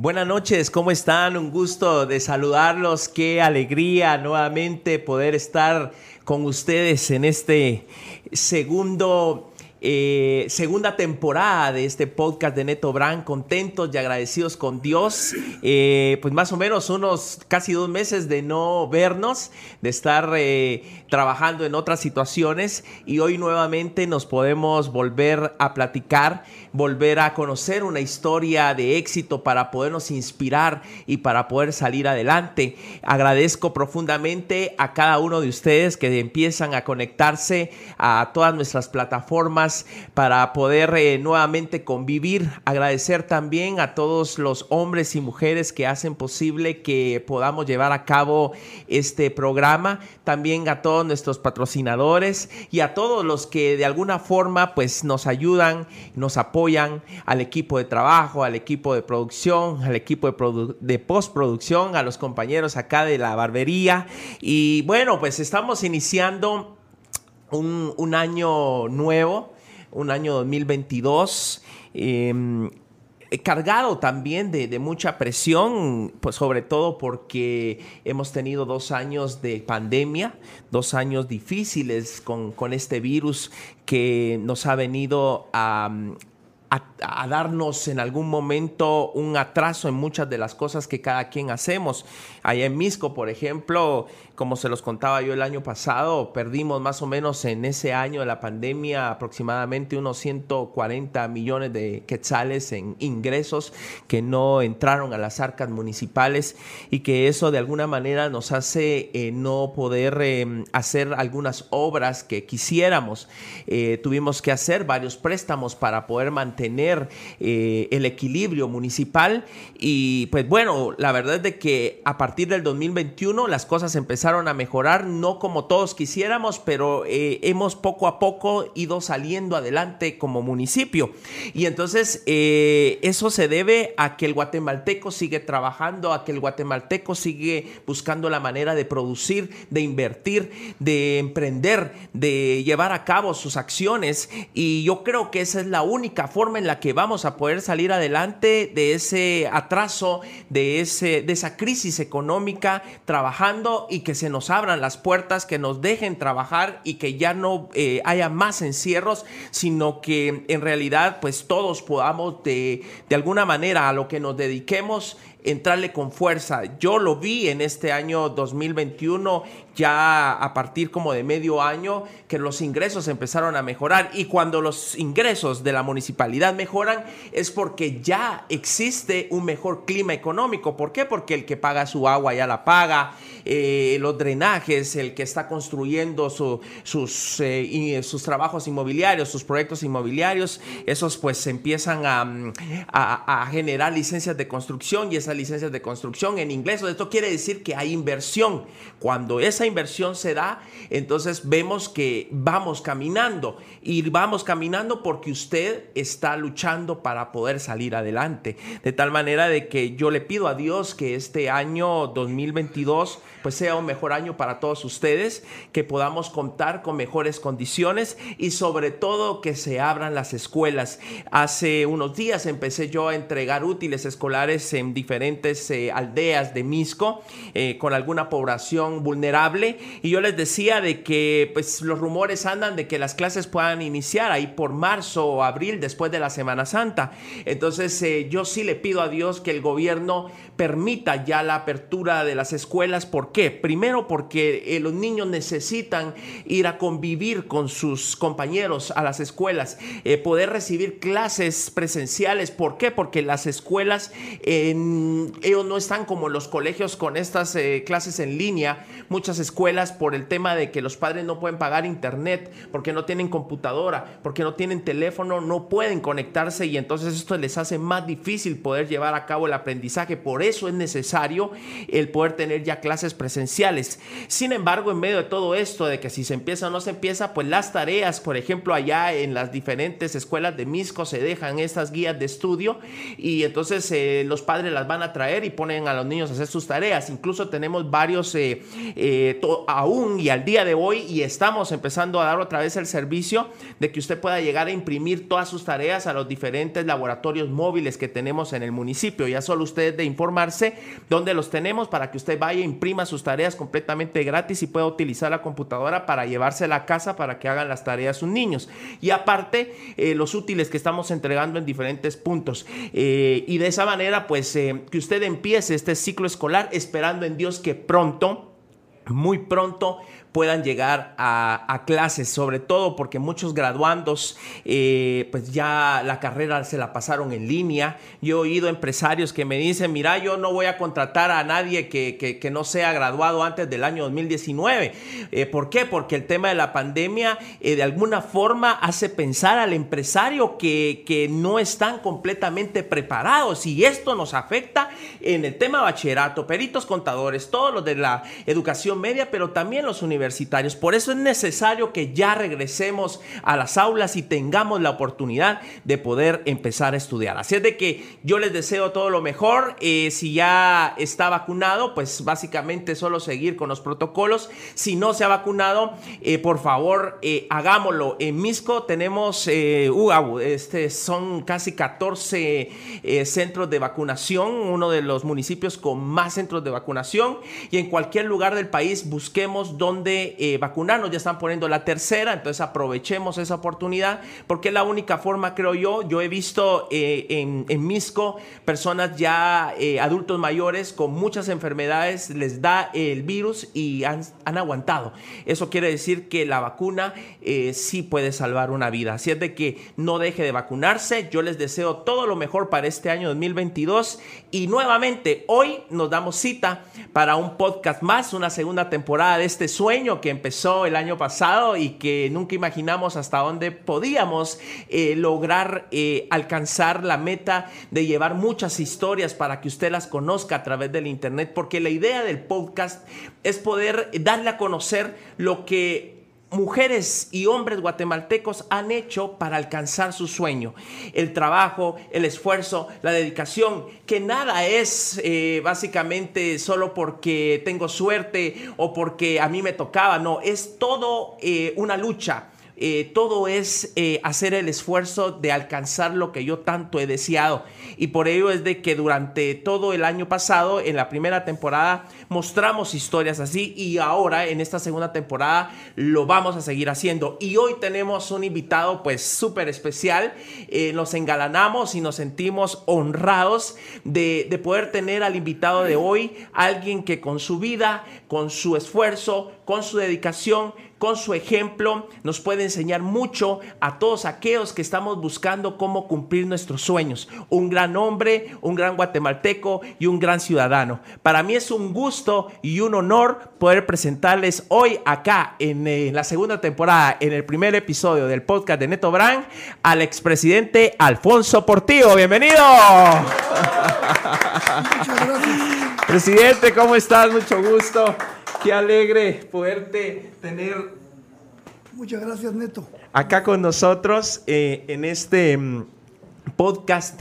Buenas noches, ¿cómo están? Un gusto de saludarlos. Qué alegría nuevamente poder estar con ustedes en este segundo eh, segunda temporada de este podcast de Neto Brand, contentos y agradecidos con Dios. Eh, pues más o menos unos casi dos meses de no vernos, de estar eh, trabajando en otras situaciones y hoy nuevamente nos podemos volver a platicar, volver a conocer una historia de éxito para podernos inspirar y para poder salir adelante. Agradezco profundamente a cada uno de ustedes que empiezan a conectarse a todas nuestras plataformas para poder eh, nuevamente convivir. Agradecer también a todos los hombres y mujeres que hacen posible que podamos llevar a cabo este programa. También a todos nuestros patrocinadores y a todos los que de alguna forma pues nos ayudan, nos apoyan al equipo de trabajo, al equipo de producción, al equipo de, postproducción, a los compañeros acá de la barbería. Y bueno, pues estamos iniciando un año nuevo un año 2022. Em, cargado también de, mucha presión, pues sobre todo porque hemos tenido dos años de pandemia, dos años difíciles con, con este virus que nos ha venido a, a, darnos en algún momento un atraso en muchas de las cosas que cada quien hacemos. Allá en Misco, por ejemplo, como se los contaba yo el año pasado, perdimos más o menos en ese año de la pandemia aproximadamente unos 140 millones de quetzales en ingresos que no entraron a las arcas municipales y que eso de alguna manera nos hace eh, no poder em, hacer algunas obras que quisiéramos. Eh, tuvimos que hacer varios préstamos para poder mantener tener eh, el equilibrio municipal. Y pues bueno, la verdad es de que a partir del 2021 las cosas empezaron a mejorar, no como todos quisiéramos, pero eh, hemos poco a poco ido saliendo adelante como municipio. Y entonces eh, eso se debe a que el guatemalteco sigue trabajando, a que el guatemalteco sigue buscando la manera de producir, de invertir, de emprender, de llevar a cabo sus acciones. Y yo creo que esa es la única forma en la que vamos a poder salir adelante de ese atraso, de, ese, de esa crisis económica, trabajando y que se nos abran las puertas, que nos dejen trabajar y que ya no eh, haya más encierros, sino que en realidad pues todos podamos de, de alguna manera a lo que nos dediquemos entrarle con fuerza. Yo lo vi en este año 2021, ya a partir como de medio año, que los ingresos empezaron a mejorar. Y cuando los ingresos de la municipalidad mejoran, es porque ya existe un mejor clima económico. ¿Por qué? Porque el que paga su agua ya la paga, eh, los drenajes, el que está construyendo sus, eh, sus trabajos inmobiliarios, sus proyectos inmobiliarios, esos pues empiezan a, a, a generar licencias de construcción y esas licencias de construcción en inglés. Esto quiere decir que hay inversión. Cuando esa inversión se da, entonces vemos que vamos caminando y vamos caminando porque usted está luchando para poder salir adelante. De tal manera de que yo le pido a Dios que este año 2022 pues sea un mejor año para todos ustedes, que podamos contar con mejores condiciones y sobre todo que se abran las escuelas. Hace unos días empecé yo a entregar útiles escolares en diferentes eh, aldeas de Misco eh, con alguna población vulnerable y yo les decía de que pues los rumores andan de que las clases puedan iniciar ahí por marzo o abril después de la Semana Santa. Entonces eh, yo sí le pido a Dios que el gobierno permita ya la apertura de las escuelas. ¿Por qué? Primero porque eh, los niños necesitan ir a convivir con sus compañeros a las escuelas, eh, poder recibir clases presenciales. ¿Por qué? Porque las escuelas, ellos no están como los colegios con estas eh, clases en línea. Muchas escuelas por el tema de que los padres no pueden pagar internet, porque no tienen computadora, porque no tienen teléfono, no pueden conectarse y entonces esto les hace más difícil poder llevar a cabo el aprendizaje. Por eso es necesario el poder tener ya clases presenciales. Sin embargo, en medio de todo esto, de que si se empieza o no se empieza, pues las tareas, por ejemplo, allá en las diferentes escuelas de Misco se dejan estas guías de estudio y entonces eh, los padres las van a traer y ponen a los niños a hacer sus tareas. Incluso tenemos varios eh, eh, aún y al día de hoy y estamos empezando a dar otra vez el servicio de que usted pueda llegar a imprimir todas sus tareas a los diferentes laboratorios móviles que tenemos en el municipio. Ya solo usted de informarse dónde los tenemos para que usted vaya, imprima sus tareas completamente gratis y pueda utilizar la computadora para llevarse a la casa para que hagan las tareas sus niños. Y aparte, eh, los útiles que estamos entregando en diferentes puntos. Eh, y de esa manera, pues, eh, que usted empiece este ciclo escolar esperando en Dios que pronto, muy pronto, puedan llegar a, clases, sobre todo porque muchos graduandos eh, pues ya la carrera se la pasaron en línea. Yo he oído empresarios que me dicen, mira, yo no voy a contratar a nadie que, no sea graduado antes del año 2019. Eh, ¿Por qué? Porque el tema de la pandemia eh, de alguna forma hace pensar al empresario que, que no están completamente preparados y esto nos afecta en el tema bachillerato, peritos contadores, todos los de la educación media, pero también los universitarios Por eso es necesario que ya regresemos a las aulas y tengamos la oportunidad de poder empezar a estudiar. Así es de que yo les deseo todo lo mejor. Eh, si ya está vacunado, pues básicamente solo seguir con los protocolos. Si no se ha vacunado, eh, por favor, eh, hagámoslo. En Misco tenemos, uh, este, son casi 14 centros de vacunación, uno de los municipios con más centros de vacunación. Y en cualquier lugar del país busquemos donde eh, vacunarnos, ya están poniendo la tercera, entonces aprovechemos esa oportunidad, porque es la única forma, creo yo, yo he visto eh, en, en, Misco personas ya eh, adultos mayores con muchas enfermedades, les da el virus y han, han aguantado. Eso quiere decir que la vacuna sí puede salvar una vida, así es de que no deje de vacunarse, yo les deseo todo lo mejor para este año 2022 y nuevamente hoy nos damos cita para un podcast más, una segunda temporada de este sueño que empezó el año pasado y que nunca imaginamos hasta dónde podíamos eh, lograr eh, alcanzar la meta de llevar muchas historias para que usted las conozca a través del Internet, porque la idea del podcast es poder darle a conocer lo que mujeres y hombres guatemaltecos han hecho para alcanzar su sueño. El trabajo, el esfuerzo, la dedicación, que nada es eh, básicamente solo porque tengo suerte o porque a mí me tocaba, no, es todo eh, una lucha eh, todo es eh, hacer el esfuerzo de alcanzar lo que yo tanto he deseado. Y por ello es de que durante todo el año pasado, en la primera temporada, mostramos historias así y ahora en esta segunda temporada lo vamos a seguir haciendo. Y hoy tenemos un invitado pues súper especial. Eh, nos engalanamos y nos sentimos honrados de, de poder tener al invitado de hoy, alguien que con su vida, con su esfuerzo, con su dedicación, con su ejemplo, nos puede enseñar mucho a todos aquellos que estamos buscando cómo cumplir nuestros sueños. Un gran hombre, un gran guatemalteco y un gran ciudadano. Para mí es un gusto y un honor poder presentarles hoy acá en, eh, la segunda temporada, en el primer episodio del podcast de Neto Brand, al expresidente Alfonso Portillo. Bienvenido. Presidente, ¿cómo estás? Mucho gusto. Qué alegre poderte tener. Muchas gracias, Neto. Acá con nosotros eh, en este mm, podcast,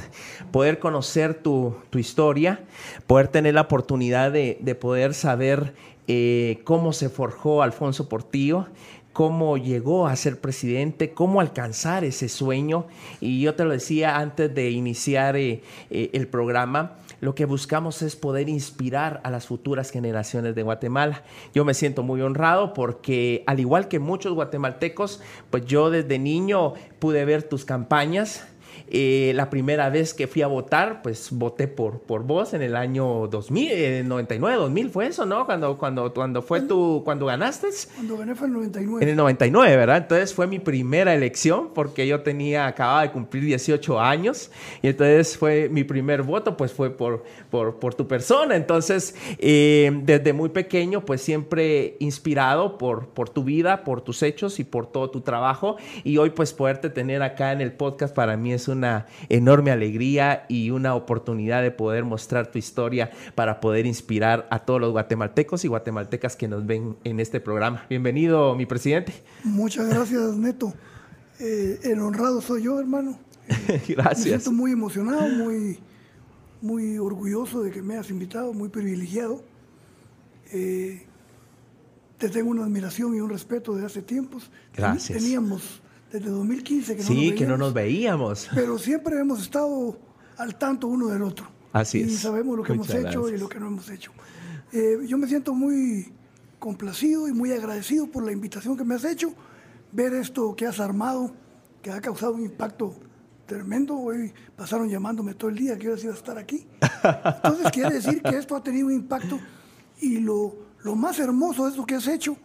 poder conocer tu, historia, poder tener la oportunidad de, poder saber eh, cómo se forjó Alfonso Portillo, cómo llegó a ser presidente, cómo alcanzar ese sueño. Y yo te lo decía antes de iniciar eh, el programa lo que buscamos es poder inspirar a las futuras generaciones de Guatemala. Yo me siento muy honrado porque al igual que muchos guatemaltecos, pues yo desde niño pude ver tus campañas eh, la primera vez que fui a votar, pues voté por, por vos en el año 2000, en 99, 2000 fue eso, ¿no? Cuando, cuando, cuando fue tu, cuando ganaste. Cuando gané fue en el 99. En el 99, ¿verdad? Entonces fue mi primera elección porque yo tenía, acababa de cumplir 18 años y entonces fue mi primer voto, pues fue por, por, por tu persona. Entonces, eh, desde muy pequeño, pues siempre inspirado por, por tu vida, por tus hechos y por todo tu trabajo. Y hoy, pues poderte tener acá en el podcast para mí es un una enorme alegría y una oportunidad de poder mostrar tu historia para poder inspirar a todos los guatemaltecos y guatemaltecas que nos ven en este programa. Bienvenido, mi presidente. Muchas gracias, Neto. Eh, el honrado soy yo, hermano. gracias. Me siento muy emocionado, muy, muy orgulloso de que me hayas invitado, muy privilegiado. Eh, te tengo una admiración y un respeto de hace tiempos. Gracias. Teníamos desde 2015 que no sí, nos que no veíamos, nos veíamos. Pero siempre hemos estado al tanto uno del otro. Así y es. sabemos lo que Muchas hemos hecho y gracias. lo que no hemos hecho. Eh, yo me siento muy complacido y muy agradecido por la invitación que me has hecho. Ver esto que has armado, que ha causado un impacto tremendo. Hoy pasaron llamándome todo el día que sí iba a estar aquí. Entonces quiere decir que esto ha tenido un impacto y lo, lo más hermoso de esto que has hecho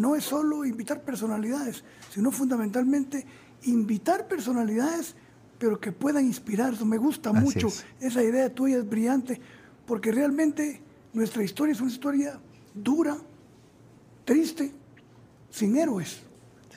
no es solo invitar personalidades, sino fundamentalmente invitar personalidades, pero que puedan inspirar. Eso me gusta Así mucho. es. Esa idea tuya es brillante, porque realmente nuestra historia es una historia dura, triste, sin héroes.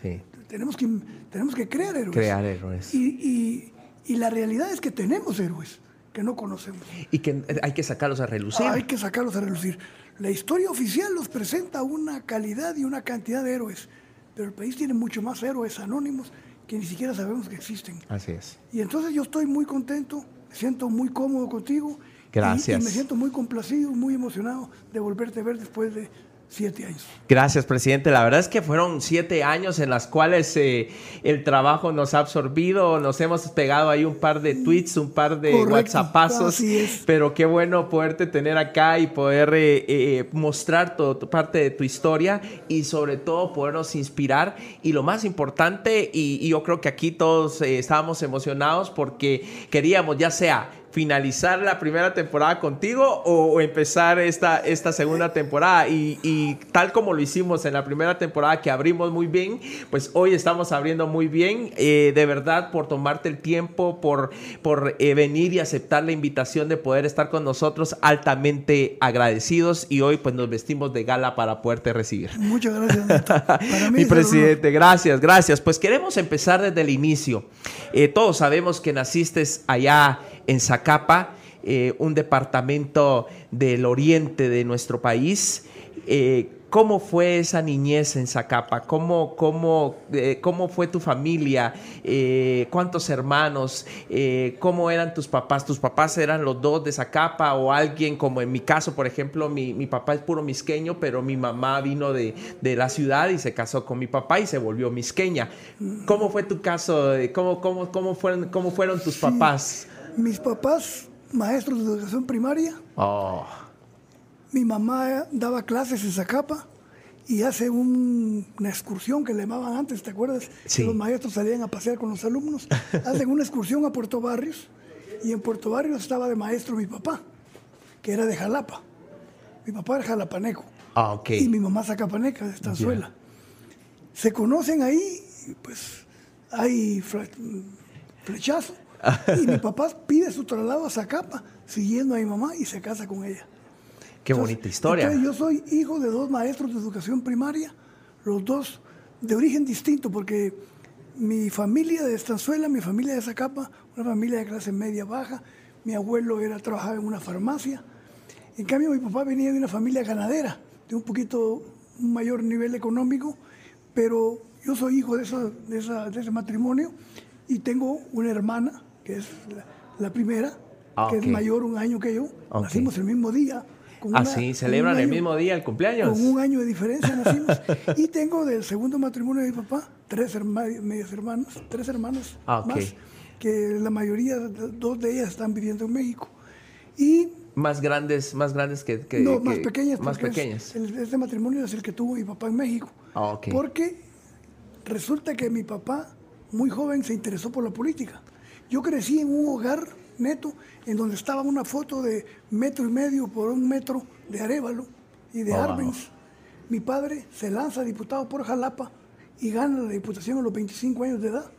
Sí. Tenemos que, tenemos que crear héroes. Crear héroes. Y, y- y la realidad es que tenemos héroes que no conocemos. Y que hay que sacarlos a relucir. Hay que sacarlos a relucir. La historia oficial los presenta una calidad y una cantidad de héroes, pero el país tiene mucho más héroes anónimos que ni siquiera sabemos que existen. Así es. Y entonces yo estoy muy contento, me siento muy cómodo contigo. y- Gracias. Y, me siento muy complacido, muy emocionado de volverte a ver después de siete años. Gracias, presidente. La verdad es que fueron siete años en las cuales eh, el trabajo nos ha absorbido, nos hemos pegado ahí un par de tweets, un par de Correcto, WhatsAppazos, es. pero qué bueno poderte tener acá y poder eh, eh, mostrar todo, tu parte de tu historia y sobre todo podernos inspirar. Y lo más importante, y, y yo creo que aquí todos estábamos emocionados porque queríamos ya sea finalizar la primera temporada contigo o, o empezar esta, esta segunda temporada. Y, y tal como lo hicimos en la primera temporada que abrimos muy bien, pues hoy estamos abriendo muy bien. Eh, de verdad, por tomarte el tiempo, por, por eh, venir y aceptar la invitación de poder estar con nosotros, altamente agradecidos. Y hoy pues nos vestimos de gala para poderte recibir. Muchas gracias, Neto. Para mí Mi presidente, gracias, gracias. Pues queremos empezar desde el inicio. Eh, todos sabemos que naciste allá en Zacapa, eh, un departamento del oriente de nuestro país. Eh, ¿Cómo fue esa niñez en Zacapa? ¿Cómo, cómo, eh, cómo fue tu familia? Eh, ¿Cuántos hermanos? Eh, ¿Cómo eran tus papás? ¿Tus papás eran los dos de Zacapa o alguien como en mi caso, por ejemplo, mi, mi papá es puro misqueño, pero mi mamá vino de, de la ciudad y se casó con mi papá y se volvió misqueña. ¿Cómo fue tu caso? ¿Cómo, cómo, cómo, fueron, cómo fueron tus papás? Mis papás, maestros de educación primaria, Oh, mi mamá daba clases en Zacapa y hace un- una excursión que le llamaban antes, ¿te acuerdas? Sí. Que los maestros salían a pasear con los alumnos. Hacen una excursión a Puerto Barrios y en Puerto Barrios estaba de maestro mi papá, que era de Jalapa. Mi papá era jalapaneco ah, ok. y mi mamá zacapaneca de Estanzuela. Se conocen ahí, pues hay fle- flechazo. y mi papá pide su traslado a Zacapa, siguiendo a mi mamá y se casa con ella. Qué Entonces- bonita historia. entonces yo soy hijo de dos maestros de educación primaria, los dos de origen distinto, porque mi familia de Estanzuela, mi familia de Zacapa, una familia de clase media baja, mi abuelo era trabajaba en una farmacia. En cambio, mi papá venía de una familia ganadera, de un poquito mayor nivel económico, pero yo soy hijo de, esa- de, esa- de ese matrimonio y tengo una hermana, que es la, la primera, Ah, que ok. es mayor un año que yo. Ok. Nacimos el mismo día. con Ah, una- sí, celebran un el año- mismo día el cumpleaños. Con un año de diferencia nacimos. y tengo del segundo matrimonio de mi papá tres herma- medias hermanas, tres hermanas Ah, ok. más, que la mayoría, dos de ellas están viviendo en México. Y Más grandes, más grandes que, que- no, que- más pequeñas. Más es- pequeñas. el- este matrimonio es el que tuvo mi papá en México. Ah, ok. Porque resulta que mi papá, muy joven, se interesó por la política. Yo crecí en un hogar neto en donde estaba una foto de metro y medio por un metro de Arevalo y de Oh. Arbenz. Mi padre se lanza diputado por Jalapa y gana la diputación a los 25 años de edad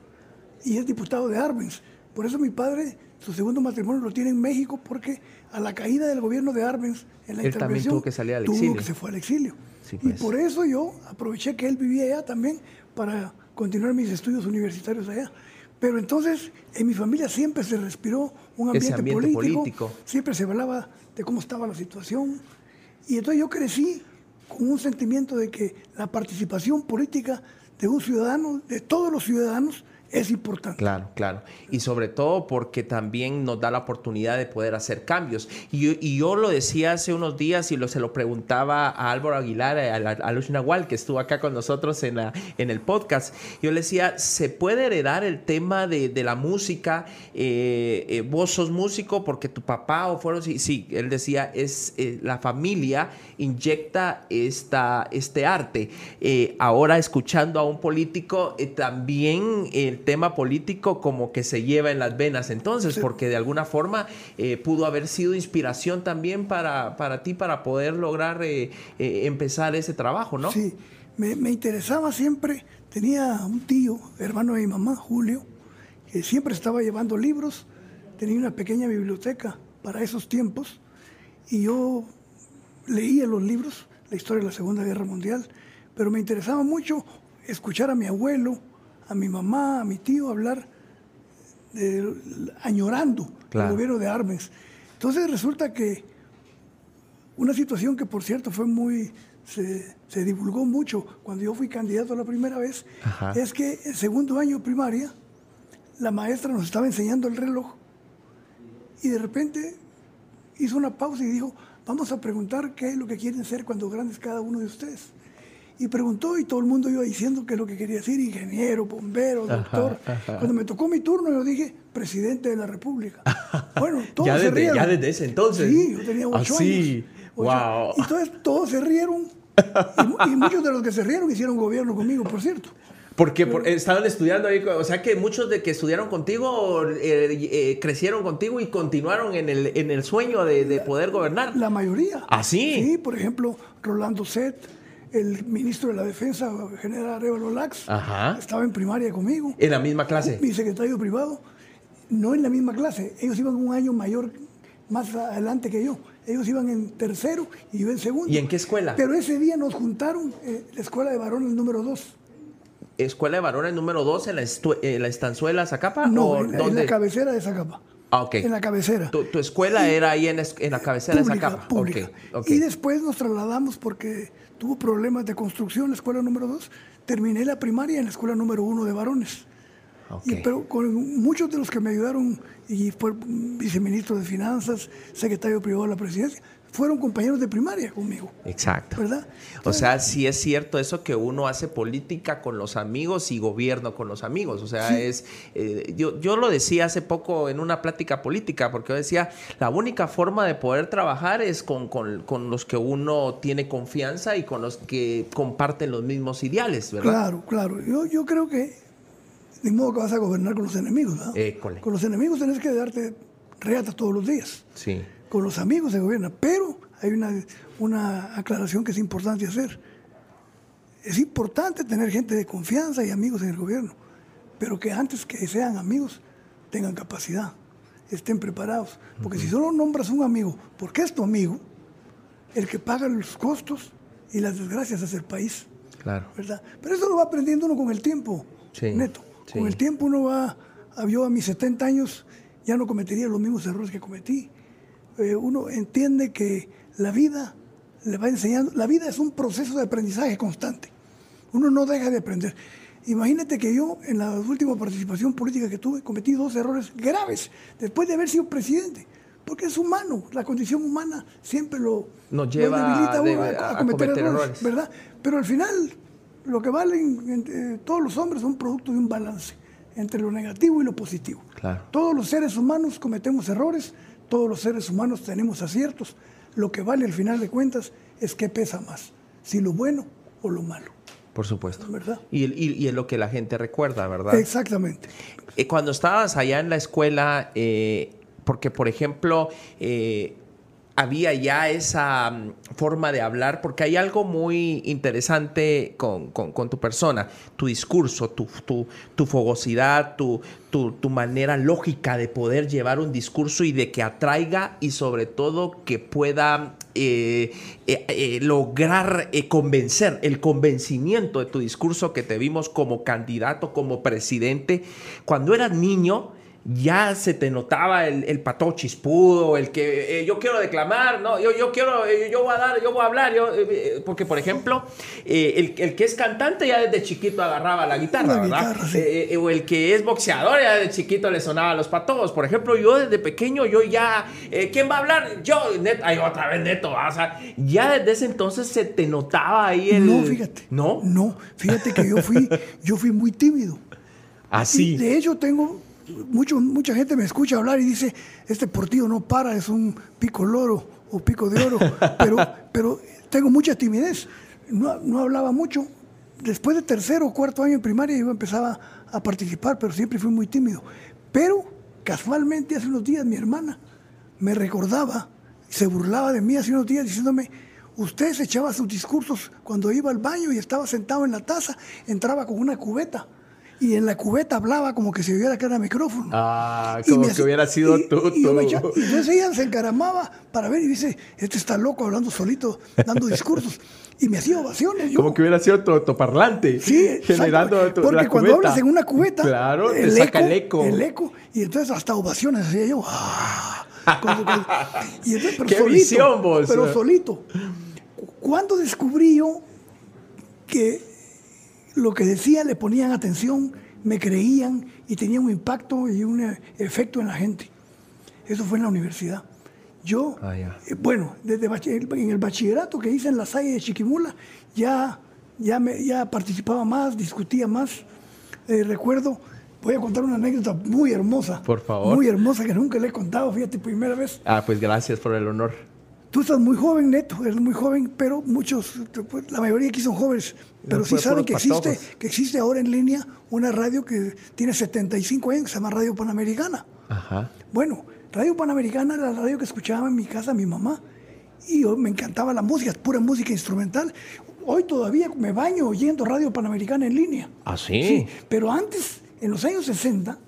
y es diputado de Arbenz. Por eso mi padre, su segundo matrimonio lo tiene en México porque a la caída del gobierno de Arbenz en la Él también intervención tuvo que salir al tuvo exilio. que se fue al exilio. Sí, Y pues. por eso yo aproveché que él vivía allá también para continuar mis estudios universitarios allá. Pero entonces en mi familia siempre se respiró un ambiente político, político. siempre se hablaba de cómo estaba la situación. Y entonces yo crecí con un sentimiento de que la participación política de un ciudadano, de todos los ciudadanos, es importante. Claro, claro. Y sobre todo porque también nos da la oportunidad de poder hacer cambios. Y, yo lo decía hace unos días y lo, se lo preguntaba a Álvaro Aguilar, a, a Luz Nahual, que estuvo acá con nosotros en, la, en el podcast. Yo le decía, ¿se puede heredar el tema de, la música? Eh, eh, vos sos músico porque tu papá o fueron... Sí, sí él decía, es eh, la familia inyecta esta, este arte. ahora escuchando a un político, también el tema político como que se lleva en las venas. Entonces, porque de alguna forma eh, pudo haber sido inspiración también para, para ti para poder lograr eh, eh, empezar ese trabajo, ¿no? Sí, me, me, interesaba siempre, tenía un tío, hermano de mi mamá, Julio, que siempre estaba llevando libros, tenía una pequeña biblioteca para esos tiempos y yo leía los libros, la historia de la Segunda Guerra Mundial, pero me interesaba mucho escuchar a mi abuelo, a mi mamá, a mi tío hablar añorando el gobierno de Armes. Entonces resulta que una situación que por cierto fue muy, se, divulgó mucho cuando yo fui candidato la primera vez, es que el segundo año primaria, la maestra nos estaba enseñando el reloj y de repente hizo una pausa y dijo, vamos a preguntar qué es lo que quieren ser cuando grandes cada uno de ustedes y preguntó y todo el mundo iba diciendo que lo que quería decir, ingeniero, bombero, doctor. Cuando me tocó mi turno yo dije, presidente de la República. Bueno, todos ya se desde, rieron. Ya desde ese entonces. Sí, yo tenía ocho años. Wow. Y entonces todos se rieron y, muchos de los que se rieron hicieron gobierno conmigo, por cierto. Porque estaban estudiando ahí, o sea que muchos de que estudiaron contigo eh, eh, crecieron contigo y continuaron en el, en el sueño de, de poder gobernar. La mayoría. ¿Ah, sí? Sí, por ejemplo, Rolando Set, el ministro de la Defensa, general Arevalo Lax, estaba en primaria conmigo. ¿En la misma clase? Mi secretario privado, no en la misma clase. Ellos iban un año mayor, más adelante que yo. Ellos iban en tercero y yo en segundo. ¿Y en qué escuela? Pero ese día nos juntaron eh, la escuela de varones número 2. ¿Escuela de varones número 2 en la, en la estanzuela Zacapa? No, en, la cabecera de Zacapa. Ah, ok. En la cabecera. ¿Tu, escuela era ahí en, en, la cabecera de Zacapa? Pública. Y después nos trasladamos porque tuvo problemas de construcción en la escuela número 2, terminé la primaria en la escuela número 1 de varones. pero con muchos de los que me ayudaron, y fue viceministro de Finanzas, secretario privado de la presidencia, fueron compañeros de primaria conmigo. Exacto. ¿Verdad? o sea, sí es cierto eso que uno hace política con los amigos y gobierno con los amigos. O sea, es. Eh, yo, yo lo decía hace poco en una plática política, porque yo decía, la única forma de poder trabajar es con, con, los que uno tiene confianza y con los que comparten los mismos ideales, ¿verdad? Claro, claro. Yo, yo creo que. Ni modo que vas a gobernar con los enemigos, ¿verdad? Con los enemigos tenés que darte reatas todos los días. Sí con los amigos se gobierna, pero hay una, una aclaración que es importante hacer. Es importante tener gente de confianza y amigos en el gobierno, pero que antes que sean amigos tengan capacidad, estén preparados. Porque si solo nombras un amigo, porque es tu amigo, el que paga los costos y las desgracias es el país. Claro. ¿verdad? Pero eso lo va aprendiendo uno con el tiempo, neto. Con el tiempo uno va, yo a mis 70 años ya no cometería los mismos errores que cometí. Eh, uno entiende que la vida le va enseñando, la vida es un proceso de aprendizaje constante. Uno no deja de aprender. Imagínate que yo en la última participación política que tuve cometí dos errores graves después de haber sido presidente. Porque es humano, la condición humana siempre lo, Nos lleva a, cometer, errores, ¿verdad? Pero al final lo que valen eh, todos los hombres son producto de un balance entre lo negativo y lo positivo. Todos los seres humanos cometemos errores, todos los seres humanos tenemos aciertos. Lo que vale al final de cuentas es qué pesa más, si lo bueno o lo malo. Por supuesto. ¿Verdad? Y, y, es lo que la gente recuerda, ¿verdad? Exactamente. Eh, cuando estabas allá en la escuela, eh, porque por ejemplo, eh, había ya esa mm, forma de hablar, porque hay algo muy interesante con, tu persona, tu discurso, tu, tu, fogosidad, tu, tu, manera lógica de poder llevar un discurso y de que atraiga y sobre todo que pueda eh, eh, eh, lograr convencer, el convencimiento de tu discurso que te vimos como candidato, como presidente. Cuando eras niño, ya se te notaba el, el pato chispudo, el que eh, yo quiero declamar, no, yo, yo quiero, eh, yo voy a dar, yo voy a hablar, yo, eh, porque por ejemplo, el, el, que es cantante ya desde chiquito agarraba la guitarra, ¿verdad? o el que es boxeador ya desde chiquito le sonaba los patos. Por ejemplo, yo desde pequeño, yo ya, ¿quién va a hablar? Yo, neto, ay, otra vez neto, o sea, ya desde ese entonces se te notaba ahí el... No, fíjate. ¿No? No, fíjate que yo fui, yo fui muy tímido. Así. de hecho, tengo mucho, mucha gente me escucha hablar y dice, este portillo no para, es un pico loro o pico de oro, pero, pero tengo mucha timidez, no, no, hablaba mucho. Después de tercero o cuarto año en primaria yo empezaba a participar, pero siempre fui muy tímido. Pero casualmente hace unos días mi hermana me recordaba, se burlaba de mí hace unos días diciéndome, usted se echaba sus discursos cuando iba al baño y estaba sentado en la taza, entraba con una cubeta y en la cubeta hablaba como que si hubiera que era micrófono. Ah, como que hubiera sido tú. Y, entonces ella se encaramaba para ver y dice, este está loco hablando solito, dando discursos. Y me hacía ovaciones. como que hubiera sido tu, parlante. Sí, generando tu, Porque cuando hablas en una cubeta, claro, el, eco, el eco. El eco. Y entonces hasta ovaciones hacía yo. ¡Ah! y entonces, pero Qué solito, visión vos. Pero solito. ¿Cuándo descubrí yo que lo que decía le ponían atención, me creían y tenía un impacto y un eh, efecto en la gente. Eso fue en la universidad. Yo, ah, eh, bueno, desde en el bachillerato que hice en la Salle de Chiquimula, ya, ya, me, ya participaba más, discutía más. Eh, recuerdo, voy a contar una anécdota muy hermosa. Por favor. Muy hermosa que nunca le he contado, fíjate, primera vez. Ah, pues gracias por el honor. Tú estás muy joven, Neto, eres muy joven, pero muchos, la mayoría aquí son jóvenes, pero sí saben que existe, que existe ahora en línea una radio que tiene 75 años, que se llama Radio Panamericana. Ajá. Bueno, Radio Panamericana era la radio que escuchaba en mi casa mi mamá y yo, me encantaba la música, pura música instrumental. Hoy todavía me baño oyendo Radio Panamericana en línea. ¿Ah, sí? Sí, pero antes, en los años 60,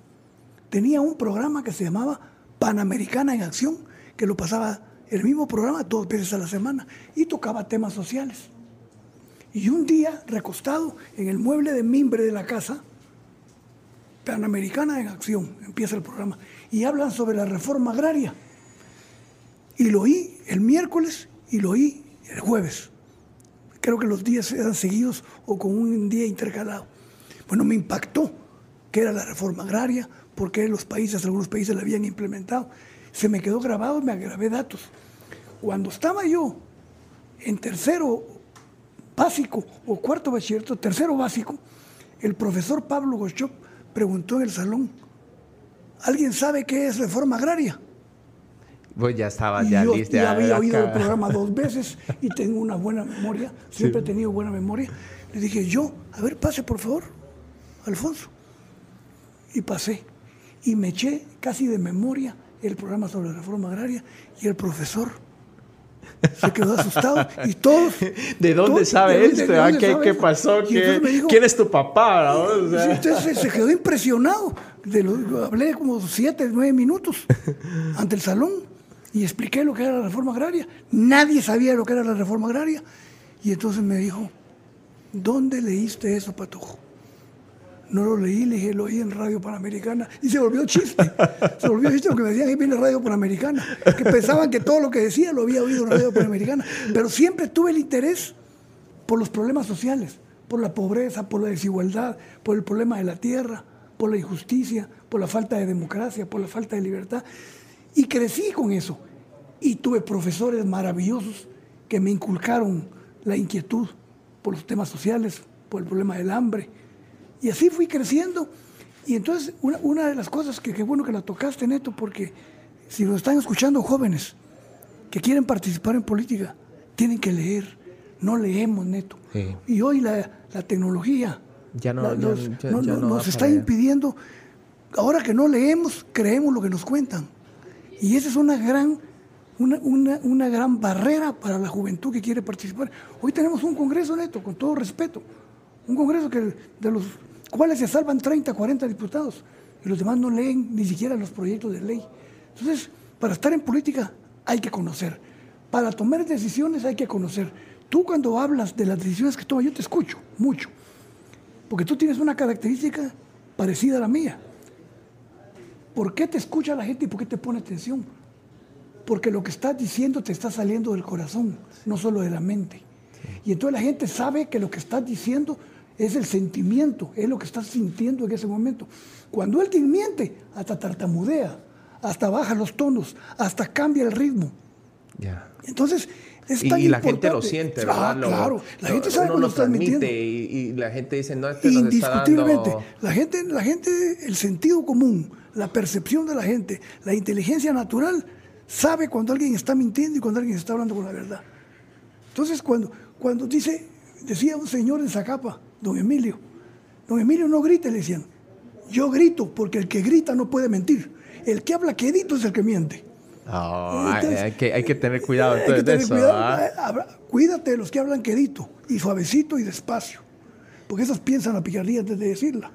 tenía un programa que se llamaba Panamericana en Acción, que lo pasaba el mismo programa dos veces a la semana y tocaba temas sociales. Y un día, recostado en el mueble de mimbre de la casa, Panamericana en Acción, empieza el programa, y hablan sobre la reforma agraria. Y lo oí el miércoles y lo oí el jueves. Creo que los días eran seguidos o con un día intercalado. Bueno, me impactó que era la reforma agraria, porque los países, algunos países la habían implementado se me quedó grabado y me grabé datos. Cuando estaba yo en tercero básico o cuarto bachillerato, tercero básico, el profesor Pablo Goschop preguntó en el salón, ¿alguien sabe qué es reforma agraria? Pues ya estaba ya yo, Ya había oído el programa dos veces y tengo una buena memoria, siempre he tenido buena memoria. Le dije, yo, a ver, pase por favor, Alfonso. Y pasé. Y me eché casi de memoria el programa sobre la reforma agraria y el profesor se quedó asustado y todos... ¿De dónde sabe esto? ¿De ah, ¿Qué, pasó? ¿Quién es tu papá? Usted se, quedó impresionado. De hablé como siete, nueve minutos ante el salón y expliqué lo que era la reforma agraria. Nadie sabía lo que era la reforma agraria. Y entonces me dijo, ¿dónde leíste eso, Patojo? No lo leí, le dije, lo oí en Radio Panamericana. Y se volvió chiste. Se volvió chiste porque me decían, ahí viene Radio Panamericana. Que pensaban que todo lo que decía lo había oído en Radio Panamericana. Pero siempre tuve el interés por los problemas sociales, por la pobreza, por la desigualdad, por el problema de la tierra, por la injusticia, por la falta de democracia, por la falta de libertad. Y crecí con eso. Y tuve profesores maravillosos que me inculcaron la inquietud por los temas sociales, por el problema del hambre y así fui creciendo. Y entonces, una, de las cosas que qué bueno que la tocaste, Neto, porque si nos están escuchando jóvenes que quieren participar en política, tienen que leer. No leemos, Neto. Y hoy la, tecnología ya no, nos, está impidiendo. Ahora que no leemos, creemos lo que nos cuentan. Y esa es una gran, una, una gran barrera para la juventud que quiere participar. Hoy tenemos un congreso, Neto, con todo respeto. Un congreso que de los cuales se salvan 30, 40 diputados y los demás no leen ni siquiera los proyectos de ley. Entonces, para estar en política hay que conocer. Para tomar decisiones hay que conocer. Tú cuando hablas de las decisiones que tomas, yo te escucho mucho, porque tú tienes una característica parecida a la mía. ¿Por qué te escucha la gente y por qué te pone atención? Porque lo que estás diciendo te está saliendo del corazón, no solo de la mente. Y entonces la gente sabe que lo que estás diciendo es el sentimiento, es lo que estás sintiendo en ese momento. Cuando alguien miente, hasta tartamudea, hasta baja los tonos, hasta cambia el ritmo. Entonces, es y, tan y la gente lo siente, Ah, ¿verdad? Lo- claro, la lo- gente sabe uno que lo mintiendo. transmite y, y la gente dice, no, este nos está Indiscutiblemente. dando... La gente, la gente, el sentido común, la percepción de la gente, la inteligencia natural, sabe cuando alguien está mintiendo y cuando alguien está hablando con la verdad. Entonces, cuando, cuando dice, decía un señor en Zacapa, don Emilio, don Emilio no grite, le decían. Yo grito porque el que grita no puede mentir. El que habla quedito es el que miente. Oh, hay, Entonces, hay que, hay que tener cuidado Hay que entonces de tener eso, cuidado. ¿ah? Eh, Cuídate de los que hablan quedito y suavecito y despacio. Porque esos piensan la picardía antes de decirla.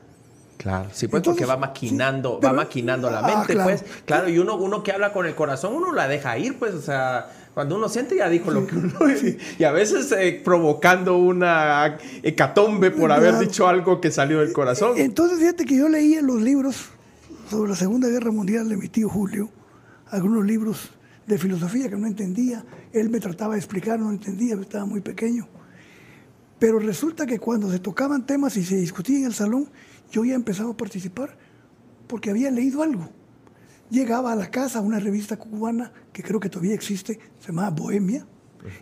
Claro, sí, pues Entonces, porque va maquinando, sí, va maquinando la ah, mente, claro. pues. Claro, y uno, uno que habla con el corazón, uno la deja ir, pues, o sea, cuando uno siente ya dijo lo que uno y a veces eh, provocando una hecatombe por haber Claro. dicho algo que salió del corazón. Entonces, fíjate que yo leía los libros sobre la Segunda Guerra Mundial de mi tío Julio, algunos libros de filosofía que no entendía. Él me trataba de explicar, no entendía, estaba muy pequeño. Pero resulta que cuando se tocaban temas y se discutía en el salón, yo ya empezaba a participar porque había leído algo. Llegaba a la casa una revista cubana que creo que todavía existe, se llamaba Bohemia.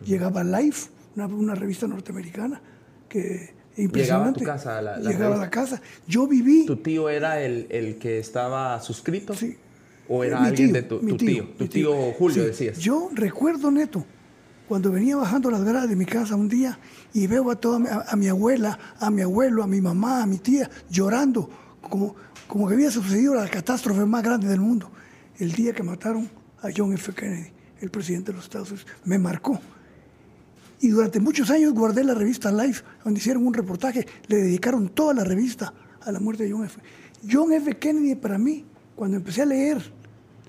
Llegaba Life, una, una revista norteamericana que impresionante. casa la- la Llegaba a la casa. Yo viví. ¿Tu tío era el, el que estaba suscrito? Sí. ¿O era Mi alguien tío, de tu, mi tu tío? Tu tío Julio, Sí. decías. Yo recuerdo, Neto, cuando venía bajando las gradas de mi casa un día y veo a toda a, a mi abuela, a mi abuelo, a mi mamá, a mi tía llorando, como, como que había sucedido la catástrofe más grande del mundo. El día que mataron a John F. Kennedy, el presidente de los Estados Unidos, me marcó. Y durante muchos años guardé la revista Life, donde hicieron un reportaje, le dedicaron toda la revista a la muerte de John F. John F. Kennedy para mí, cuando empecé a leer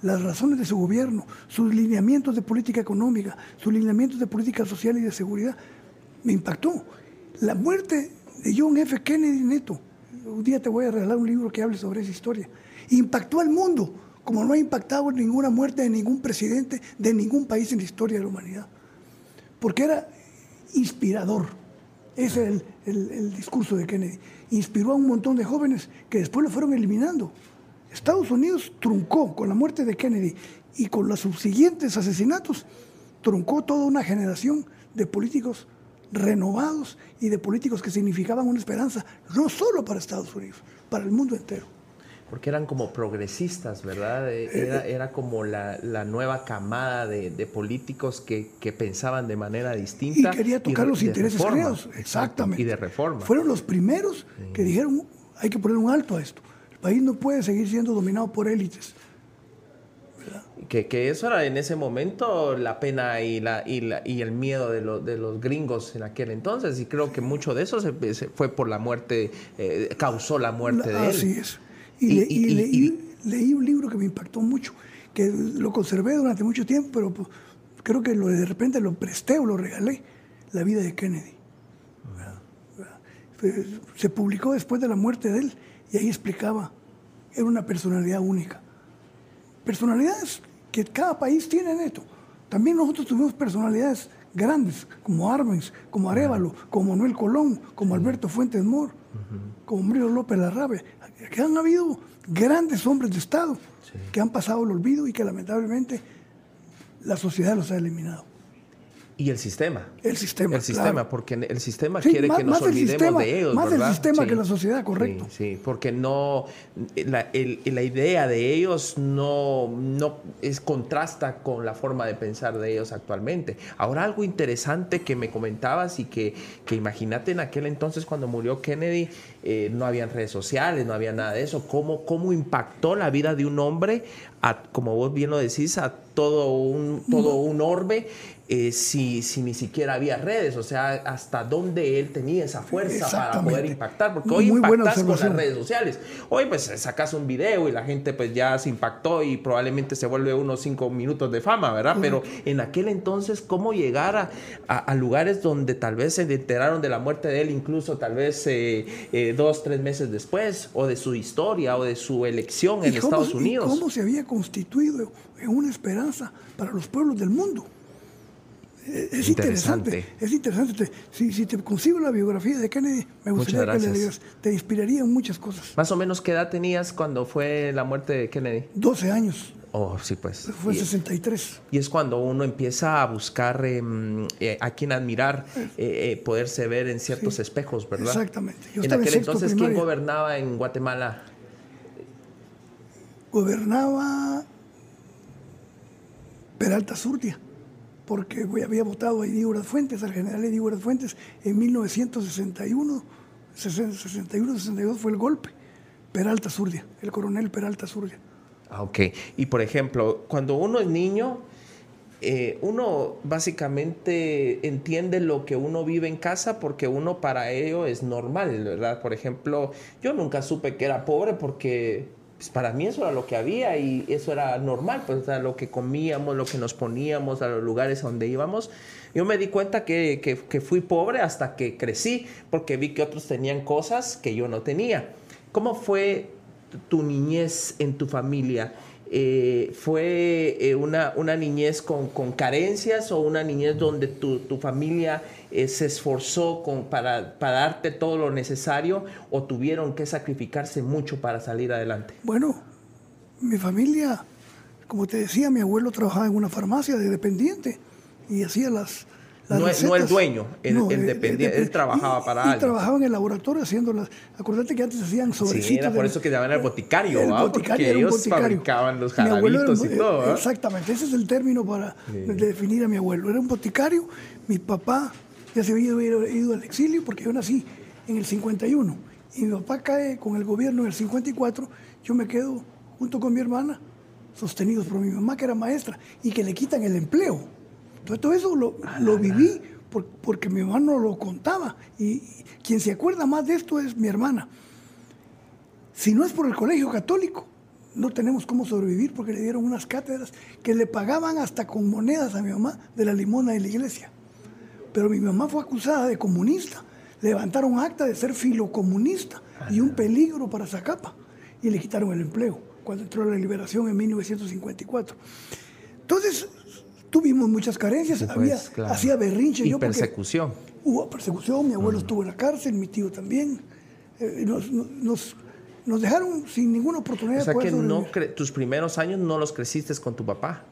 las razones de su gobierno, sus lineamientos de política económica, sus lineamientos de política social y de seguridad, me impactó. La muerte de John F. Kennedy Neto, un día te voy a regalar un libro que hable sobre esa historia, impactó al mundo como no ha impactado ninguna muerte de ningún presidente de ningún país en la historia de la humanidad porque era inspirador. Ese es el, el- el discurso de Kennedy. Inspiró a un montón de jóvenes que después lo fueron eliminando. Estados Unidos truncó con la muerte de Kennedy y con los subsiguientes asesinatos, truncó toda una generación de políticos renovados y de políticos que significaban una esperanza, no solo para Estados Unidos, para el mundo entero. Porque eran como progresistas, ¿verdad? Eh, Era, era como la, la nueva camada de, de políticos que, que pensaban de manera Y distinta. quería tocar los intereses creados. Exactamente. Y de reforma. Fueron los primeros que dijeron, hay que poner un alto a esto. El país no puede seguir siendo dominado por élites. Que, que eso era en ese momento la pena y, la, y, la- y el miedo de, los de los gringos en aquel entonces. Y creo que mucho de eso se, se fue por la muerte, eh, causó la muerte de él. Así es. Y, le- y- y y- leí, un libro que me impactó mucho, que lo conservé durante mucho tiempo, pero pues, creo que lo, de repente lo presté o lo regalé, La vida de Kennedy. Se publicó después de la muerte de él y ahí explicaba, era una personalidad única. Personalidades que cada país tiene esto. También nosotros tuvimos personalidades grandes, como Arbenz, como Arevalo, como Manuel Colón, como Alberto Fuentes Mor, como Murilo López Larrabe, que han habido grandes hombres de Estado que han pasado el olvido y que lamentablemente la sociedad los ha eliminado. Y el sistema. El sistema. El sistema, claro. porque el sistema Sí, quiere más- que nos el olvidemos sistema- de ellos. más el sistema que la sociedad, correcto. Sí, sí, porque no. La, el- la idea de ellos no, no es contrasta con la forma de pensar de ellos actualmente. Ahora, algo interesante que me comentabas y que, que imagínate en aquel entonces cuando murió Kennedy, eh, no habían redes sociales, no había nada de eso. ¿Cómo, cómo impactó la vida de un hombre, a, como vos bien lo decís, a todo un, todo un orbe? Eh, si, si ni siquiera había redes, o sea, hasta dónde él tenía esa fuerza para poder impactar, porque hoy impactas con las redes sociales. Hoy pues sacas un video y la gente pues ya se impactó y probablemente se vuelve unos cinco minutos de fama, ¿verdad? Pero en aquel entonces, ¿cómo llegar a, lugares donde tal vez se enteraron de la muerte de él, incluso tal vez eh, eh, dos, tres meses después, o de su historia, o de su elección en Estados Unidos? ¿Cómo se había constituido en una esperanza para los pueblos del mundo? Es interesante. Es interesante. Si, si, te consigo la biografía de Kennedy, me gustaría que le digas. Te inspiraría en muchas cosas. Más o menos, ¿qué edad tenías cuando fue la muerte de Kennedy? 12 años. Oh, sí, pues. Fue en 63. Y es cuando uno empieza a buscar em, eh, a quien admirar, eh, eh, poderse ver en ciertos espejos, ¿verdad? Exactamente. en aquel entonces, ¿quién gobernaba en Guatemala? Gobernaba Peralta Surtia porque había votado a Edígoras Fuentes, al general Edígoras Fuentes, en 1961, 61-62 fue el golpe. Peralta Zurdia, el coronel Peralta Zurdia. Ah, ok. Y por ejemplo, cuando uno es niño, eh, uno básicamente entiende lo que uno vive en casa porque uno para ello es normal, ¿verdad? Por ejemplo, yo nunca supe que era pobre porque pues para mí eso era lo que había y eso era normal, pues o lo que comíamos, lo que nos poníamos, a los lugares donde íbamos. Yo me di cuenta que, que, fui pobre hasta que crecí, porque vi que otros tenían cosas que yo no tenía. ¿Cómo fue tu niñez en tu familia? Eh, ¿Fue eh, una, una, niñez con, con, carencias o una niñez donde tu, tu familia eh, se esforzó con, para, para, darte todo lo necesario o tuvieron que sacrificarse mucho para salir adelante? Bueno, mi familia, como te decía, mi abuelo trabajaba en una farmacia de dependiente y hacía las, no, no, el dueño, el, dependiente, él trabajaba para alguien. Y trabajaba en el laboratorio haciendo las. Acuérdate que antes hacían sobrecitos. Sí, era por eso que llamaban el boticario, el boticario Porque ellos fabricaban los jarabitos y todo. Exactamente, ese es el término para definir a mi abuelo. Era un boticario, mi papá ya se había ido al exilio porque yo nací en el 51 y mi papá cae con el gobierno en el 54, yo me quedo junto con mi hermana, sostenidos por mi mamá que era maestra y que le quitan el empleo. Entonces todo eso lo, lo viví porque mi mamá no lo contaba y quien se acuerda más de esto es mi hermana. Si no es por el colegio católico, no tenemos cómo sobrevivir porque le dieron unas cátedras que le pagaban hasta con monedas a mi mamá de la limona de la iglesia. Pero mi mamá fue acusada de comunista. Levantaron acta de ser filocomunista y un peligro para Zacapa. Y le quitaron el empleo cuando entró la liberación en 1954. Entonces, tuvimos muchas carencias. Había, Hacía berrinche. Y persecución. Hubo persecución. Mi abuelo estuvo en la cárcel, mi tío también. Eh, nos, nos, dejaron sin ninguna oportunidad. O sea que no tus primeros años no los creciste con tu papá.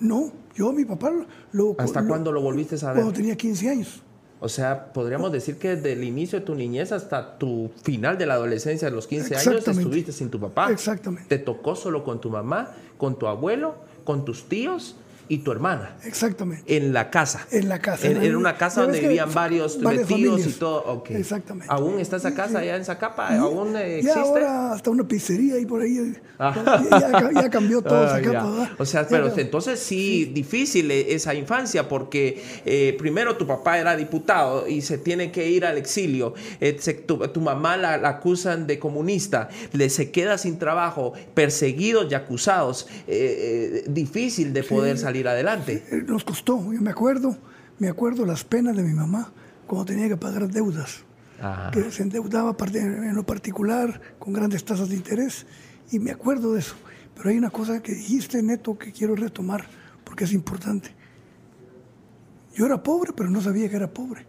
No, yo mi papá lo... ¿Hasta cuándo lo volviste a ver? Cuando tenía 15 años. O sea, podríamos decir que desde el inicio de tu niñez hasta tu final de la adolescencia, de los 15 años, estuviste sin tu papá. Exactamente. Te tocó solo con tu mamá, con tu abuelo, con tus tíos y tu hermana. Exactamente. En la casa. En la casa. En, una casa donde vivían varios tíos y todo. Okay. Exactamente. ¿Aún está esa casa allá en Zacapa? ¿Aún existe? Ahora hasta una pizzería ahí por ahí. Ah. Ya, cambió todo ah, Zacapa. O sea, pero entonces sí, difícil e, esa infancia porque eh, primero tu papá era diputado y se tiene que ir al exilio. Eh, tu, mamá la, acusan de comunista. Le se queda sin trabajo, perseguidos y acusados. Eh, difícil de poder salir adelante. Eh, nos costó, yo me acuerdo, me acuerdo las penas de mi mamá cuando tenía que pagar deudas. Que se endeudaba en lo particular con grandes tasas de interés y me acuerdo de eso. Pero hay una cosa que dijiste, Neto, que quiero retomar porque es importante. Yo era pobre, pero no sabía que era pobre.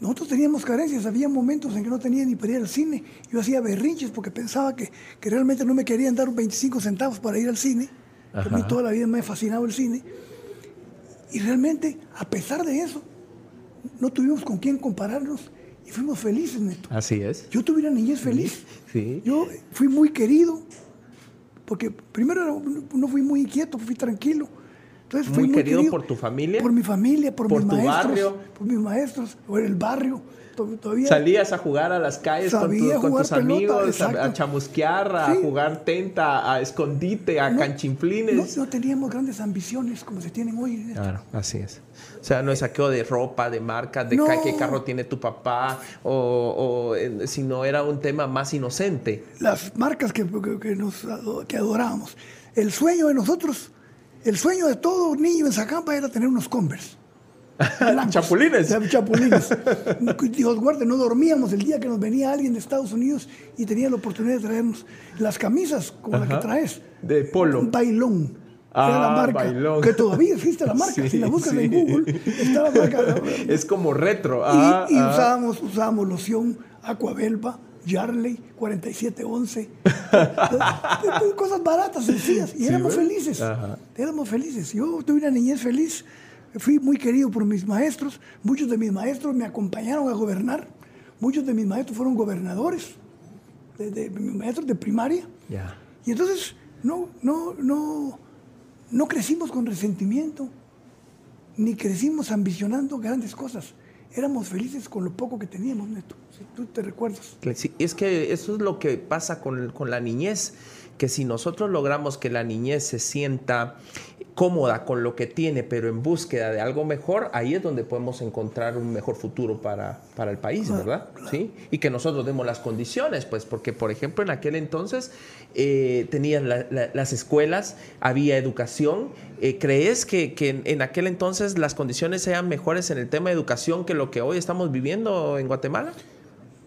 Nosotros teníamos carencias, había momentos en que no tenía ni para ir al cine. Yo hacía berrinches porque pensaba que, que realmente no me querían dar 25 centavos para ir al cine. A mí toda la vida me ha fascinado el cine. Y realmente, a pesar de eso, no tuvimos con quién compararnos y fuimos felices, Neto. Así es. Yo tuve una niñez feliz. Sí. Yo fui muy querido, porque primero no fui muy inquieto, fui tranquilo. Entonces, muy, querido, por tu familia. Por mi familia, por, por mis tu maestros. barrio. Por mis maestros, por el barrio. Todavía, Salías a jugar a las calles con, tu- con tus pelota, amigos, a, exacto. a chamusquear, a Sí. jugar tenta, a escondite, a no, canchinflines. no teníamos grandes ambiciones como se tienen hoy. Claro, así es. O sea, no es saqueo de ropa, de marcas, de No. qué carro tiene tu papá, o, o, sino era un tema más inocente. Las marcas que, que, nos que adorábamos. El sueño de nosotros, el sueño de todo niño en Zacampa era tener unos Converse. Blancos. Chapulines. Chapulines. Dios guarde, no dormíamos el día que nos venía alguien de Estados Unidos y tenía la oportunidad de traernos las camisas como la Ajá. que traes. De polo. Bailón. Ah, la marca. bailón. Que todavía existe la marca. Sí, si la buscas en sí. Google, está la marca. Es como retro. Y, ah, y ah. usábamos, usábamos loción, Aquabelva, Yarley, 4711. Cosas baratas, sencillas. Y éramos felices. Ajá. Éramos felices. Yo tuve una niñez feliz. Fui muy querido por mis maestros. Muchos de mis maestros me acompañaron a gobernar. Muchos de mis maestros fueron gobernadores. De, de- mis maestros de primaria. Ya. Y entonces no, no, no, no crecimos con resentimiento, ni crecimos ambicionando grandes cosas. Éramos felices con lo poco que teníamos, Neto, si tú te recuerdas. Sí, es que eso es lo que pasa con, con la niñez, que si nosotros logramos que la niñez se sienta cómoda con lo que tiene, pero en búsqueda de algo mejor, ahí es donde podemos encontrar un mejor futuro para, para el país, ¿verdad? ¿Sí? Y que nosotros demos las condiciones, pues, porque, por ejemplo, en aquel entonces eh, tenían la- la- las escuelas, había educación. Eh, ¿Crees que, que en, en aquel entonces las condiciones sean mejores en el tema de educación que lo que hoy estamos viviendo en Guatemala?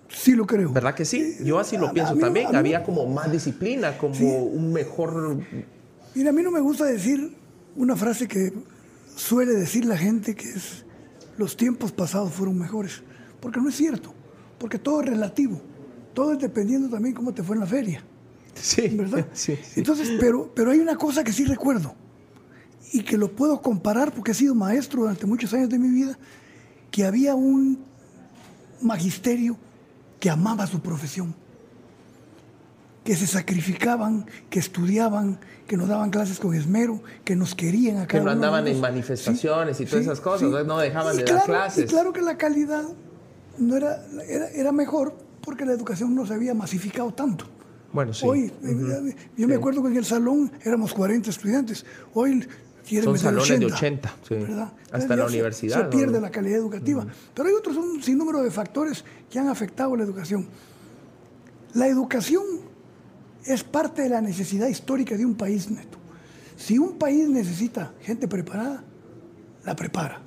Sí lo creo. ¿Verdad que sí? Yo así lo a pienso mí también. Había como más disciplina, como Sí. un mejor... Mira, a mí no me gusta decir una frase que suele decir la gente que es los tiempos pasados fueron mejores, porque no es cierto, porque todo es relativo, todo es dependiendo también cómo te fue en la feria. Sí, ¿verdad? sí, sí. Entonces, pero, pero hay una cosa que sí recuerdo y que lo puedo comparar porque he sido maestro durante muchos años de mi vida, que había un magisterio que amaba su profesión, que se sacrificaban, que estudiaban, que nos daban clases con esmero, que nos querían a Que no andaban en manifestaciones y todas esas cosas, no dejaban Y de dar claro- clases. Y claro que la calidad no era, era, era mejor porque la educación no se había masificado tanto. Bueno, sí. Hoy, eh, yo me acuerdo que en el salón éramos 40 estudiantes. Hoy quieren Son meter salones de 80, sí. ¿verdad? Hasta Entonces la se- universidad, Se, ¿no? pierde la calidad educativa. Pero hay otros, un sinnúmero de factores que han afectado la educación. La educación es parte de la necesidad histórica de un país, Neto. Si un país necesita gente preparada, la prepara.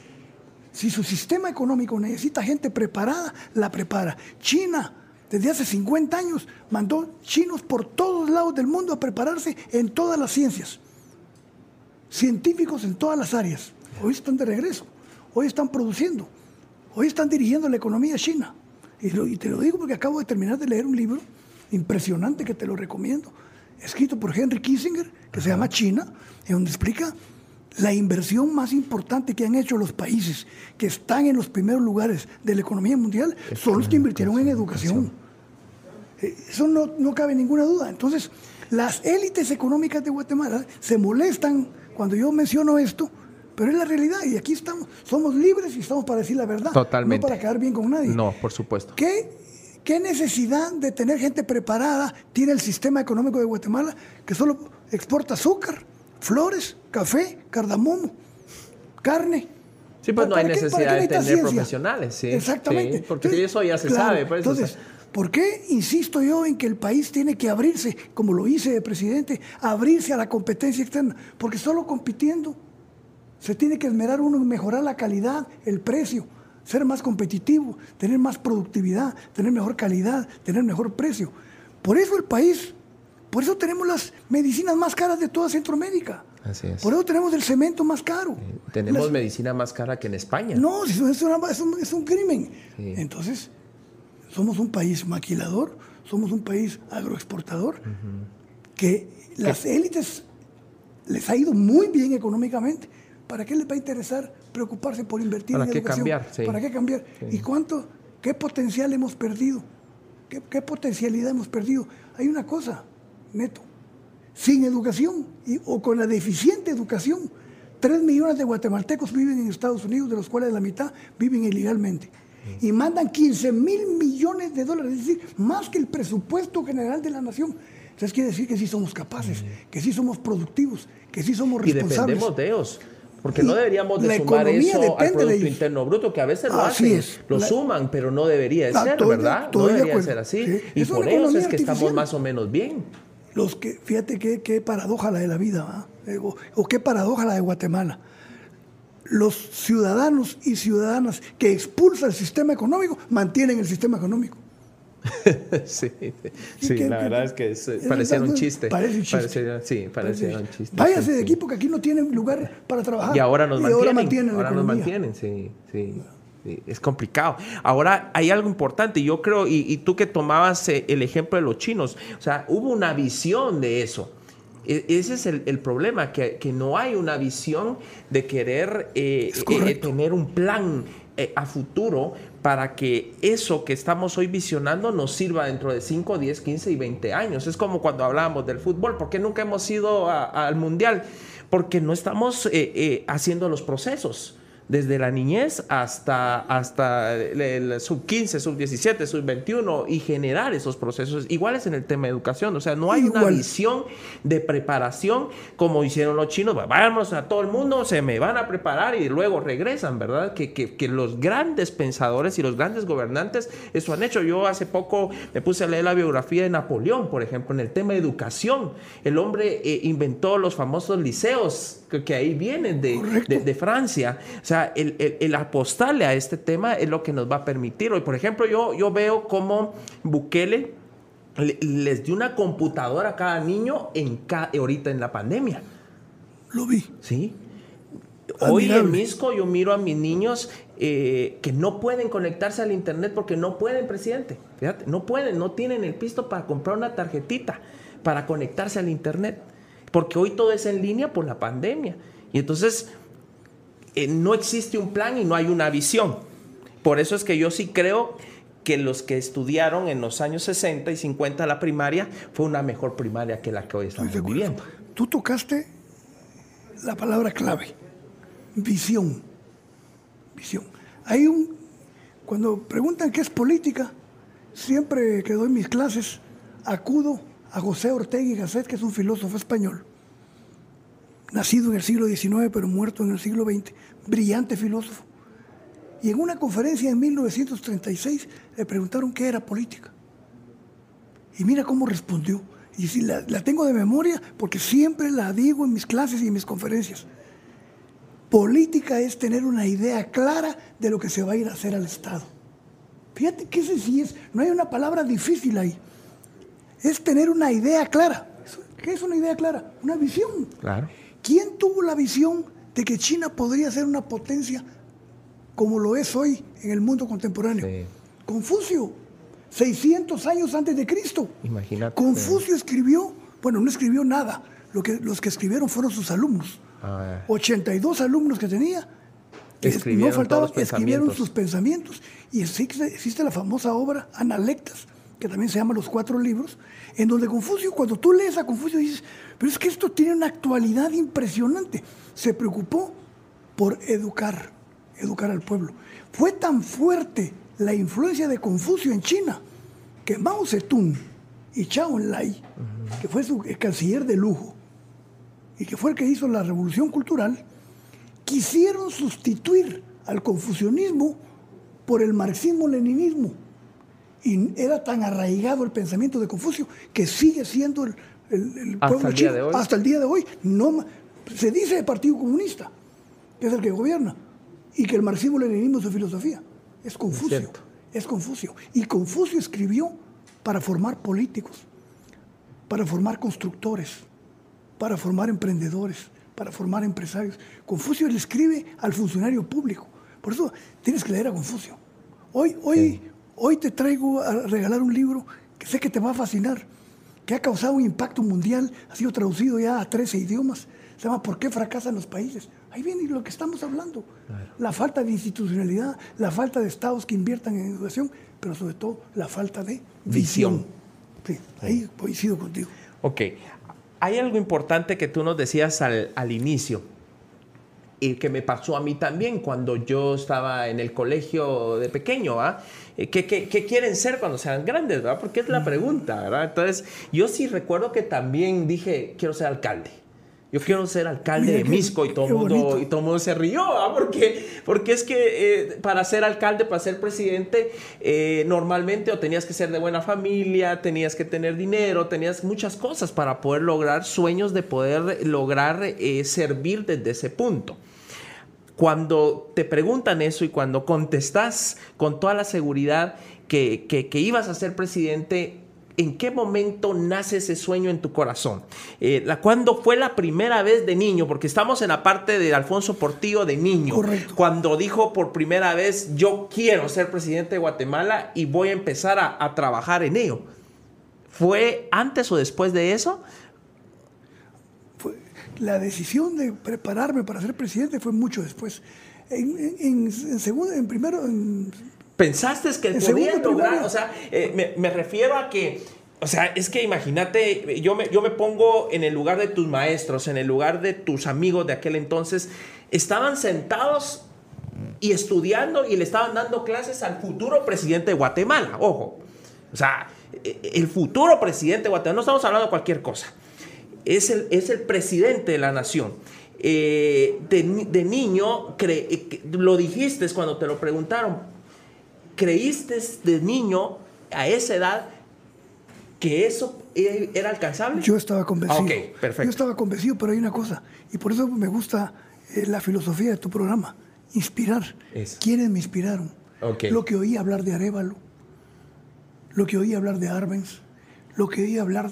Si su sistema económico necesita gente preparada, la prepara. China, desde hace 50 años, mandó chinos por todos lados del mundo a prepararse en todas las ciencias. Científicos en todas las áreas. Hoy están de regreso. Hoy están produciendo. Hoy están dirigiendo la economía china. Y, te lo digo porque acabo de terminar de leer un libro impresionante que te lo recomiendo, escrito por Henry Kissinger, que se llama China, en donde explica la inversión más importante que han hecho los países que están en los primeros lugares de la economía mundial, son los que invirtieron en educación. Eh, Eso no, no cabe ninguna duda. Entonces, las élites económicas de Guatemala se molestan cuando yo menciono esto, pero es la realidad y aquí estamos. Somos libres y estamos para decir la verdad. Totalmente. No para quedar bien con nadie. No, por supuesto. ¿Qué, ¿Qué necesidad de tener gente preparada tiene el sistema económico de Guatemala que solo exporta azúcar, flores, café, cardamomo, carne? Sí, pues no hay ¿Para qué- para necesidad qué de tener ciencia? profesionales, sí. Exactamente. Sí, porque eso ya se sabe, pues, o entonces, sea. ¿por qué insisto yo en que el país tiene que abrirse, como lo hice de presidente, abrirse a la competencia externa? Porque solo compitiendo se tiene que esmerar uno en mejorar la calidad, el precio, ser más competitivo, tener más productividad, tener mejor calidad, tener mejor precio. Por eso el país, por eso tenemos las medicinas más caras de toda Centroamérica. Así es. Por eso tenemos el cemento más caro. Tenemos Las- medicina más cara que en España. no, es, una- es un, es un crimen. Sí. Entonces, somos un país maquilador, somos un país agroexportador, que las élites les ha ido muy bien económicamente. ¿Para qué les va a interesar preocuparse por invertir ¿Para en qué educación? cambiar? Sí. ¿Para qué cambiar? ¿Y cuánto, qué potencial hemos perdido? ¿Qué, qué potencialidad hemos perdido? Hay una cosa, neto, sin educación y- o con la deficiente educación, Tres millones de guatemaltecos viven en Estados Unidos, de los cuales la mitad viven ilegalmente. Y mandan 15 mil millones de dólares, es decir, más que el presupuesto general de la nación. Entonces quiere decir que sí somos capaces, que sí somos productivos, que sí somos responsables. Y dependemos de ellos. Porque no deberíamos de sumar eso al Producto Interno Bruto, que a veces lo hacen, lo suman, pero no debería de ser, ¿verdad? No debería ser así. Y por eso es que estamos más o menos bien. Los que, fíjate qué, qué paradoja la de la vida, o, o qué paradoja la de Guatemala los ciudadanos y ciudadanas que expulsan el sistema económico mantienen el sistema económico. sí, sí la verdad es que es, parecía un chiste. Parece un chiste. sí, parecía un chiste. Váyase de equipo que aquí no tienen lugar para trabajar. Y ahora nos mantienen. Ahora, nos mantienen, sí, sí. es complicado. Ahora hay algo importante, yo creo, y, tú que tomabas eh, el ejemplo de los chinos, o sea, hubo una visión de eso. E, ese es el, problema, que, no hay una visión de querer eh, eh, tener un plan a futuro para que eso que estamos hoy visionando nos sirva dentro de 5, 10, 15 y 20 años. Es como cuando hablábamos del fútbol, ¿por qué nunca hemos ido al mundial? Porque no estamos eh, eh, haciendo los procesos desde la niñez hasta, hasta el sub 15, sub 17, sub 21 y generar esos procesos iguales en el tema de educación. O sea, no hay una visión de preparación como hicieron los chinos. Vamos a todo el mundo, se me van a preparar y luego regresan, ¿verdad? Que, que, los grandes pensadores y los grandes gobernantes eso han hecho. Yo hace poco me puse a leer la biografía de Napoleón, por ejemplo, en el tema de educación. El hombre eh, inventó los famosos liceos que, ahí vienen de, de, Francia. O sea, el, el, apostarle a este tema es lo que nos va a permitir. Hoy, por ejemplo, yo, yo veo cómo Bukele les dio una computadora a cada niño en ahorita en la pandemia. Lo vi. Sí. Hoy en Misco yo miro a mis niños eh, que no pueden conectarse al internet porque no pueden, presidente. Fíjate, no pueden, no tienen el pisto para comprar una tarjetita para conectarse al internet porque hoy todo es en línea por la pandemia. Y entonces eh, no existe un plan y no hay una visión. Por eso es que yo sí creo que los que estudiaron en los años 60 y 50 la primaria fue una mejor primaria que la que hoy estamos viviendo. Tú tocaste la palabra clave, visión. Visión. Hay un, cuando preguntan qué es política, siempre que doy mis clases, acudo a José Ortega y Gasset, que es un filósofo español, nacido en el siglo XIX pero muerto en el siglo XX, brillante filósofo. Y en una conferencia en 1936 le preguntaron qué era política. Y mira cómo respondió. Y si la, tengo de memoria porque siempre la digo en mis clases y en mis conferencias. Política es tener una idea clara de lo que se va a ir a hacer al Estado. Fíjate que ese sí es, no hay una palabra difícil ahí es tener una idea clara. ¿Qué es una idea clara? Una visión. Claro. ¿Quién tuvo la visión de que China podría ser una potencia como lo es hoy en el mundo contemporáneo? Confucio, 600 años antes de Cristo. Imagínate. Confucio escribió, bueno, no escribió nada, lo que, los que escribieron fueron sus alumnos. 82 ah. alumnos que tenía, escribieron no faltaban, escribieron sus pensamientos. Y existe, existe la famosa obra Analectas, que también se llama Los Cuatro Libros, en donde Confucio, cuando tú lees a Confucio, dices, pero es que esto tiene una actualidad impresionante. Se preocupó por educar, educar al pueblo. Fue tan fuerte la influencia de Confucio en China que Mao Zedong y Chao Enlai, que fue su canciller de lujo y que fue el que hizo la revolución cultural, quisieron sustituir al confucianismo por el marxismo-leninismo y era tan arraigado el pensamiento de Confucio que sigue siendo el, el, pueblo chino hasta el día de hoy. No, se dice el Partido Comunista, que es el que gobierna, y que el marxismo-leninismo es su filosofía. Es Confucio. Es, Confucio. Y Confucio escribió para formar políticos, para formar constructores, para formar emprendedores, para formar empresarios. Confucio le escribe al funcionario público. Por eso tienes que leer a Confucio. Hoy, hoy, Hoy te traigo a regalar un libro que sé que te va a fascinar, que ha causado un impacto mundial, ha sido traducido ya a 13 idiomas. Se llama ¿Por qué fracasan los países? Ahí viene lo que estamos hablando. La falta de institucionalidad, la falta de estados que inviertan en educación, pero sobre todo la falta de visión. Sí, ahí coincido contigo. Ok. Hay algo importante que tú nos decías al, al inicio y que me pasó a mí también cuando yo estaba en el colegio de pequeño, ¿ah? ¿Qué, qué, quieren ser cuando sean grandes? ¿verdad? Porque es la pregunta, ¿verdad? Entonces, yo sí recuerdo que también dije, quiero ser alcalde. Yo quiero ser alcalde de Misco y todo, mundo, y todo mundo se rió, porque, porque es que eh, para ser alcalde, para ser presidente, eh, normalmente o tenías que ser de buena familia, tenías que tener dinero, tenías muchas cosas para poder lograr sueños de poder lograr eh, servir desde ese punto. Cuando te preguntan eso y cuando contestas con toda la seguridad que, que, ibas a ser presidente, ¿en qué momento nace ese sueño en tu corazón? Eh, la, ¿Cuándo fue la primera vez de niño? Porque estamos en la parte de Alfonso Portillo de niño. Correcto. Cuando dijo por primera vez, yo quiero ser presidente de Guatemala y voy a empezar a, a trabajar en ello. ¿Fue antes o después de eso? La decisión de prepararme para ser presidente fue mucho después. En, segundo, en primero... ¿Pensaste que podías lograr? O sea, eh, me, refiero a que... O sea, es que imagínate, yo me, yo me pongo en el lugar de tus maestros, en el lugar de tus amigos de aquel entonces. Estaban sentados y estudiando y le estaban dando clases al futuro presidente de Guatemala. Ojo. O sea, e, e, el futuro presidente de Guatemala. No estamos hablando de cualquier cosa es el, es el presidente de la nación. Eh, de, niño, eh, lo dijiste cuando te lo preguntaron, ¿creíste de niño a esa edad que eso e, era alcanzable? Yo estaba convencido. perfecto. Yo estaba convencido, pero hay una cosa, y por eso me gusta eh, la filosofía de tu programa, inspirar. ¿Quiénes me inspiraron? Lo que oí hablar de Arevalo, lo que oí hablar de Arbenz, lo que oí hablar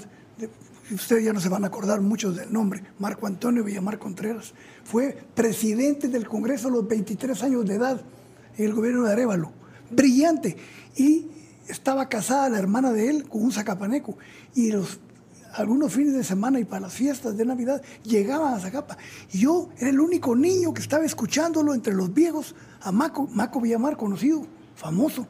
ustedes ya no se van a acordar muchos del nombre, Marco Antonio Villamar Contreras. Fue presidente del Congreso a los 23 años de edad en el gobierno de Arevalo. Brillante. Y estaba casada la hermana de él con un zacapaneco. Y los, algunos fines de semana y para las fiestas de Navidad llegaban a Zacapa. Y yo era el único niño que estaba escuchándolo entre los viejos a Maco, Maco Villamar, conocido, famoso.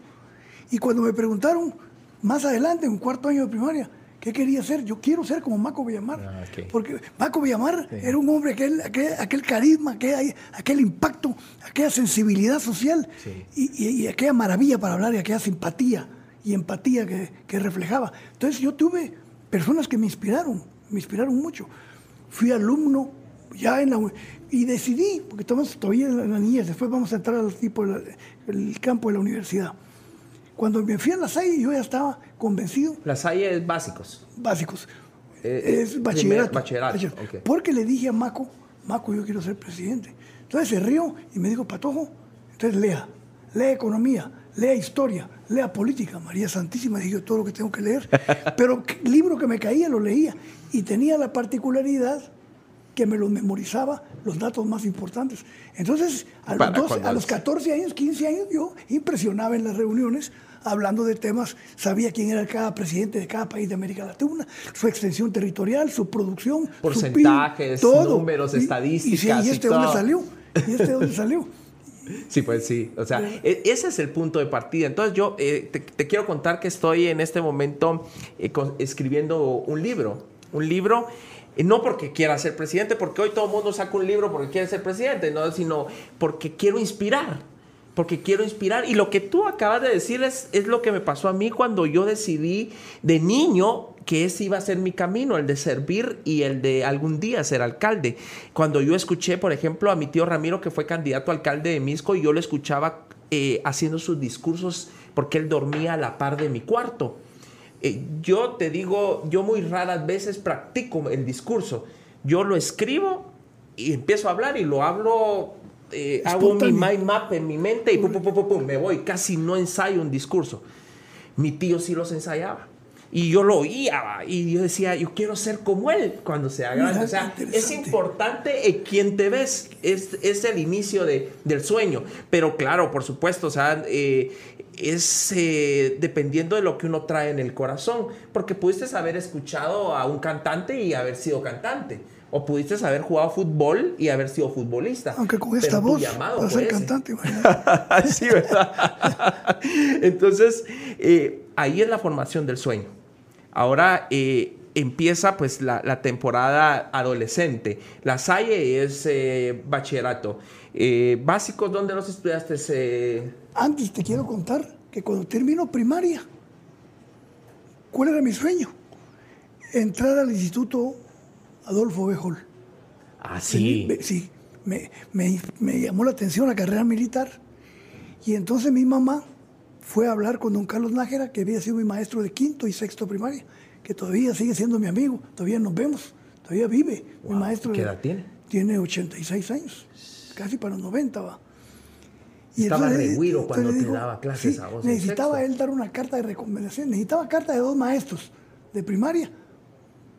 Y cuando me preguntaron más adelante, en un cuarto año de primaria, ¿Qué quería ser? Yo quiero ser como Maco Villamar. Ah, Porque Maco Villamar era un hombre, aquel, aquel, carisma, aquel, aquel, impacto, aquella sensibilidad social y, aquella maravilla para hablar y aquella simpatía y empatía que, reflejaba. Entonces yo tuve personas que me inspiraron, me inspiraron mucho. Fui alumno ya en la... Y decidí, porque estamos todavía en la niñez, después vamos a entrar al tipo, el campo de la universidad cuando me fui a la SAI, yo ya estaba convencido. La SAI es básicos. Básicos. Eh, es bachillerato. bachillerato. Porque le dije a Maco, Maco, yo quiero ser presidente. Entonces se rió y me dijo, Patojo, entonces lea, lea economía, lea historia, lea política. María Santísima, dije todo lo que tengo que leer. Pero libro que me caía lo leía. Y tenía la particularidad que me los memorizaba los datos más importantes. Entonces, a los, a los 14 años, 15 años, yo impresionaba en las reuniones hablando de temas, sabía quién era cada presidente de cada país de América Latina, su extensión territorial, su producción, porcentajes, números, estadísticas. Y, este dónde salió, y este dónde salió. Sí, pues sí. O sea, e, ese es el punto de partida. Entonces yo eh, te, quiero contar que estoy en este momento eh, escribiendo un libro. Un libro no porque quiera ser presidente, porque hoy todo el mundo saca un libro porque quiere ser presidente, no, sino porque quiero inspirar, porque quiero inspirar. Y lo que tú acabas de decir es, es lo que me pasó a mí cuando yo decidí de niño que ese iba a ser mi camino, el de servir y el de algún día ser alcalde. Cuando yo escuché, por ejemplo, a mi tío Ramiro, que fue candidato a alcalde de Misco, y yo lo escuchaba eh, haciendo sus discursos porque él dormía a la par de mi cuarto. Eh, yo te digo, yo muy raras veces practico el discurso. Yo lo escribo y empiezo a hablar y lo hablo, eh, hago mi mind map en mi mente y pum, pum, pum, pum, me voy. Casi no ensayo un discurso. Mi tío sí los ensayaba. Y yo lo oía y yo decía, yo quiero ser como él cuando sea grande. o sea, es importante en quien te ves, es, es el inicio de, del sueño. Pero claro, por supuesto, o sea, eh, es eh, dependiendo de lo que uno trae en el corazón. Porque pudiste haber escuchado a un cantante y haber sido cantante. O pudiste haber jugado fútbol y haber sido futbolista. Aunque con esta voz a ser cantante. sí, ¿verdad? Entonces, eh, ahí es la formación del sueño. Ahora, eh, empieza pues la, temporada adolescente. La Salle es eh, bachillerato. ¿Básicos dónde los estudiaste? Antes te quiero contar que cuando termino primaria, ¿cuál era mi sueño? Entrar al Instituto Adolfo Bejol. Ah, sí. sí, me, me llamó la atención la carrera militar. Y entonces mi mamá fue a hablar con don Carlos Nájera, que había sido mi maestro de quinto y sexto primaria que todavía sigue siendo mi amigo, todavía nos vemos, todavía vive. mi maestro ¿Qué edad tiene? Tiene 86 años, casi para los 90 va. Y Estaba re cuando te daba clases a vos. Necesitaba él dar una carta de recomendación, necesitaba carta de dos maestros de primaria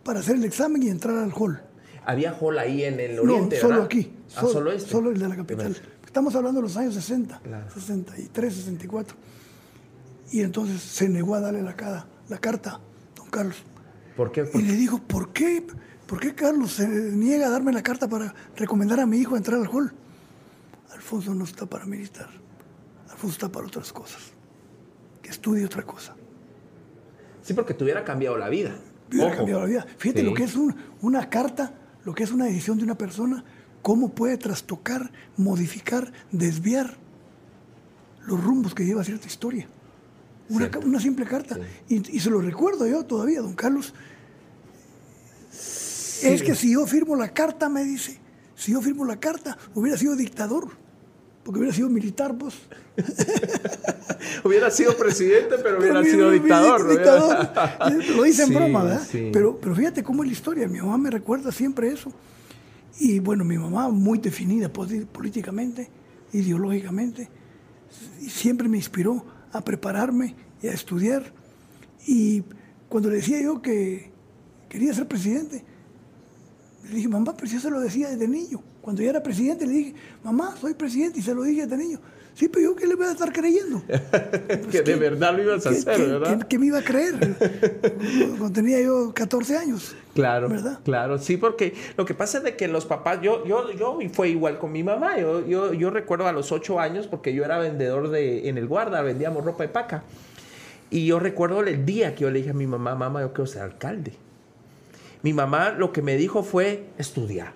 para hacer el examen y entrar al hall. ¿Había hall ahí en el oriente? No, solo aquí. Ah, solo, este? Solo el de la capital. Estamos hablando de los años 60, 63, 64. Y entonces se negó a darle la, la carta Carlos. ¿Por qué? y le dijo, ¿por qué? ¿Por qué Carlos se niega a darme la carta para recomendar a mi hijo a entrar al hall? Alfonso no está para militar. Alfonso está para otras cosas. Que estudie otra cosa. Sí, porque te hubiera cambiado la vida. Hubiera cambiado la vida. Fíjate lo que es una carta, lo que es una decisión de una persona, cómo puede trastocar, modificar, desviar los rumbos que lleva cierta historia. Una, simple carta. Y, se lo recuerdo yo todavía, don Carlos. Es que si yo firmo la carta, me dice, si yo firmo la carta, hubiera sido dictador, porque hubiera sido militar, pues. hubiera sido presidente, pero hubiera sido dictador. Lo dice en broma, ¿verdad? Pero, pero fíjate cómo es la historia. Mi mamá me recuerda siempre eso. Y bueno, mi mamá muy definida políticamente, ideológicamente, siempre me inspiró a prepararme y a estudiar. Y cuando le decía yo que quería ser presidente, le dije, mamá, pero si yo se lo decía desde niño. Cuando yo era presidente, le dije, mamá, soy presidente, y se lo dije desde niño. Sí, pero yo qué le voy a estar creyendo. que de verdad lo ibas a hacer, ¿verdad? Que, me iba a creer cuando tenía yo 14 años. Claro, ¿verdad? claro, sí, porque lo que pasa es de que los papás, yo, yo, yo fue igual con mi mamá. Yo, yo, yo recuerdo a los 8 años, porque yo era vendedor de, en el guarda, vendíamos ropa de paca. Y yo recuerdo el día que yo le dije a mi mamá, mamá, yo quiero ser alcalde. Mi mamá lo que me dijo fue estudiar,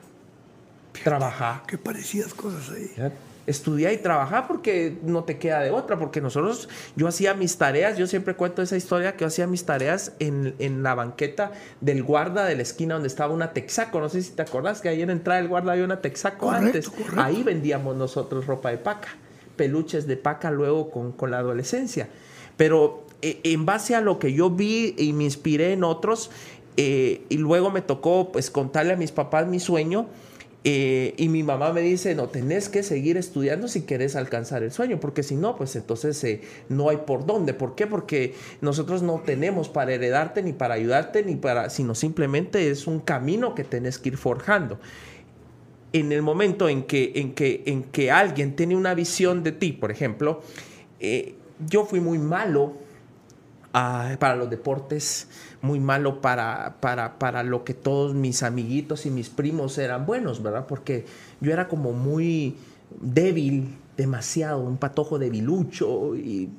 trabajar. Qué parecidas cosas ahí. Estudiar y trabajar porque no te queda de otra, porque nosotros, yo hacía mis tareas, yo siempre cuento esa historia que yo hacía mis tareas en, en la banqueta del guarda de la esquina donde estaba una Texaco, no sé si te acordás que ahí en entrada del guarda había una Texaco antes, ahí vendíamos nosotros ropa de paca, peluches de paca luego con, con la adolescencia, pero eh, en base a lo que yo vi y me inspiré en otros, eh, y luego me tocó pues contarle a mis papás mi sueño, eh, y mi mamá me dice, no, tenés que seguir estudiando si querés alcanzar el sueño, porque si no, pues entonces eh, no hay por dónde. ¿Por qué? Porque nosotros no tenemos para heredarte ni para ayudarte, ni para, sino simplemente es un camino que tenés que ir forjando. En el momento en que, en que, en que alguien tiene una visión de ti, por ejemplo, eh, yo fui muy malo ah, para los deportes muy malo para, para, para lo que todos mis amiguitos y mis primos eran buenos, ¿verdad? Porque yo era como muy débil, demasiado, un patojo debilucho y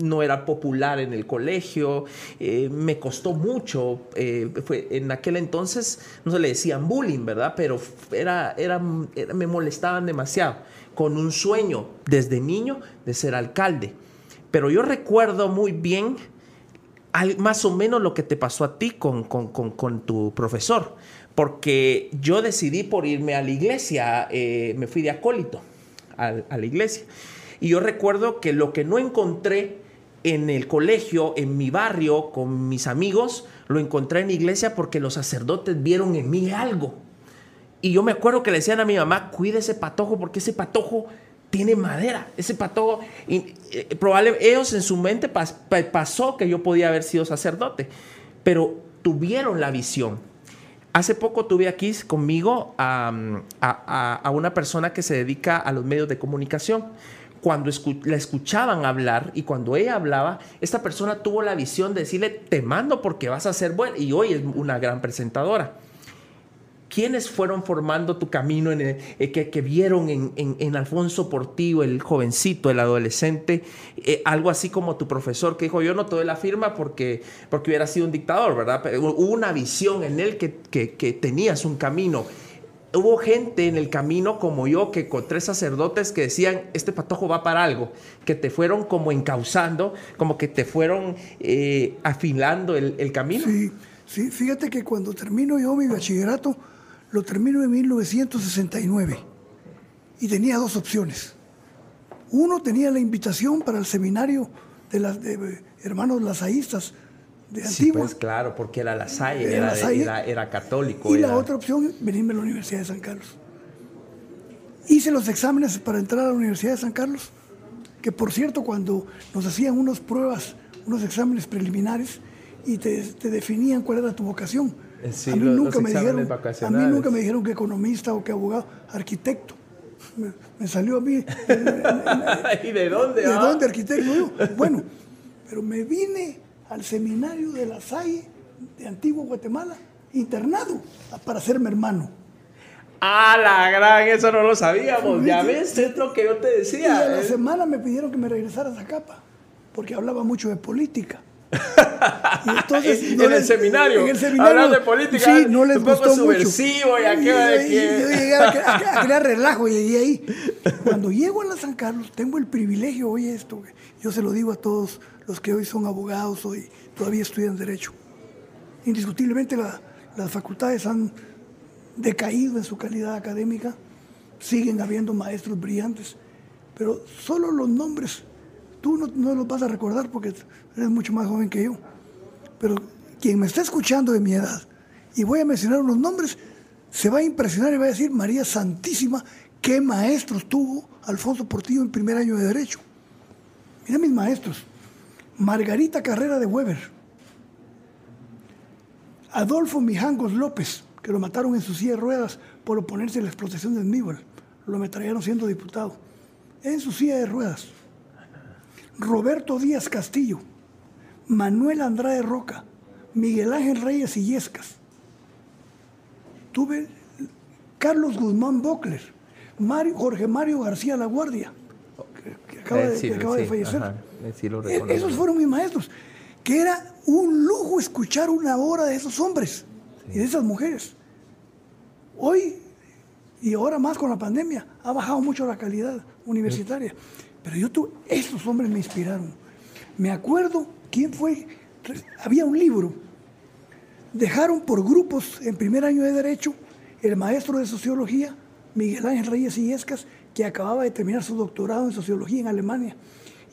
no era popular en el colegio, eh, me costó mucho, eh, fue, en aquel entonces no se le decían bullying, ¿verdad? Pero era, era, me molestaban demasiado, con un sueño desde niño de ser alcalde. Pero yo recuerdo muy bien más o menos lo que te pasó a ti con, con, tu profesor, porque yo decidí por irme a la iglesia, eh, me fui de acólito a, la iglesia. Y yo recuerdo que lo que no encontré en el colegio, en mi barrio, con mis amigos, lo encontré en la iglesia porque los sacerdotes vieron en mí algo. Y yo me acuerdo que le decían a mi mamá, cuide ese patojo porque ese patojo tiene madera. Ese pato, y, eh, ellos en su mente pasó que yo podía haber sido sacerdote, pero tuvieron la visión. Hace poco tuve aquí conmigo a, una persona que se dedica a los medios de comunicación. Cuando la escuchaban hablar y cuando ella hablaba, esta persona tuvo la visión de decirle, te mando porque vas a ser buena. Y hoy es una gran presentadora ¿quiénes fueron formando tu camino en eh, que, vieron en, Alfonso Portillo, el jovencito, el adolescente, eh, algo así como tu profesor que dijo, yo no te doy la firma porque, porque hubiera sido un dictador, ¿verdad? Hubo una visión en él que, que tenías un camino hubo gente en el camino como yo, que con tres sacerdotes que decían, este patojo va para algo, que te fueron como encauzando, como que te fueron eh, afilando el, camino. Sí, sí, fíjate que cuando termino yo mi bachillerato, lo termino en 1969 y tenía dos opciones. Uno tenía la invitación para el seminario de, los hermanos lasaístas de sí, Pues claro, porque era la Salle, era, era, católico. Y la otra opción, venirme a la Universidad de San Carlos. Hice los exámenes para entrar a la Universidad de San Carlos, que por cierto, cuando nos hacían unas pruebas, unos exámenes preliminares, y te, definían cuál era tu vocación. A, mí nunca me dijeron, a mí nunca me dijeron que economista o que abogado, arquitecto. Me, salió a mí. ¿Y de dónde? ¿De dónde arquitecto? Bueno, pero me vine al seminario de la SAI de Antiguo Guatemala, internado, para hacerme hermano. Ah, la gran, eso no lo sabíamos. Ya ves, es lo que yo te decía. Y a la ¿eh? semana me pidieron que me regresara a Zacapa, porque hablaba mucho de política. Y entonces, en, el seminario, en el seminario, hablando de política, sí, no les un poco subversivo y, Yo llegué a, crear relajo y llegué ahí. Cuando llego a la San Carlos, tengo el privilegio, oye esto, yo se lo digo a todos los que hoy son abogados, hoy todavía estudian Derecho. Indiscutiblemente las facultades han decaído en su calidad académica, siguen habiendo maestros brillantes, pero solo los nombres, tú no, no los vas a recordar porque eres mucho más joven que yo, pero quien me está escuchando de mi edad, y voy a mencionar unos nombres, se va a impresionar y va a decir, María Santísima, qué maestros tuvo Alfonso Portillo en primer año de Derecho. Mira mis maestros, Margarita Carrera de Weber, Adolfo Mijangos López, que lo mataron en su silla de ruedas por oponerse a la explotación de Nibel, lo metrallaron siendo diputado, en su silla de ruedas. Roberto Díaz Castillo, Manuel Andrade Roca, Miguel Ángel Reyes Illescas. Tuve Carlos Guzmán Bocler, Jorge Mario García La Guardia, que, acaba, de, fallecer. Eh, esos fueron mis maestros, que era un lujo escuchar una hora de esos hombres y de esas mujeres. Hoy, y ahora más con la pandemia, ha bajado mucho la calidad universitaria. Pero yo tuve, esos hombres me inspiraron. Me acuerdo quién fue, había un libro, dejaron por grupos en primer año de Derecho el maestro de Sociología, Miguel Ángel Reyes Illescas, que acababa de terminar su doctorado en Sociología en Alemania.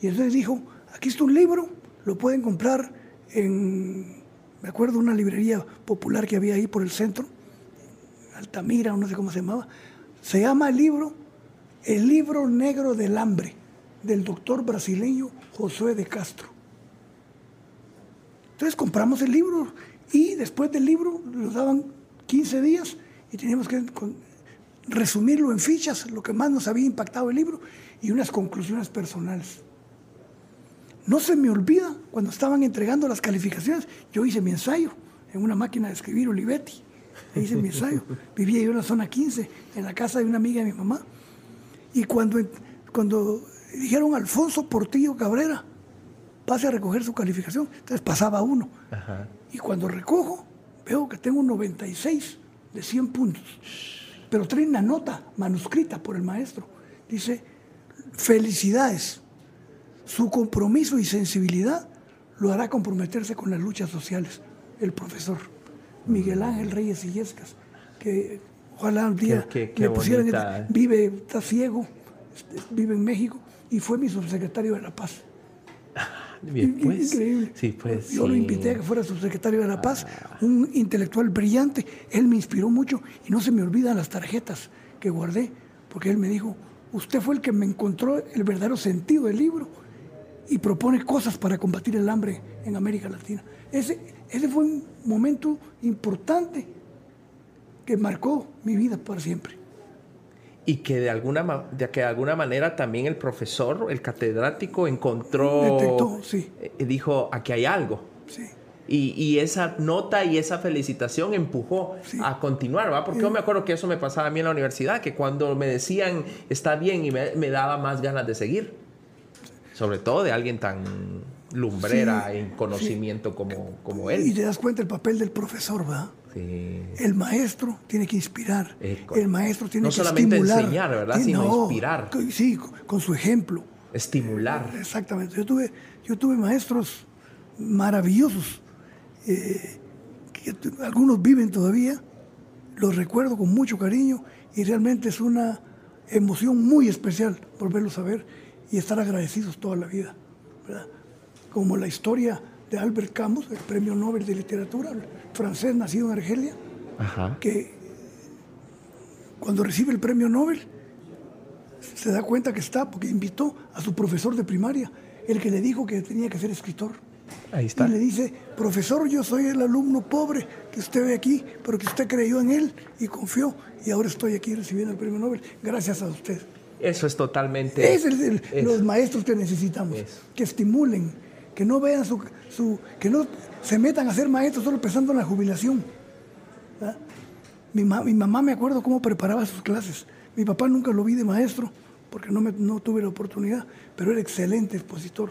Y entonces dijo, aquí está un libro, lo pueden comprar en, me acuerdo, una librería popular que había ahí por el centro, Altamira, no sé cómo se llamaba. Se llama el libro El libro negro del hambre, del doctor brasileño Josué de Castro. Entonces compramos el libro y después del libro nos daban 15 días y teníamos que resumirlo en fichas, lo que más nos había impactado el libro y unas conclusiones personales. No se me olvida cuando estaban entregando las calificaciones, yo hice mi ensayo en una máquina de escribir Olivetti. Hice mi ensayo. Vivía yo en la zona 15, en la casa de una amiga de mi mamá. Y cuando, cuando dijeron Alfonso Portillo Cabrera, pase a recoger su calificación, entonces pasaba uno. Y cuando recojo, veo que tengo un 96 de 100 puntos. Pero trae una nota manuscrita por el maestro. Dice, felicidades su compromiso y sensibilidad lo hará comprometerse con las luchas sociales. El profesor Miguel Ángel Reyes Illescas, que ojalá un día le pusieran, vive, está ciego, este, vive en México y fue mi subsecretario de la Paz. Pues, Increíble. Pues, Yo lo invité a que fuera subsecretario de la Paz, ah. un intelectual brillante. Él me inspiró mucho y no se me olvidan las tarjetas que guardé, porque él me dijo, usted fue el que me encontró el verdadero sentido del libro y propone cosas para combatir el hambre en América Latina. Ese, ese fue un momento importante que marcó mi vida para siempre. Y que de alguna, de que de alguna manera también el profesor, el catedrático, encontró, Detectó, sí. Eh, dijo, aquí hay algo. Sí. Y, esa nota y esa felicitación empujó a continuar, ¿va? Porque yo me acuerdo que eso me pasaba a mí en la universidad, que cuando me decían está bien y me, daba más ganas de seguir. Sobre todo de alguien tan lumbrera en conocimiento como, como él. Y te das cuenta el papel del profesor, ¿va? Sí. El maestro tiene que inspirar. el maestro tiene que estimular. No solamente enseñar, ¿verdad? Sino inspirar. Sí, con su ejemplo. Estimular. Exactamente. Yo tuve, yo tuve maestros maravillosos eh, que algunos viven todavía, los recuerdo con mucho cariño y realmente es una emoción muy especial volverlos a ver y estar agradecidos toda la vida. Como la historia de Albert Camus, el premio Nobel de Literatura, francés nacido en Argelia, que cuando recibe el premio Nobel se da cuenta que está porque invitó a su profesor de primaria, el que le dijo que tenía que ser escritor. Ahí está. Y le dice, profesor, yo soy el alumno pobre que usted ve aquí, pero que usted creyó en él y confió, y ahora estoy aquí recibiendo el premio Nobel, gracias a usted. Eso es totalmente... Es los maestros que necesitamos, que estimulen, que no vean su, su, que no se metan a ser maestros solo pensando en la jubilación. Mi, mi, mamá me acuerdo cómo preparaba sus clases. Mi papá nunca lo vi de maestro, porque no, me, no tuve la oportunidad, pero era excelente expositor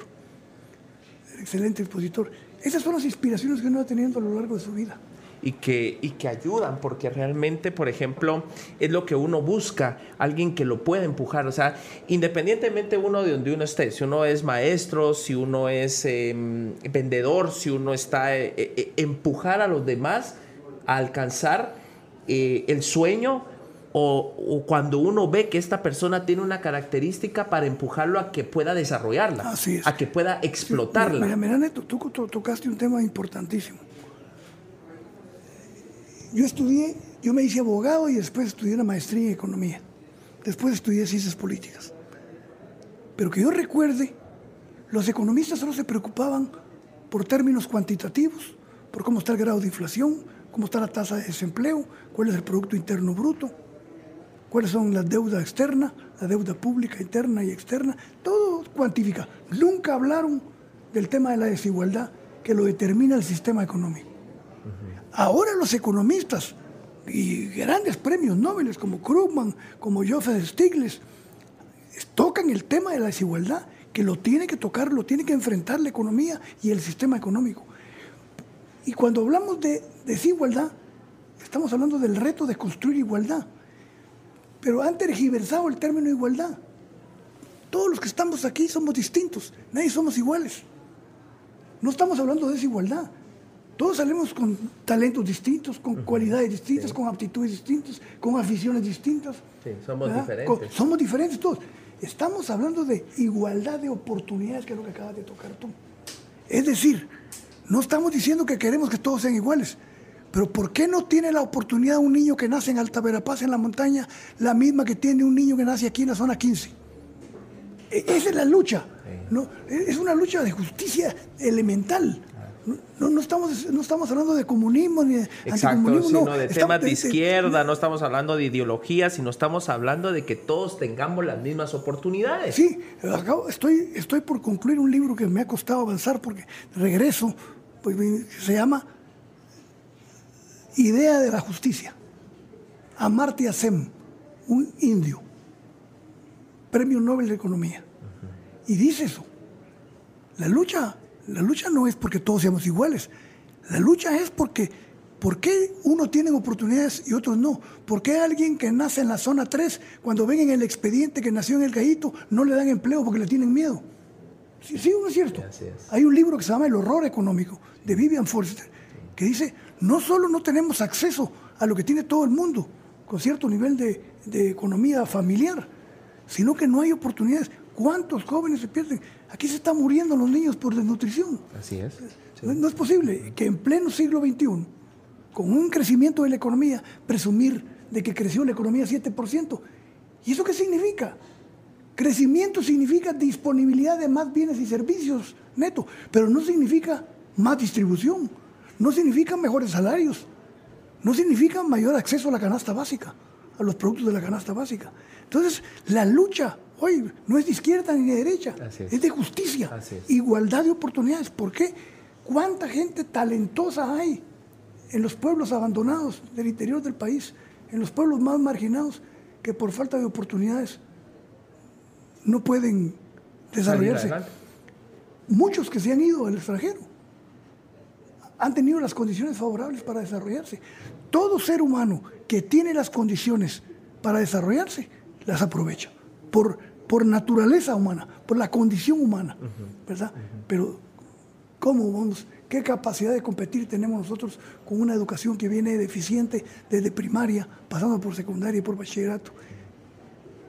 excelente expositor. Esas son las inspiraciones que uno va teniendo a lo largo de su vida. Y que, y que ayudan, porque realmente, por ejemplo, es lo que uno busca, alguien que lo pueda empujar. O sea, independientemente uno de donde uno esté, si uno es maestro, si uno es em, vendedor, si uno está, eh, eh, empujar a los demás a alcanzar eh, el sueño o, cuando uno ve que esta persona tiene una característica para empujarlo a que pueda desarrollarla, a que pueda explotarla. mira, mira, Neto, tú, tocaste un tema importantísimo. Yo estudié, yo me hice abogado y después estudié una maestría en economía. Después estudié ciencias políticas. Pero que yo recuerde, los economistas solo se preocupaban por términos cuantitativos, por cómo está el grado de inflación, cómo está la tasa de desempleo, cuál es el Producto Interno Bruto cuáles son las deudas externas, la deuda pública interna y externa, todo cuantifica. Nunca hablaron del tema de la desigualdad que lo determina el sistema económico. Ahora los economistas y grandes premios Nobel como Krugman, como Joseph Stiglitz, tocan el tema de la desigualdad, que lo tiene que tocar, lo tiene que enfrentar la economía y el sistema económico. Y cuando hablamos de desigualdad, estamos hablando del reto de construir igualdad. Pero han tergiversado el término igualdad. Todos los que estamos aquí somos distintos, nadie somos iguales. No estamos hablando de desigualdad. Todos salimos con talentos distintos, con cualidades distintas, con aptitudes distintas, con aficiones distintas. Sí, somos diferentes. somos diferentes todos. Estamos hablando de igualdad de oportunidades, que es lo que acabas de tocar tú. Es decir, no estamos diciendo que queremos que todos sean iguales, pero ¿por qué no tiene la oportunidad un niño que nace en Alta Verapaz, en la montaña, la misma que tiene un niño que nace aquí en la zona 15? E, esa es la lucha. ¿no? E, es una lucha de justicia elemental. No, no, estamos, no estamos hablando de comunismo ni de Exacto, sino de temas de, izquierda, no estamos hablando de ideología, sino estamos hablando de que todos tengamos las mismas oportunidades. Sí, estoy, estoy por concluir un libro que me ha costado avanzar porque regreso, pues, se llama idea de la justicia. Amartya Sen, un indio, premio Nobel de Economía. Y dice eso. La lucha, la lucha no es porque todos seamos iguales. La lucha es porque, ¿por qué unos tienen oportunidades y otros no? ¿Por qué alguien que nace en la zona 3, cuando ven en el expediente que nació en el Gallito, no le dan empleo porque le tienen miedo? Sí, sí, no es cierto. Hay un libro que se llama El horror económico, de Vivian Forster, que dice, no solo no tenemos acceso a lo que tiene todo el mundo, con cierto nivel de, economía familiar, sino que no hay oportunidades. ¿Cuántos jóvenes se pierden? Aquí se están muriendo los niños por desnutrición. Así es. No, es posible que en pleno siglo XXI, con un crecimiento de la economía, presumir de que creció la economía 7%. ¿Y eso qué significa? Crecimiento significa disponibilidad de más bienes y servicios neto, pero no significa más distribución no significa mejores salarios, no significa mayor acceso a la canasta básica, a los productos de la canasta básica. Entonces, la lucha hoy no es de izquierda ni de derecha, es. de justicia, igualdad de oportunidades. ¿Por qué? ¿Cuánta gente talentosa hay en los pueblos abandonados del interior del país, en los pueblos más marginados, que por falta de oportunidades no pueden desarrollarse? Muchos que se han ido al extranjero han tenido las condiciones favorables para desarrollarse. Todo ser humano que tiene las condiciones para desarrollarse, las aprovecha. Por, por naturaleza humana, por la condición humana, ¿verdad? Pero, ¿cómo vamos? ¿Qué capacidad de competir tenemos nosotros con una educación que viene deficiente desde primaria, pasando por secundaria y por bachillerato?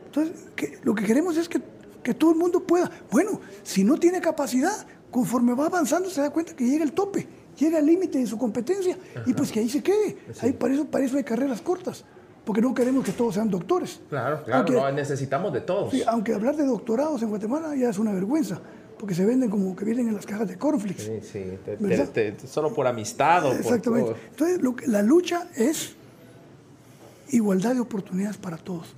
Entonces, lo que queremos es que, que todo el mundo pueda. Bueno, si no tiene capacidad, conforme va avanzando se da cuenta que llega el tope llega al límite de su competencia y pues que ahí se quede. Ahí para, eso, para eso hay carreras cortas, porque no queremos que todos sean doctores. Claro, claro, necesitamos de todos. Sí, aunque hablar de doctorados en Guatemala ya es una vergüenza, porque se venden como que vienen en las cajas de cornflakes. Sí, sí, solo por amistad o Exactamente. Entonces, lo que, la lucha es igualdad de oportunidades para todos.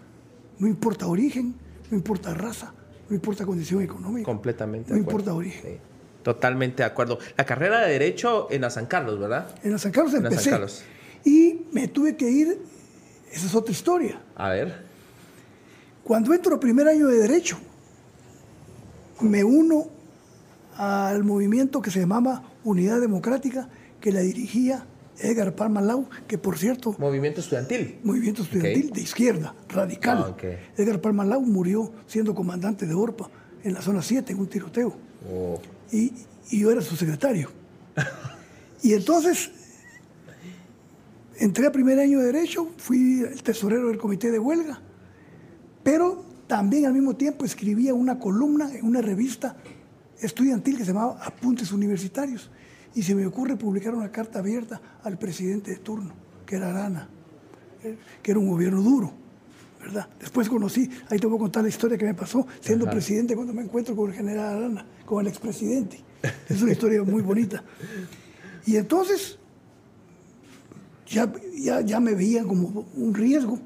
No importa origen, no importa raza, no importa condición económica. Completamente. No importa origen. Totalmente de acuerdo. La carrera de Derecho en la San Carlos, ¿verdad? En la San Carlos empecé. En San Carlos. Y me tuve que ir, esa es otra historia. A ver. Cuando entro al primer año de Derecho, me uno al movimiento que se llamaba Unidad Democrática, que la dirigía Edgar Palma Lau, que por cierto... Movimiento estudiantil. Movimiento estudiantil de izquierda, radical. Ah, Edgar Palma Lau murió siendo comandante de ORPA en la zona 7 en un tiroteo. Oh y, yo era su secretario. y entonces entré a primer año de Derecho, fui el tesorero del comité de huelga, pero también al mismo tiempo escribía una columna en una revista estudiantil que se llamaba Apuntes Universitarios. Y se me ocurre publicar una carta abierta al presidente de turno, que era Arana, eh, que era un gobierno duro. ¿verdad? Después conocí, ahí te voy a contar la historia que me pasó siendo presidente cuando me encuentro con el general Arana, con el expresidente. Es una historia muy bonita. Y entonces ya, ya, ya me veían como un riesgo.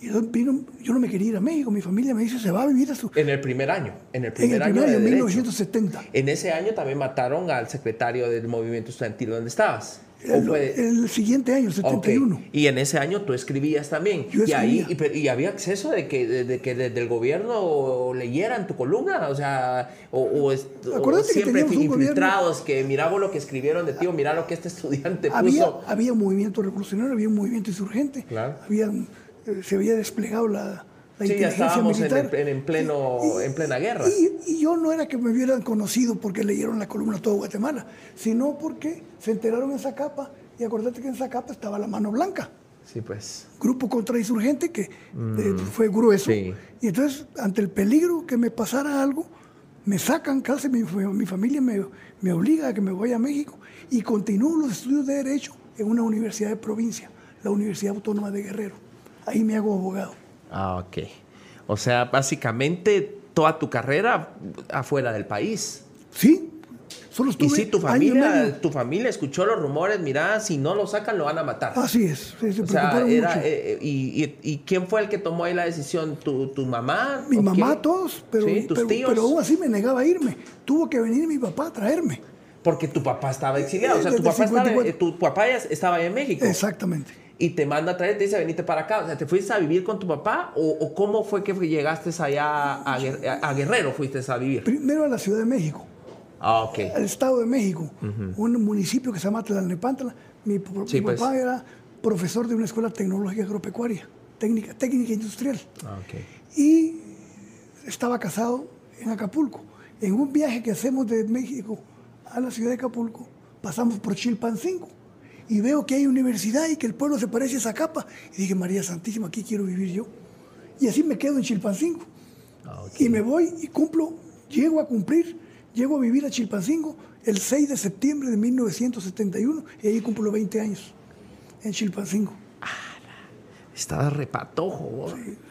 Y yo no me quería ir a México, mi familia me dice, se va a vivir a su... En el primer año, en el primer, en el primer año, 1970. En ese año también mataron al secretario del movimiento estudiantil donde estabas. El, siguiente año, 71. Y en ese año tú escribías también. y, ahí, y, había acceso de que, de, que desde el gobierno leyeran tu columna, o sea, o, o, siempre infiltrados que miramos lo que escribieron de ti o mira lo que este estudiante puso. Había un movimiento revolucionario, había un movimiento insurgente, había, eh, se había desplegado la, sí, ya estábamos En, pleno, en plena guerra. Y, yo no era que me hubieran conocido porque leyeron la columna todo Guatemala, sino porque se enteraron en Zacapa y acordate que en Zacapa estaba la mano blanca. Sí, pues. Grupo contrainsurgente que mm. fue grueso. Y entonces, ante el peligro que me pasara algo, me sacan, casi mi, mi familia me, me obliga a que me vaya a México y continúo los estudios de Derecho en una universidad de provincia, la Universidad Autónoma de Guerrero. Ahí me hago abogado. Ah, ok. O sea, básicamente toda tu carrera afuera del país. Sí. Solo estuve y si tu familia, tu familia escuchó los rumores, mira, si no lo sacan lo van a matar. Así es. o sea, era, eh, y, y, quién fue el que tomó ahí la decisión? ¿Tu, tu mamá? Mi mamá, todos, pero, ¿Tus tíos? pero aún así me negaba a irme. Tuvo que venir mi papá a traerme. Porque tu papá estaba exiliado. O sea, tu papá, estaba, tu papá ya estaba en México. Exactamente y te manda a traer, te dice, venite para acá. O sea, ¿te fuiste a vivir con tu papá o, cómo fue que llegaste allá a, Guerrero, fuiste a vivir? Primero a la Ciudad de México. Ah, ok. Al Estado de México, un municipio que se llama Tlalnepantla. Mi, mi pues. papá era profesor de una escuela tecnológica agropecuaria, técnica, técnica industrial. Ah, okay. Y estaba casado en Acapulco. En un viaje que hacemos de México a la ciudad de Acapulco, pasamos por Chilpancingo y veo que hay universidad y que el pueblo se parece a esa capa. Y dije, María Santísima, aquí quiero vivir yo. Y así me quedo en Chilpancingo. Ah, y me voy y cumplo, llego a cumplir, llego a vivir a Chilpancingo el 6 de septiembre de 1971 y ahí cumplo 20 años en Chilpancingo. Estaba repatojo. Sí, repatojo.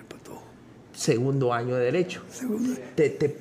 Segundo año de derecho.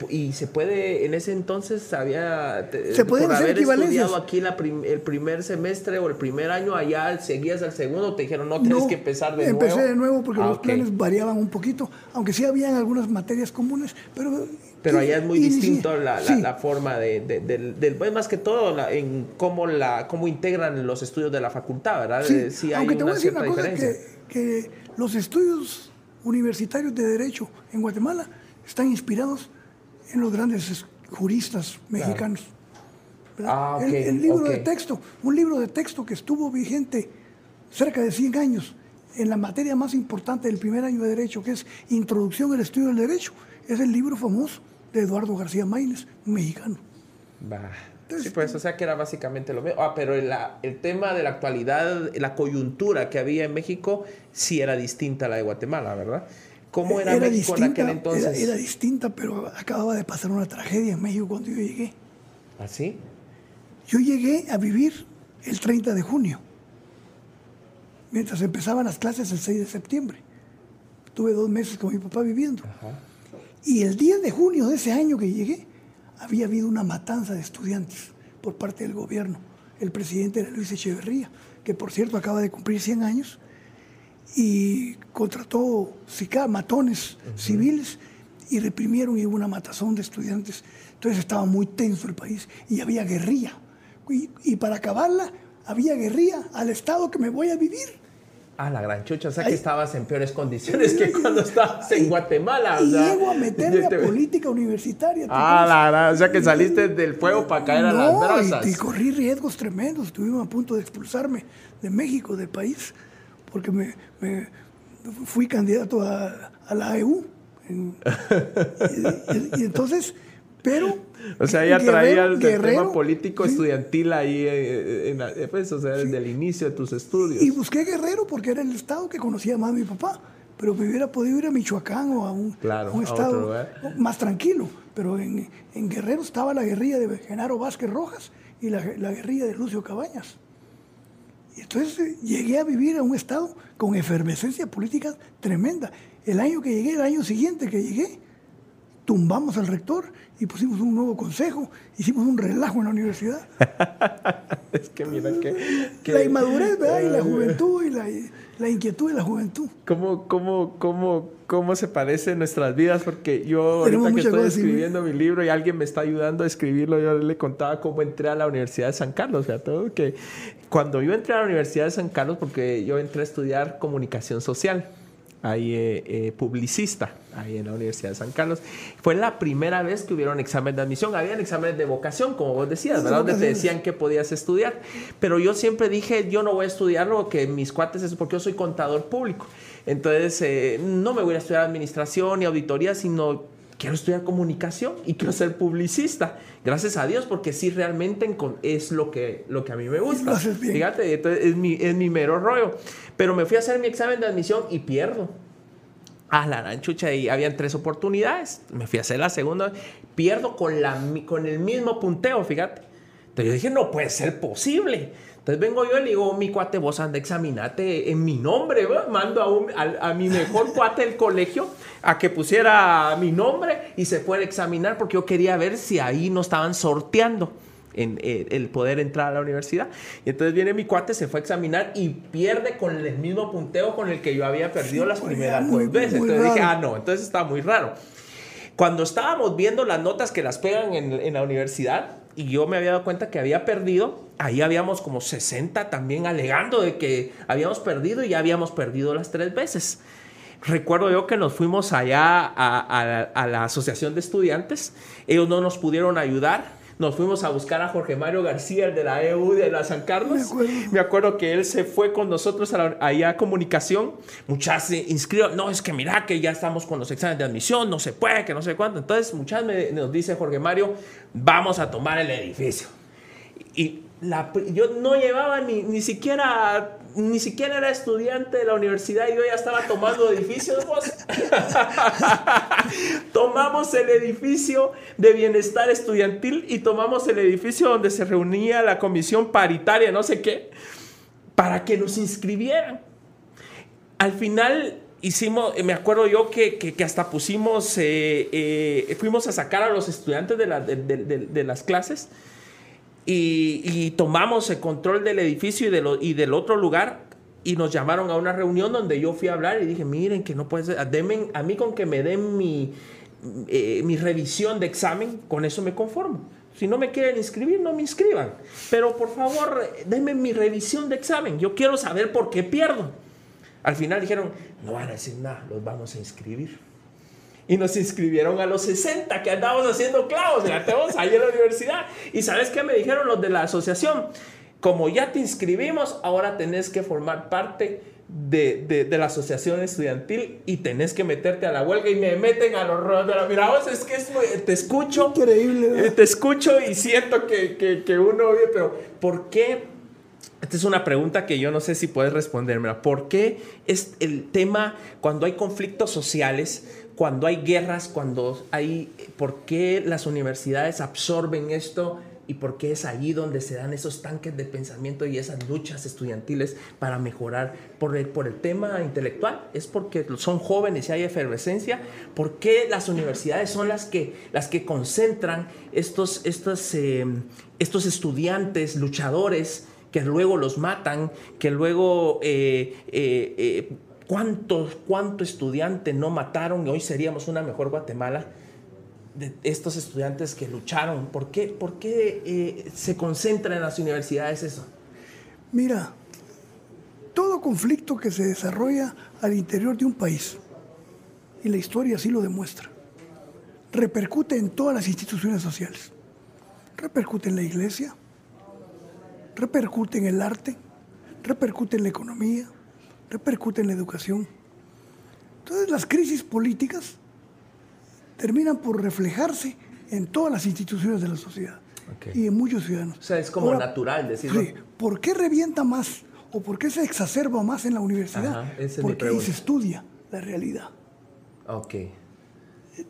y se puede, en ese entonces había, se puede por hacer haber estudiado aquí el primer semestre o el primer año, allá seguías al segundo, te dijeron no tienes que empezar de nuevo. Empecé de nuevo porque ah, los planes variaban un poquito, aunque sí habían algunas materias comunes, pero... Pero allá es muy distinto la, la, forma de, del, pues, más que todo en cómo, la, cómo integran los estudios de la facultad, ¿verdad? Sí, aunque te voy a decir una cosa, que, que los estudios universitarios de derecho en Guatemala están inspirados en los grandes juristas mexicanos. Ah, el, libro de texto, un libro de texto que estuvo vigente cerca de 100 años en la materia más importante del primer año de derecho, que es Introducción al Estudio del Derecho, es el libro famoso de Eduardo García Maínez, un mexicano. Sí, pues, o sea que era básicamente lo mismo. Ah, pero el, el tema de la actualidad, la coyuntura que había en México, sí era distinta a la de Guatemala, ¿verdad? ¿Cómo era, México en aquel entonces? Era, distinta, pero acababa de pasar una tragedia en México cuando yo llegué. ¿Ah, sí? Yo llegué a vivir el 30 de junio, mientras empezaban las clases el 6 de septiembre. Tuve dos meses con mi papá viviendo. Y el 10 de junio de ese año que llegué, había habido una matanza de estudiantes por parte del gobierno. El presidente era Luis Echeverría, que por cierto acaba de cumplir 100 años, y contrató matones civiles y reprimieron y hubo una matazón de estudiantes. Entonces estaba muy tenso el país y había guerrilla. Y, para acabarla, había guerrilla al estado que me voy a vivir. Ah, la gran chucha, o sea que estabas en peores condiciones que cuando estabas en Guatemala. Y llego a meterme a política universitaria. Ah, la gran, o sea que saliste del fuego para caer a las brasas. Y, y corrí riesgos tremendos, estuvimos a punto de expulsarme de México, del país porque me, fui candidato a, la EU. y, entonces, pero... O sea, ya traías el tema político estudiantil ahí, eh, en, pues, o sea, desde el inicio de tus estudios. Y busqué Guerrero porque era el estado que conocía más a mi papá, pero me hubiera podido ir a Michoacán o a un, estado más tranquilo. Pero en, Guerrero estaba la guerrilla de Genaro Vázquez Rojas y la, la guerrilla de Lucio Cabañas. Y entonces eh, llegué a vivir en un estado con efervescencia política tremenda. El año que llegué, el año siguiente que llegué, tumbamos al rector y pusimos un nuevo consejo, hicimos un relajo en la universidad. es que mira que... La inmadurez, ¿verdad? Y la juventud y la, inquietud de la juventud. ¿Cómo, cómo, cómo, cómo se parecen nuestras vidas? Porque yo ahorita que estoy escribiendo mi libro y alguien me está ayudando a escribirlo, yo le contaba cómo entré a la Universidad de San Carlos, o sea, todo que cuando yo entré a la Universidad de San Carlos, porque yo entré a estudiar comunicación social, ahí eh, eh, publicista, ahí en la Universidad de San Carlos, fue la primera vez que hubieron examen de admisión. Habían exámenes de vocación, como vos decías, ¿verdad? Donde te decían que podías estudiar. Pero yo siempre dije, yo no voy a estudiar lo que mis cuates es porque yo soy contador público. Entonces, eh, no me voy a estudiar administración y auditoría, sino quiero estudiar comunicación y quiero ser publicista. Gracias a Dios, porque sí realmente es lo que, lo que a mí me gusta. Fíjate, es mi, es mi mero rollo. Pero me fui a hacer mi examen de admisión y pierdo. Ah, la aranchucha, y habían tres oportunidades. Me fui a hacer la segunda, pierdo con, la, con el mismo punteo, fíjate. Entonces yo dije, no puede ser posible. Entonces vengo yo y le digo, mi cuate, vos anda, examinate en mi nombre, mando a, a, mi mejor cuate del colegio a que pusiera mi nombre y se fuera a examinar porque yo quería ver si ahí no estaban sorteando en, eh, el poder entrar a la universidad. Y entonces viene mi cuate, se fue a examinar y pierde con el mismo punteo con el que yo había perdido las primeras veces. Entonces dije, ah, no, entonces está muy raro. Cuando estábamos viendo las notas que las pegan en, en la universidad, y yo me había dado cuenta que había perdido, ahí habíamos como 60 también alegando de que habíamos perdido y ya habíamos perdido las tres veces. Recuerdo yo que nos fuimos allá a, a, la asociación de estudiantes, ellos no nos pudieron ayudar, nos fuimos a buscar a Jorge Mario García, el de la EU de la San Carlos. Me acuerdo, que él se fue con nosotros allá a comunicación. Muchas se inscribieron. No, es que mira que ya estamos con los exámenes de admisión, no se puede, que no sé cuánto. Entonces, muchas me, nos dice Jorge Mario, vamos a tomar el edificio. Y la, yo no llevaba ni, ni siquiera ni siquiera era estudiante de la universidad y yo ya estaba tomando edificios. tomamos el edificio de bienestar estudiantil y tomamos el edificio donde se reunía la comisión paritaria, no sé qué, para que nos inscribieran. Al final hicimos, me acuerdo yo que, que, hasta pusimos, eh, eh, fuimos a sacar a los estudiantes de, las clases y, tomamos el control del edificio y, del otro lugar y nos llamaron a una reunión donde yo fui a hablar y dije, miren que no puede ser, a mí con que me den mi, eh, mi revisión de examen, con eso me conformo. Si no me quieren inscribir, no me inscriban. Pero por favor, denme mi revisión de examen. Yo quiero saber por qué pierdo. Al final dijeron, no van a decir nada, los vamos a inscribir. Y nos inscribieron a los 60 que andábamos haciendo clavos en ahí en la universidad. Y ¿sabes qué me dijeron los de la asociación? Como ya te inscribimos, ahora tenés que formar parte de, de, la asociación estudiantil y tenés que meterte a la huelga y me meten a los rodos de la mira vos es que es te escucho increíble eh, te escucho y siento que, que, que uno pero ¿por qué esta es una pregunta que yo no sé si puedes responderme. ¿Por qué es el tema cuando hay conflictos sociales, cuando hay guerras, cuando hay... ¿Por qué las universidades absorben esto y por qué es allí donde se dan esos tanques de pensamiento y esas luchas estudiantiles para mejorar por el, tema intelectual? ¿Es porque son jóvenes y hay efervescencia? ¿Por qué las universidades son las que, las que concentran estos, estos, eh, estos estudiantes luchadores? que luego los matan, que luego eh, eh, eh ¿cuánto, cuánto estudiante no mataron y hoy seríamos una mejor Guatemala de estos estudiantes que lucharon. ¿Por qué, por qué eh, se concentra en las universidades eso? Mira, todo conflicto que se desarrolla al interior de un país, y la historia así lo demuestra, repercute en todas las instituciones sociales. Repercute en la iglesia, repercute en el arte, repercute en la economía, repercute en la educación. Entonces las crisis políticas terminan por reflejarse en todas las instituciones de la sociedad y en muchos ciudadanos. O sea, es como natural decirlo. Sí, ¿por qué revienta más o por qué se exacerba más en la universidad? Porque ahí se estudia la realidad. Ok.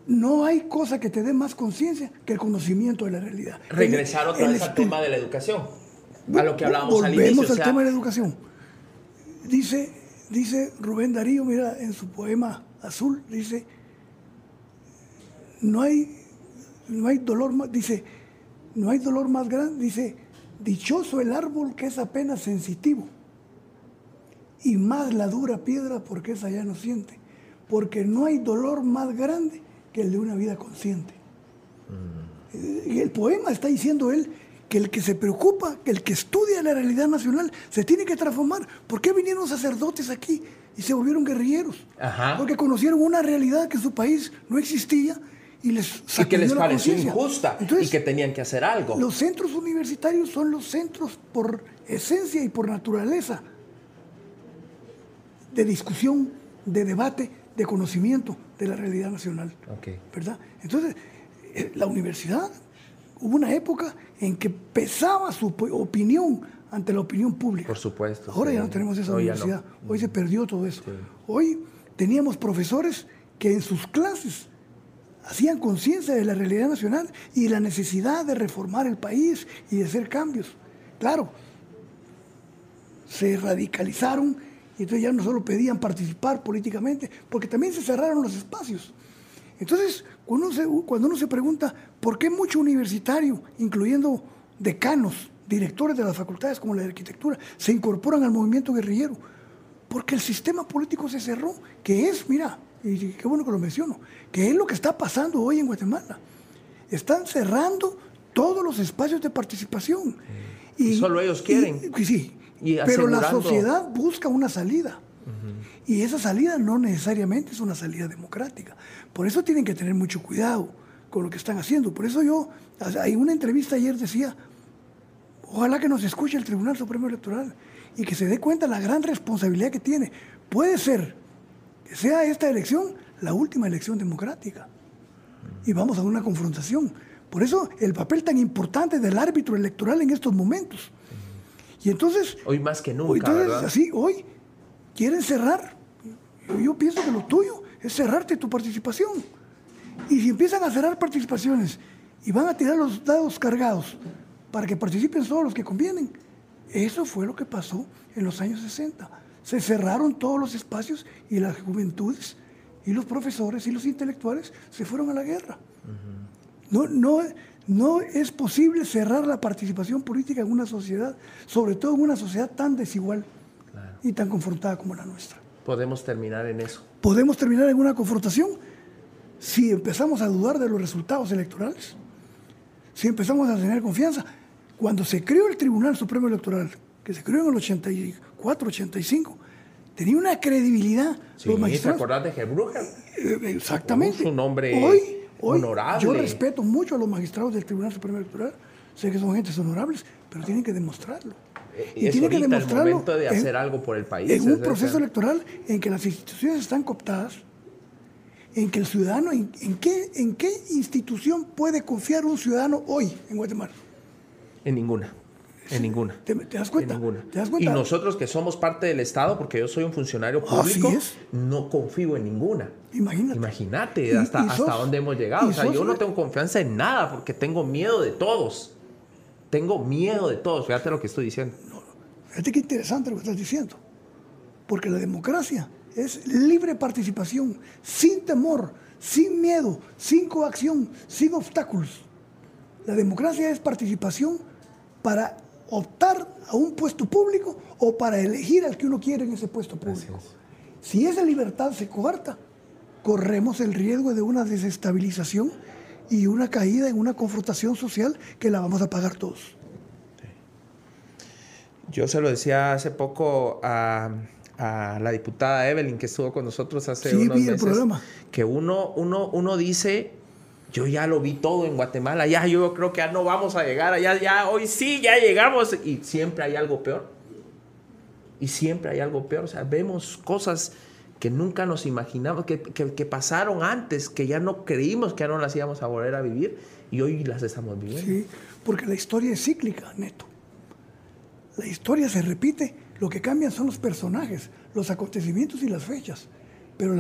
No hay cosa que te dé más conciencia que el conocimiento de la realidad. Regresar otra vez al tema de la educación a lo que hablábamos al inicio. Volvemos al tema de la educación. Dice, dice Rubén Darío, mira, en su poema Azul, dice, no hay, no hay dolor más, dice, no hay dolor más grande, dice, dichoso el árbol que es apenas sensitivo, y más la dura piedra porque esa ya no siente, porque no hay dolor más grande que el de una vida consciente. Mm. Y el poema está diciendo él que el que se preocupa, que el que estudia la realidad nacional, se tiene que transformar. ¿Por qué vinieron sacerdotes aquí y se volvieron guerrilleros? Porque conocieron una realidad que en su país no existía y les y que les pareció injusta y que tenían que hacer algo. Los centros universitarios son los centros por esencia y por naturaleza de discusión, de debate, de conocimiento de la realidad nacional. ¿Verdad? Entonces, eh, la universidad hubo una época en que pesaba su opinión ante la opinión pública. Por supuesto. Ahora ya no tenemos esa universidad. Hoy se perdió todo eso. Hoy teníamos profesores que en sus clases hacían conciencia de la realidad nacional y la necesidad de reformar el país y de hacer cambios. Claro, se radicalizaron y entonces ya no solo pedían participar políticamente, porque también se cerraron los espacios. Entonces, cuando uno, se, cuando uno se pregunta por qué mucho universitario, incluyendo decanos, directores de las facultades como la de arquitectura, se incorporan al movimiento guerrillero, porque el sistema político se cerró, que es, mira, y qué bueno que lo menciono, que es lo que está pasando hoy en Guatemala. Están cerrando todos los espacios de participación. Y, Solo ellos quieren. sí, pero la sociedad busca una salida. Y esa salida no necesariamente es una salida democrática. Por eso tienen que tener mucho cuidado con lo que están haciendo. Por eso yo, hay una entrevista ayer decía, ojalá que nos escuche el Tribunal Supremo Electoral y que se dé cuenta la gran responsabilidad que tiene. Puede ser que sea esta elección la última elección democrática. Y vamos a una confrontación. Por eso el papel tan importante del árbitro electoral en estos momentos. Y entonces... Hoy más que nunca. Entonces, así, hoy quieren cerrar yo pienso que lo tuyo es cerrarte tu participación. Y si empiezan a cerrar participaciones y van a tirar los dados cargados para que participen solo los que convienen, eso fue lo que pasó en los años 60. Se cerraron todos los espacios y las juventudes y los profesores y los intelectuales se fueron a la guerra. no, no, no es posible cerrar la participación política en una sociedad, sobre todo en una sociedad tan desigual y tan confrontada como la nuestra. Podemos terminar en eso. Podemos terminar en una confrontación si empezamos a dudar de los resultados electorales, si empezamos a tener confianza. Cuando se creó el Tribunal Supremo Electoral, que se creó en el 84, 85, tenía una credibilidad. Sí, los magistrados, ¿te acordás de Gebrucher? Eh, exactamente. Un nombre hoy, honorable. Yo respeto mucho a los magistrados del Tribunal Supremo Electoral. Sé que son gentes honorables, pero tienen que demostrarlo. Eh, y, tienen que demostrarlo. el momento de hacer algo por el país. En un proceso electoral en que las instituciones están cooptadas, en que el ciudadano, en, qué, ¿en qué institución puede confiar un ciudadano hoy en Guatemala? En ninguna. En ninguna. ¿Te, das cuenta? En ninguna. ¿Te das cuenta? Y nosotros que somos parte del Estado, porque yo soy un funcionario público, no confío en ninguna. Imagínate. Imagínate hasta, hasta dónde hemos llegado. O sea, yo no tengo confianza en nada porque tengo miedo de todos. Tengo miedo de todos. Fíjate lo que estoy diciendo. Fíjate qué interesante lo que estás diciendo. Porque la democracia es libre participación, sin temor, sin miedo, sin coacción, sin obstáculos. La democracia es participación para optar a un puesto público o para elegir al que uno quiere en ese puesto público. Si esa libertad se coarta, corremos el riesgo de una desestabilización y una caída en una confrontación social que la vamos a pagar todos. Yo se lo decía hace poco a, la diputada Evelyn que estuvo con nosotros hace unos meses, que uno, uno, uno dice yo ya lo vi todo en Guatemala, ya yo creo que ya no vamos a llegar allá, ya hoy sí, ya llegamos y siempre hay algo peor. Y siempre hay algo peor, o sea, vemos cosas que nunca nos imaginamos, que, pasaron antes, que ya no creímos que ya no las íbamos a volver a vivir y hoy las estamos viviendo. Sí, porque la historia es cíclica, neto. La historia se repite, lo que cambian son los personajes, los acontecimientos y las fechas, pero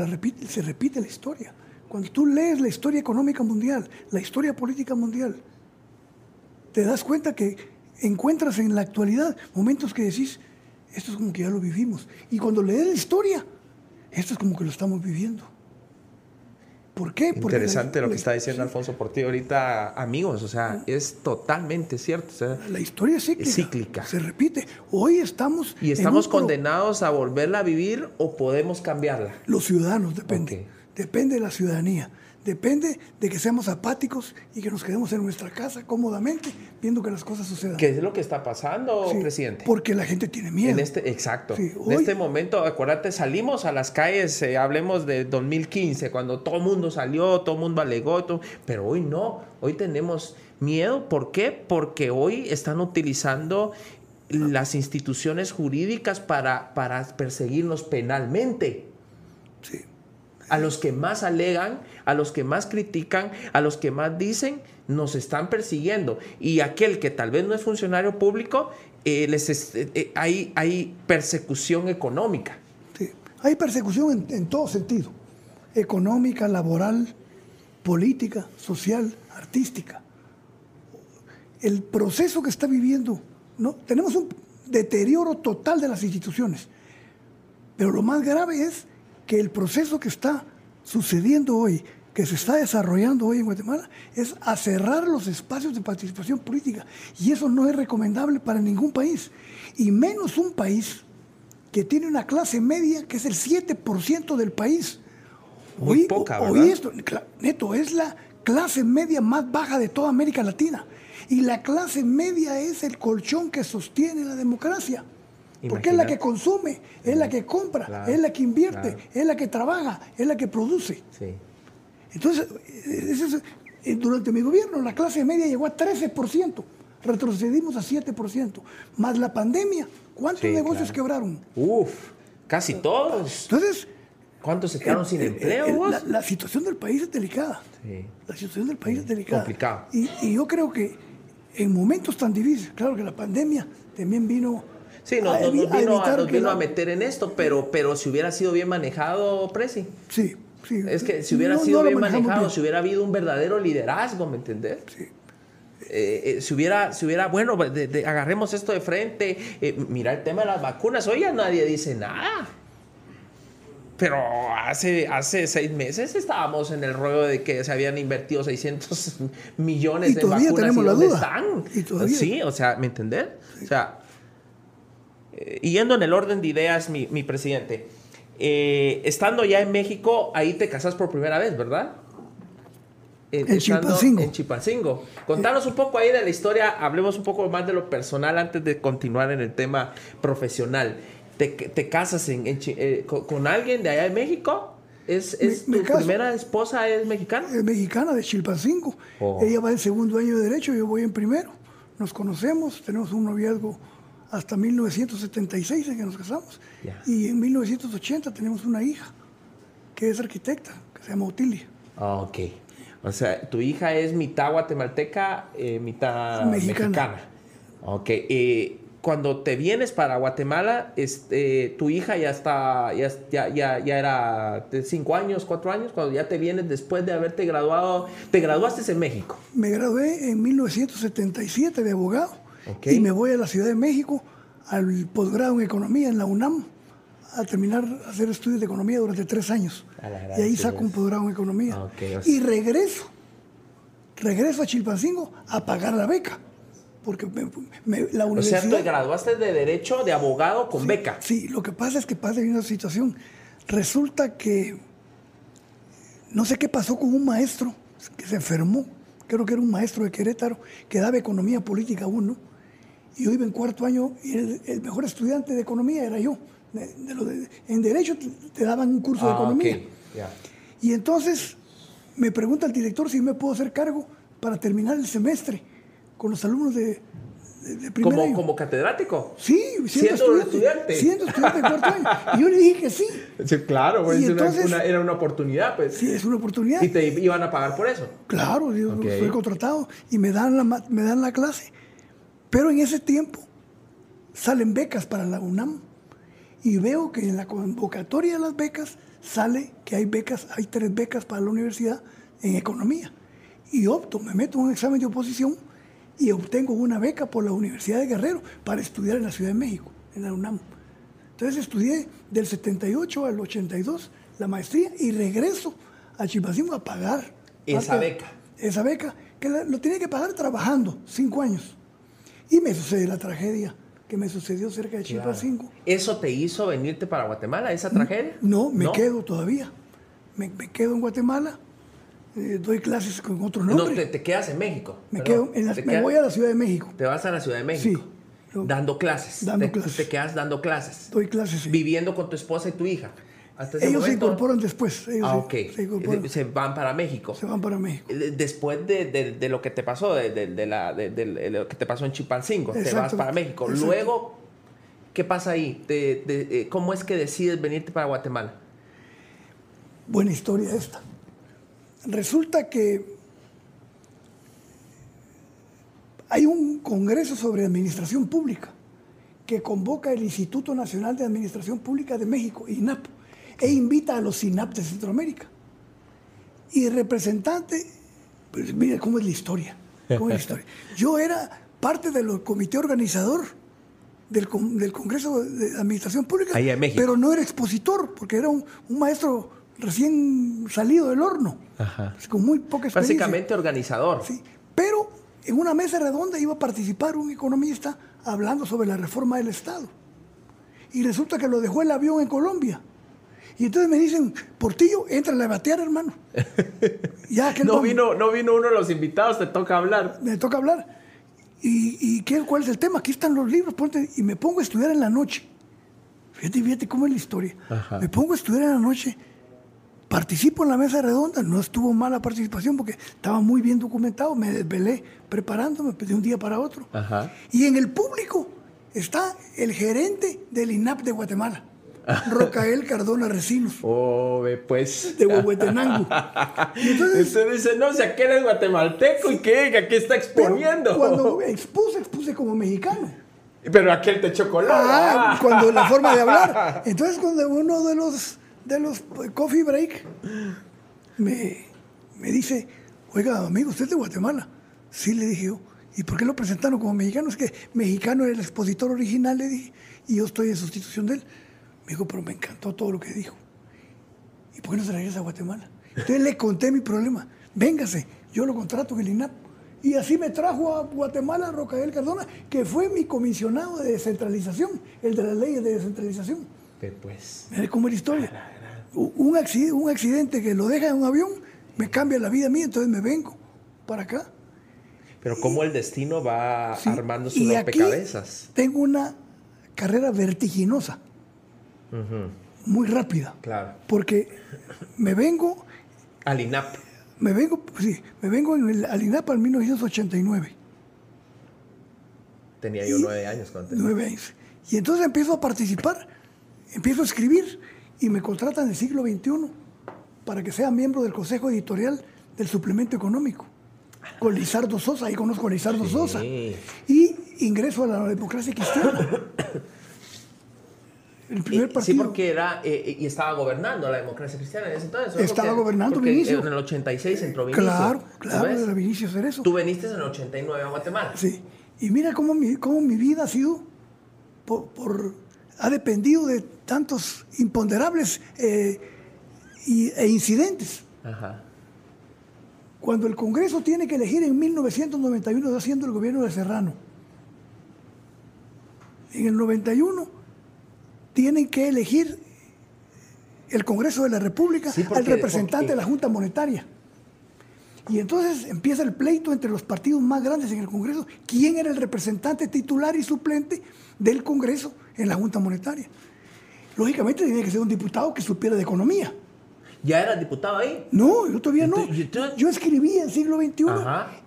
se repite la historia. Cuando tú lees la historia económica mundial, la historia política mundial, te das cuenta que encuentras en la actualidad momentos que decís, esto es como que ya lo vivimos. Y cuando lees la historia, esto es como que lo estamos viviendo. ¿Por qué? Porque Interesante lo que está diciendo Alfonso por ti ahorita, amigos. O sea, es totalmente cierto. la historia es cíclica, cíclica, Se repite. Hoy estamos. ¿Y estamos condenados a volverla a vivir o podemos cambiarla? Los ciudadanos, depende depende de la ciudadanía, depende de que seamos apáticos y que nos quedemos en nuestra casa cómodamente viendo que las cosas sucedan. ¿Qué es lo que está pasando, presidente? Porque la gente tiene miedo. En este, exacto. en este momento, acuérdate, salimos a las calles, eh, hablemos de 2015, cuando todo el mundo salió, todo el mundo alegó, pero hoy no, hoy tenemos miedo. ¿Por qué? Porque hoy están utilizando las instituciones jurídicas para, para perseguirnos penalmente. Sí a los que más alegan, a los que más critican, a los que más dicen, nos están persiguiendo. Y aquel que tal vez no es funcionario público, eh, les eh, eh, hay, persecución económica. Sí, hay persecución en, todo sentido. Económica, laboral, política, social, artística. El proceso que está viviendo, ¿no? tenemos un deterioro total de las instituciones. Pero lo más grave es que el proceso que está sucediendo hoy, que se está desarrollando hoy en Guatemala, es a cerrar los espacios de participación política. Y eso no es recomendable para ningún país. Y menos un país que tiene una clase media que es el 7% del país. Muy poca, ¿verdad? esto, neto, es la clase media más baja de toda América Latina. Y la clase media es el colchón que sostiene la democracia. Porque es la que consume, es la que compra, es la que invierte, es la que trabaja, es la que produce. Entonces, eh, durante mi gobierno la clase media llegó a 13%, retrocedimos a 7%, más la pandemia, ¿cuántos negocios quebraron? Uf, casi todos. Entonces, ¿cuántos se quedaron sin empleo? la, situación del país es delicada. La situación del país es delicada. Complicado. Y, y yo creo que en momentos tan difíciles, claro que la pandemia también vino Sí, no, nos, vino, a, meter en esto, pero, pero si hubiera sido bien manejado, Presi. Sí, sí. Es que si hubiera sido bien manejado, si hubiera habido un verdadero liderazgo, ¿me entendés? Sí. eh, eh, si, hubiera, si hubiera, bueno, agarremos esto de frente, mira el tema de las vacunas, hoy ya nadie dice nada. Pero hace, hace seis meses estábamos en el rollo de que se habían invertido 600 millones de vacunas. Tenemos ¿Y la dónde duda. están? Sí, o sea, ¿me entendés? O sea, yendo en el orden de ideas, mi, mi presidente, estando ya en México, ahí te casas por primera vez, ¿verdad? en Chilpancingo. En Chilpancingo. Contanos un poco ahí de la historia, hablemos un poco más de lo personal antes de continuar en el tema profesional. ¿Te, te casas en, eh, con, alguien de allá de México? ¿Es, es tu primera esposa es mexicana? Es mexicana, de Chilpancingo. Oh. Ella va en segundo año de Derecho, yo voy en primero. Nos conocemos, tenemos un noviazgo hasta 1976 en que nos casamos. Y en 1980 tenemos una hija que es arquitecta, que se llama Otilia. Ah, ok. O sea, tu hija es mitad guatemalteca, eh, mitad mexicana. Ok. Eh, cuando te vienes para Guatemala, este, tu hija ya está, ya, ya, ya, era de cinco años, cuatro años, cuando ya te vienes después de haberte graduado. ¿Te graduaste en México? Me gradué en 1977 de abogado y me voy a la Ciudad de México al posgrado en economía en la UNAM a terminar, a hacer estudios de economía durante tres años. Y ahí saco un posgrado en economía. Ah, y regreso, regreso a Chilpancingo a pagar la beca. Porque la universidad... O sea, te graduaste de Derecho de abogado con beca. Sí, lo que pasa es que pasa en una situación. Resulta que no sé qué pasó con un maestro que se enfermó. Creo que era un maestro de Querétaro que daba economía política a uno. Y yo iba en cuarto año y el mejor estudiante de economía era yo en derecho te, daban un curso de ah, economía. Y entonces me pregunta el director si me puedo hacer cargo para terminar el semestre con los alumnos de, de, ¿Como, ¿Como catedrático? Sí, siendo, estudiante. Siendo estudiante de cuarto año. Y yo le dije que sí. claro, pues, era una oportunidad. Pues. Sí, es una oportunidad. ¿Y te iban a pagar por eso? Claro, yo fui contratado y me dan, la, me dan la clase. Pero en ese tiempo salen becas para la UNAM y veo que en la convocatoria de las becas sale que hay becas, hay tres becas para la universidad en economía. Y opto, me meto en un examen de oposición y obtengo una beca por la Universidad de Guerrero para estudiar en la Ciudad de México, en la UNAM. Entonces estudié del 78 al 82 la maestría y regreso a Chilpancingo a pagar. Esa beca. Esa beca, que lo tenía que pagar trabajando cinco años. Y me sucede la tragedia que me sucedió cerca de Chilpancingo. ¿Eso te hizo venirte para Guatemala, esa tragedia? No, me quedo todavía. Me, quedo en Guatemala, eh, doy clases con otro nombre. No, te, quedas en México. Me, quedo me voy a la Ciudad de México. Te vas a la Ciudad de México. Sí. dando clases. Dando te, clases. Te quedas dando clases. Doy clases, sí. Viviendo con tu esposa y tu hija. Ellos se incorporan después. ah, ok. Se, van para México. Se van para México. Después de, de, lo que te pasó, de, la, lo que te pasó en Chilpancingo, te vas para México. Luego ¿Qué pasa ahí? Eh, ¿Cómo es que decides venirte para Guatemala? Buena historia esta. Resulta que hay un congreso sobre administración pública que convoca el Instituto Nacional de Administración Pública de México, INAP, e invita a los INAP de Centroamérica. Y el representante, pues mire cómo es la historia. Cómo es la historia. Yo era parte del comité organizador del, del Congreso de Administración Pública, pero no era expositor, porque era un, maestro recién salido del horno, con muy poca experiencia. Básicamente organizador. Sí, pero en una mesa redonda iba a participar un economista hablando sobre la reforma del Estado. Y resulta que lo dejó el avión en Colombia. Y entonces me dicen, Portillo, entra a batear, hermano. ya que no, vino, no vino uno de los invitados, te toca hablar. Me toca hablar. ¿Y, qué, cuál es el tema? Aquí están los libros, y me pongo a estudiar en la noche. Fíjate, fíjate cómo es la historia. Me pongo a estudiar en la noche, participo en la mesa redonda, no estuvo mala participación porque estaba muy bien documentado, me desvelé preparándome de un día para otro. Y en el público está el gerente del INAP de Guatemala. Rocael Cardona Recinos. Oh, pues. De Huehuetenango. Entonces, Usted dice, no, si aquel es guatemalteco y qué, aquí está exponiendo. Cuando expuse, expuse como mexicano. Pero aquel te chocolate. Ah, cuando la forma de hablar. Entonces, cuando uno de los, de los coffee break me, me dice, oiga, amigo, usted es de Guatemala. Sí, le dije yo. ¿Y por qué lo presentaron como mexicano? Es que mexicano era el expositor original, le dije, y yo estoy en sustitución de él. Me dijo, pero me encantó todo lo que dijo. ¿Y por qué no se regresa a Guatemala? Entonces le conté mi problema. Véngase, yo lo contrato en el INAP. Y así me trajo a Guatemala Rocael Cardona, que fue mi comisionado de descentralización, el de las leyes de descentralización. pues. Mire cómo es la historia. Un accidente, un accidente que lo deja en un avión me cambia la vida mía, entonces me vengo para acá. Pero cómo el destino va armando sus rompecabezas. Tengo una carrera vertiginosa, muy rápida. Claro. Porque me vengo. Al INAP. Me vengo, sí, me vengo en el, al INAP en 1989. Tenía yo nueve años cuando Nueve años. Y entonces empiezo a participar, empiezo a escribir y me contratan en el siglo XXI para que sea miembro del Consejo Editorial del Suplemento Económico. Con Lizardo Sosa, ahí conozco a Lizardo Sosa. Y ingreso a la democracia cristiana. El primer partido. Sí, porque era. Eh, y estaba gobernando la democracia cristiana en ese entonces. Estaba gobernando Vinicio. En el 86 entró Vinicio. Claro, claro, era Vinicio eso. Tú viniste en el 89 a Guatemala. Sí. Y mira cómo mi, cómo mi vida ha sido. Por, ha dependido de tantos imponderables eh, e incidentes. Ajá. Cuando el Congreso tiene que elegir en 1991, haciendo el gobierno de Serrano. En el 91 tienen que elegir el Congreso de la República al representante de la Junta Monetaria. Y entonces empieza el pleito entre los partidos más grandes en el Congreso. ¿Quién era el representante titular y suplente del Congreso en la Junta Monetaria? Lógicamente tenía que ser un diputado que supiera de economía. ¿Ya era diputado ahí? No, yo todavía no. Yo escribía en siglo XXI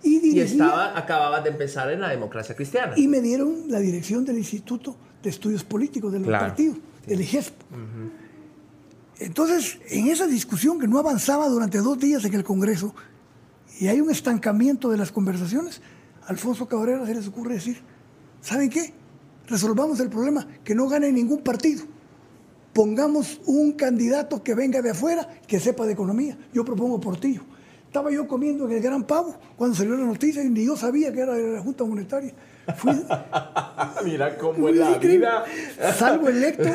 y dirigía. Y estaba, acababa de empezar en la democracia cristiana. Y me dieron la dirección del Instituto de Estudios Políticos del partido, del IGESP. Entonces, en esa discusión que no avanzaba durante dos días en el Congreso, y hay un estancamiento de las conversaciones, Alfonso Cabrera se les ocurre decir, ¿saben qué? Resolvamos el problema, que no gane ningún partido. Pongamos un candidato que venga de afuera, que sepa de economía. Yo propongo Portillo. Estaba yo comiendo en el Gran Pavo cuando salió la noticia y ni yo sabía que era de la Junta Monetaria. Mira cómo es la vida. Salvo electo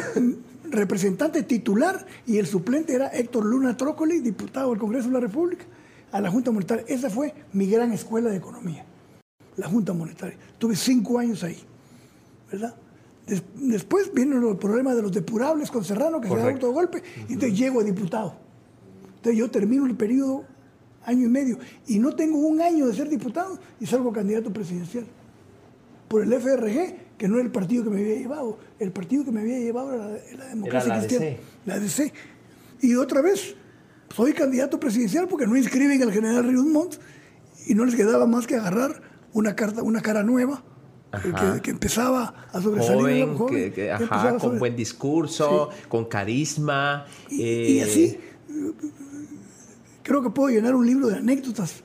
representante titular y el suplente era Héctor Luna Trócoli, diputado del Congreso de la República, a la Junta Monetaria. Esa fue mi gran escuela de economía, la Junta Monetaria. Tuve cinco años ahí, ¿verdad? después vienen los problemas de los depurables con Serrano, que se da golpe y entonces llego a diputado. Entonces yo termino el periodo año y medio y no tengo un año de ser diputado y salgo candidato presidencial por el FRG, que no era el partido que me había llevado. El partido que me había llevado era la, democracia la cristiana. DC. La DC. Y otra vez, soy candidato presidencial porque no inscriben al general Ríos Montt y no les quedaba más que agarrar una, carta, una cara nueva. Que, empezaba a sobresalir joven, que, con buen discurso, con carisma. Y, y así, eh, creo que puedo llenar un libro de anécdotas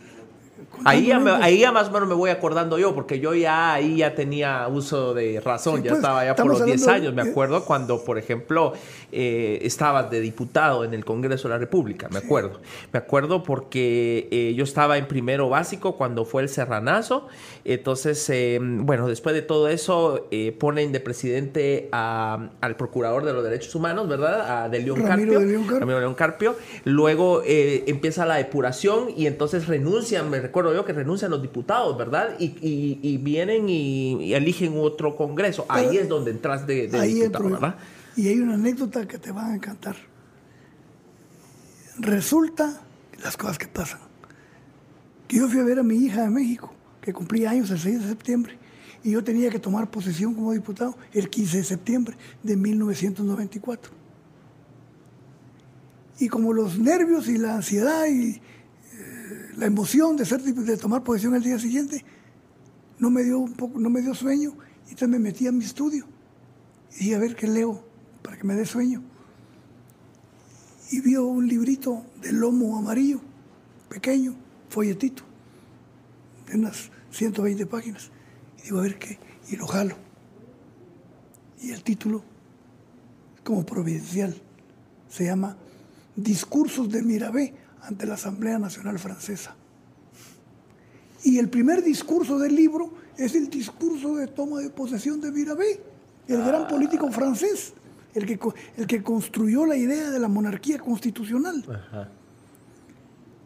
Ahí ya, ahí ya más o menos me voy acordando yo, porque yo ya ahí ya tenía uso de razón, ya pues, estaba ya por los 10 años, me acuerdo cuando, por ejemplo, eh, estaba de diputado en el Congreso de la República, me acuerdo. Me acuerdo porque eh, yo estaba en primero básico cuando fue el serranazo, entonces, eh, bueno, después de todo eso, ponen de presidente al Procurador de los Derechos Humanos, ¿verdad? A de León Carpio. De León Carpio. León Carpio. Luego empieza la depuración y entonces renuncian, me recuerdo yo que renuncian los diputados, ¿verdad? Y, vienen y, eligen otro congreso. ahí es donde entras de, diputado, ¿verdad? Y hay una anécdota que te va a encantar. Resulta las cosas que pasan. Yo fui a ver a mi hija de México, que cumplía años el 6 de septiembre, y yo tenía que tomar posesión como diputado el 15 de septiembre de 1994. Y como los nervios y la ansiedad y la emoción de, ser, de tomar posesión al día siguiente no me dio un poco, no me dio sueño y entonces me metí a mi estudio y a ver qué leo para que me dé sueño. Y vio un librito de lomo amarillo, pequeño, folletito, de unas 120 páginas. Y digo, a ver qué, y lo jalo. Y el título, como providencial, se llama Discursos de Mirabé ante la Asamblea Nacional Francesa. Y el primer discurso del libro es el discurso de toma de posesión de Mirabeau, el gran político francés, el que, el que construyó la idea de la monarquía constitucional.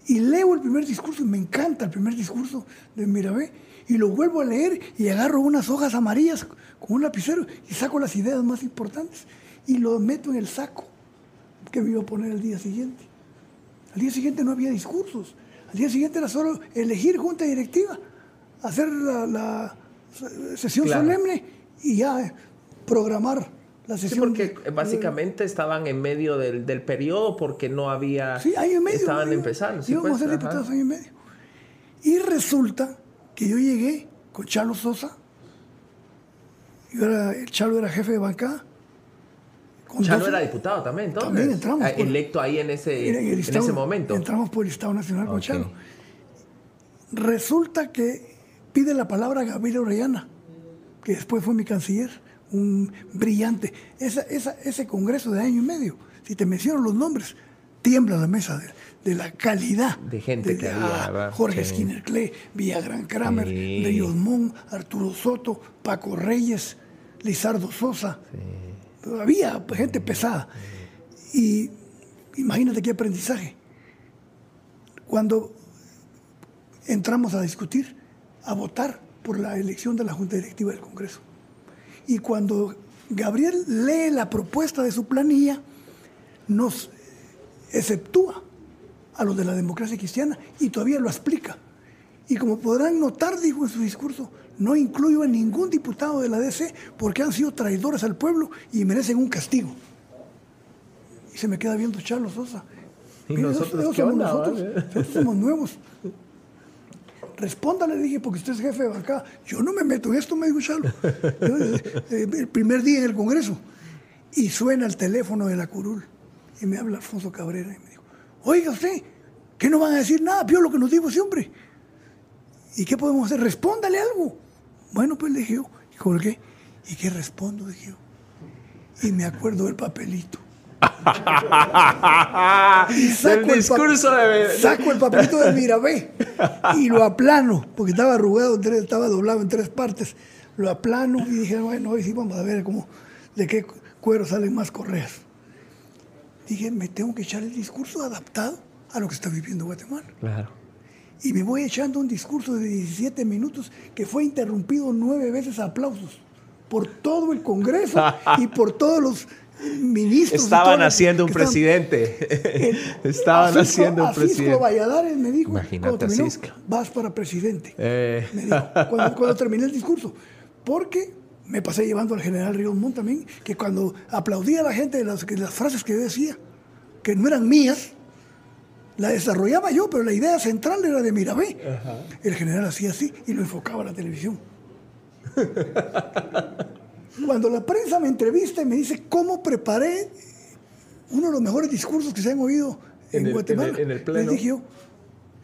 Y leo el primer discurso y me encanta el primer discurso de Mirabeau y lo vuelvo a leer y agarro unas hojas amarillas con un lapicero y saco las ideas más importantes y lo meto en el saco que me iba a poner el día siguiente. Al día siguiente no había discursos. Al día siguiente era solo elegir junta directiva, hacer la, sesión solemne y ya programar la sesión. Sí, porque básicamente estaban en medio del, del, periodo porque no había... Sí, año y medio. Estaban empezando. Sí, íbamos a pues, ser diputados año y medio. Y resulta que yo llegué con Chalo Sosa. Yo era, el Chalo era jefe de bancada. Chalo era diputado también, entonces. También entramos. Ah, electo ahí en ese, en, ese momento. Entramos por el Estado Nacional con Chalo. Resulta que pide la palabra Gabriel Orellana, que después fue mi canciller, un brillante. Esa, ese congreso de año y medio, si te menciono los nombres, tiembla la mesa de, de la calidad de gente que había. Ah, Jorge Skinner Clay, Villagran Kramer, sí. Arturo Soto, Paco Reyes, Lizardo Sosa. Había gente pesada. Y imagínate qué aprendizaje. Cuando entramos a discutir, a votar por la elección de la Junta Directiva del Congreso. Y cuando Gabriel lee la propuesta de su planilla, nos exceptúa a los de la democracia cristiana y todavía lo explica. Y como podrán notar, dijo en su discurso, no incluyo a ningún diputado de la DC porque han sido traidores al pueblo y merecen un castigo. Y se me queda viendo Charlos Sosa. ¿Y nosotros qué somos nosotros, somos nuevos. Respóndale, dije, porque usted es jefe de bancada. Yo no me meto en esto, me dijo Charlo. Eh, eh, el primer día en el Congreso. Y suena el teléfono de la curul. Y me habla Alfonso Cabrera y me dijo, Oiga usted, que no van a decir nada, vio lo que nos dijo siempre. ¿Y qué podemos hacer? Respóndale algo. Bueno, pues le dije yo, ¿y por qué? ¿Y qué respondo? Dije yo. Y me acuerdo del papelito. Y saco el, discurso de... saco el papelito del Mirabé y lo aplano, porque estaba arrugado, estaba doblado en tres partes. Lo aplano y dije, bueno, hoy sí vamos a ver cómo, de qué cuero salen más correas dije, me tengo que echar el discurso adaptado a lo que está viviendo Guatemala. Claro. Y me voy echando un discurso de 17 minutos que fue interrumpido nueve veces a aplausos por todo el Congreso y por todos los ministros. Estaban haciendo un presidente. Estaban haciendo un presidente. Valladares me dijo, Imagínate, terminó, vas para presidente. Eh. Me dijo, cuando, cuando terminé el discurso. Porque me pasé llevando al general Ríos Montt también, que cuando aplaudía a la gente de las, las frases que yo decía, que no eran mías, la desarrollaba yo, pero la idea central era de Mirabé. El general hacía así y lo enfocaba a la televisión. Cuando la prensa me entrevista y me dice cómo preparé uno de los mejores discursos que se han oído en, Guatemala, en el, pleno. le dije yo,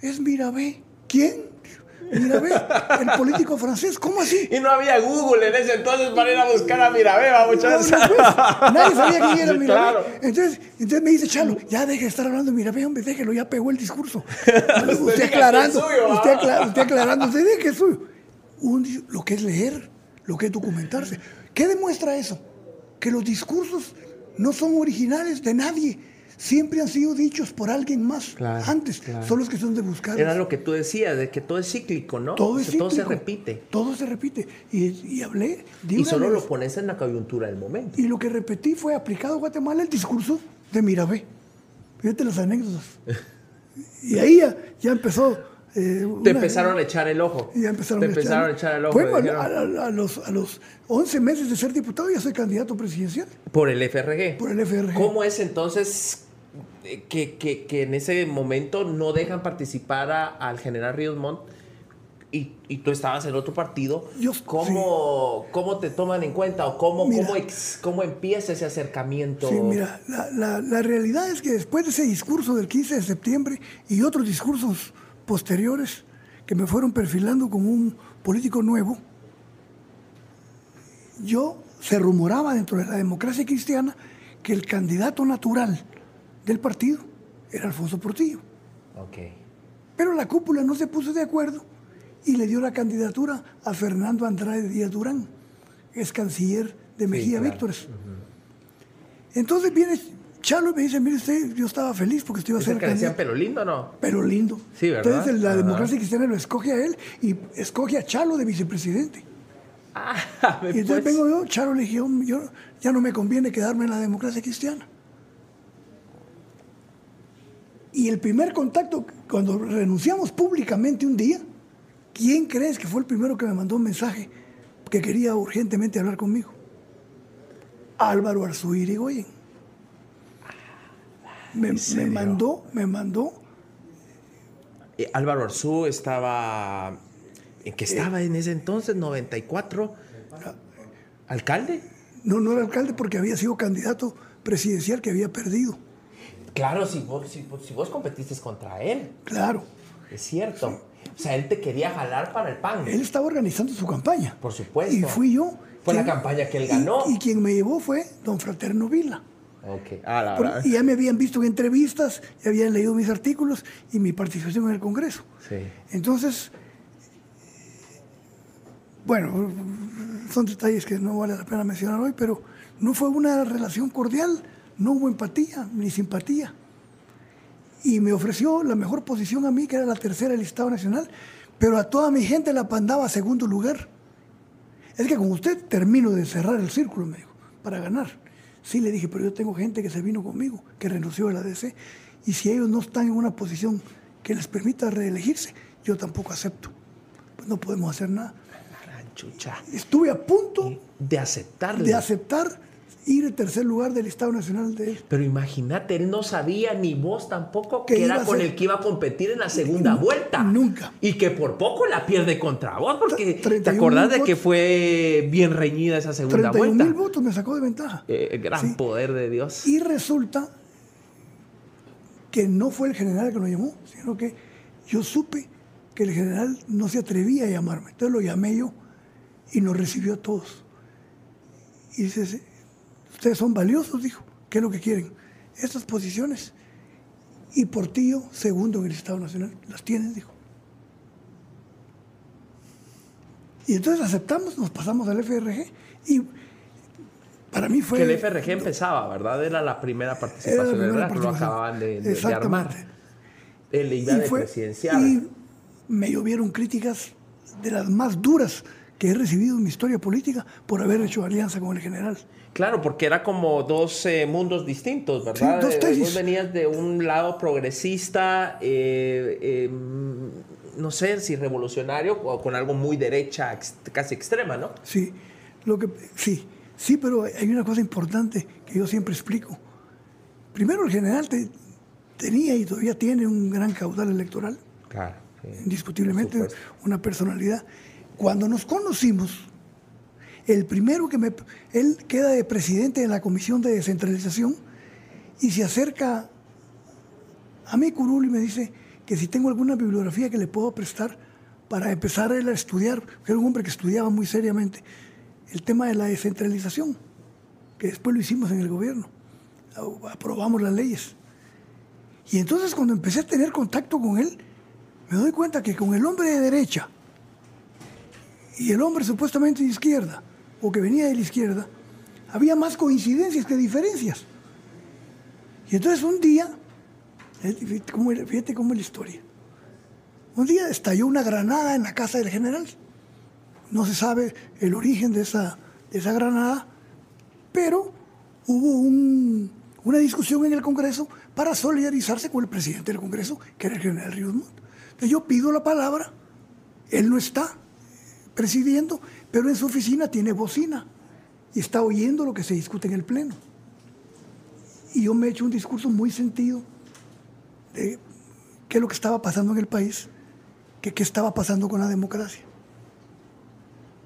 es Mirabé. ¿Quién? Mirabé, el político francés, ¿cómo así? Y no había Google en ese entonces para ir a buscar a Mirabé, muchachos. nadie sabía quién era Mirabé. Entonces, entonces me dice Chalo, ya deje de estar hablando de Mirabé, hombre, déjelo, ya pegó el discurso. usted, aclarando, usted, usted, aclarando, usted dice que es suyo. lo que es leer, lo que es documentarse. ¿Qué demuestra eso? Que los discursos no son originales de nadie siempre han sido dichos por alguien más antes, son los que son de buscar. Era lo que tú decías, de que todo es cíclico, ¿no? Todo es cíclico. Todo se repite. Todo se repite. Y, hablé. y solo lo pones en la coyuntura del momento. Y lo que repetí fue aplicado a Guatemala el discurso de Mirabé. Fíjate las anécdotas. y ahí ya, empezó. Eh, Te empezaron a echar el ojo. Ya empezaron, Te a, empezaron echar, a echar el ojo. Bueno, a, los, a los 11 meses de ser diputado ya soy candidato presidencial. Por el FRG. Por el FRG. ¿Cómo es entonces que, que, que, en ese momento no dejan participar al general Ríos Montt y, y, tú estabas en otro partido, ¿cómo, ¿cómo te toman en cuenta o cómo, cómo, cómo, empieza ese acercamiento? Sí, mira, la, la, la, realidad es que después de ese discurso del 15 de septiembre y otros discursos posteriores que me fueron perfilando como un político nuevo, yo se rumoraba dentro de la democracia cristiana que el candidato natural del partido era Alfonso Portillo. Okay. Pero la cúpula no se puso de acuerdo y le dio la candidatura a Fernando Andrade Díaz Durán, es canciller de Mejía Víctores. Entonces viene Chalo me dice, mire usted, yo estaba feliz porque estoy a ser pelo lindo, ¿no? Pero lindo. Sí, ¿verdad? Entonces la democracia cristiana lo escoge a él y escoge a Chalo de vicepresidente. Ah, y entonces vengo yo, Chalo le dije, yo, ya no me conviene quedarme en la democracia cristiana. Y el primer contacto, cuando renunciamos públicamente un día, ¿quién crees que fue el primero que me mandó un mensaje que quería urgentemente hablar conmigo? Álvaro Arzuiri Me, me mandó, me mandó. Eh, Álvaro Arzú estaba. ¿En qué estaba en ese entonces? ¿94? ¿Alcalde? No, no era alcalde porque había sido candidato presidencial que había perdido. Claro, si vos, si, vos competiste contra él. Claro. Es cierto. O sea, él te quería jalar para el PAN. Él estaba organizando su campaña. Por supuesto. Y fui yo. Fue la campaña que él ganó. Y, quien me llevó fue don Fraterno Vila. Ok. Ah, la verdad. Y ya me habían visto en entrevistas, ya habían leído mis artículos y mi participación en el Congreso. Sí. Entonces, bueno, son detalles que no vale la pena mencionar hoy, pero no fue una relación cordial no hubo empatía ni simpatía. Y me ofreció la mejor posición a mí, que era la tercera del Estado Nacional, pero a toda mi gente la pandaba a segundo lugar. Es que con usted termino de cerrar el círculo, me dijo, para ganar. Sí, le dije, pero yo tengo gente que se vino conmigo, que renunció a la DC, y si ellos no están en una posición que les permita reelegirse, yo tampoco acepto. Pues no podemos hacer nada. Estuve a punto de aceptarle. De aceptar ir en tercer lugar del Estado Nacional de él. Pero imagínate, él no sabía, ni vos tampoco, que era con el que iba a competir en la segunda vuelta. Nunca. Y que por poco la pierde contra vos, porque te acordás de que fue bien reñida esa segunda vuelta. mil votos me sacó de ventaja. Eh, gran poder de Dios. Y resulta que no fue el general que lo llamó, sino que yo supe que el general no se atrevía a llamarme. Entonces lo llamé yo y nos recibió a todos. Y dice, Ustedes son valiosos, dijo. ¿Qué es lo que quieren? Estas posiciones. Y Portillo, segundo en el Estado Nacional, las tienen, dijo. Y entonces aceptamos, nos pasamos al FRG y para mí fue... Que el FRG empezaba, ¿verdad? Era la primera participación, la primera Lo acababan de, de, de armar. El presidencial. Y me llovieron críticas de las más duras que he recibido en mi historia política por haber hecho alianza con el general. Claro, porque era como dos eh, mundos distintos, ¿verdad? dos tesis. Vos venías de un lado progresista, eh, em, no sé si revolucionario o con algo muy derecha, casi extrema, ¿no? Sí, lo que, sí, sí, pero hay una cosa importante que yo siempre explico. Primero, el general tenía y todavía tiene un gran caudal electoral. Claro. indiscutiblemente, una personalidad. Cuando nos conocimos, el primero que me... Él queda de presidente de la Comisión de Descentralización y se acerca a mí, Curul, y me dice que si tengo alguna bibliografía que le puedo prestar para empezar él a estudiar, que era un hombre que estudiaba muy seriamente, el tema de la descentralización, que después lo hicimos en el gobierno, aprobamos las leyes. Y entonces cuando empecé a tener contacto con él, me doy cuenta que con el hombre de derecha y el hombre supuestamente de izquierda, o que venía de la izquierda, había más coincidencias que diferencias. Y entonces un día, fíjate cómo, fíjate cómo es la historia, un día estalló una granada en la casa del general. No se sabe el origen de esa, esa granada, pero hubo una discusión en el Congreso para solidarizarse con el presidente del Congreso, que era el general Ríos Montt. Entonces yo pido la palabra, él no está presidiendo, pero en su oficina tiene bocina y está oyendo lo que se discute en el Pleno. Y yo me he hecho un discurso muy sentido de qué es lo que estaba pasando en el país, que qué estaba pasando con la democracia,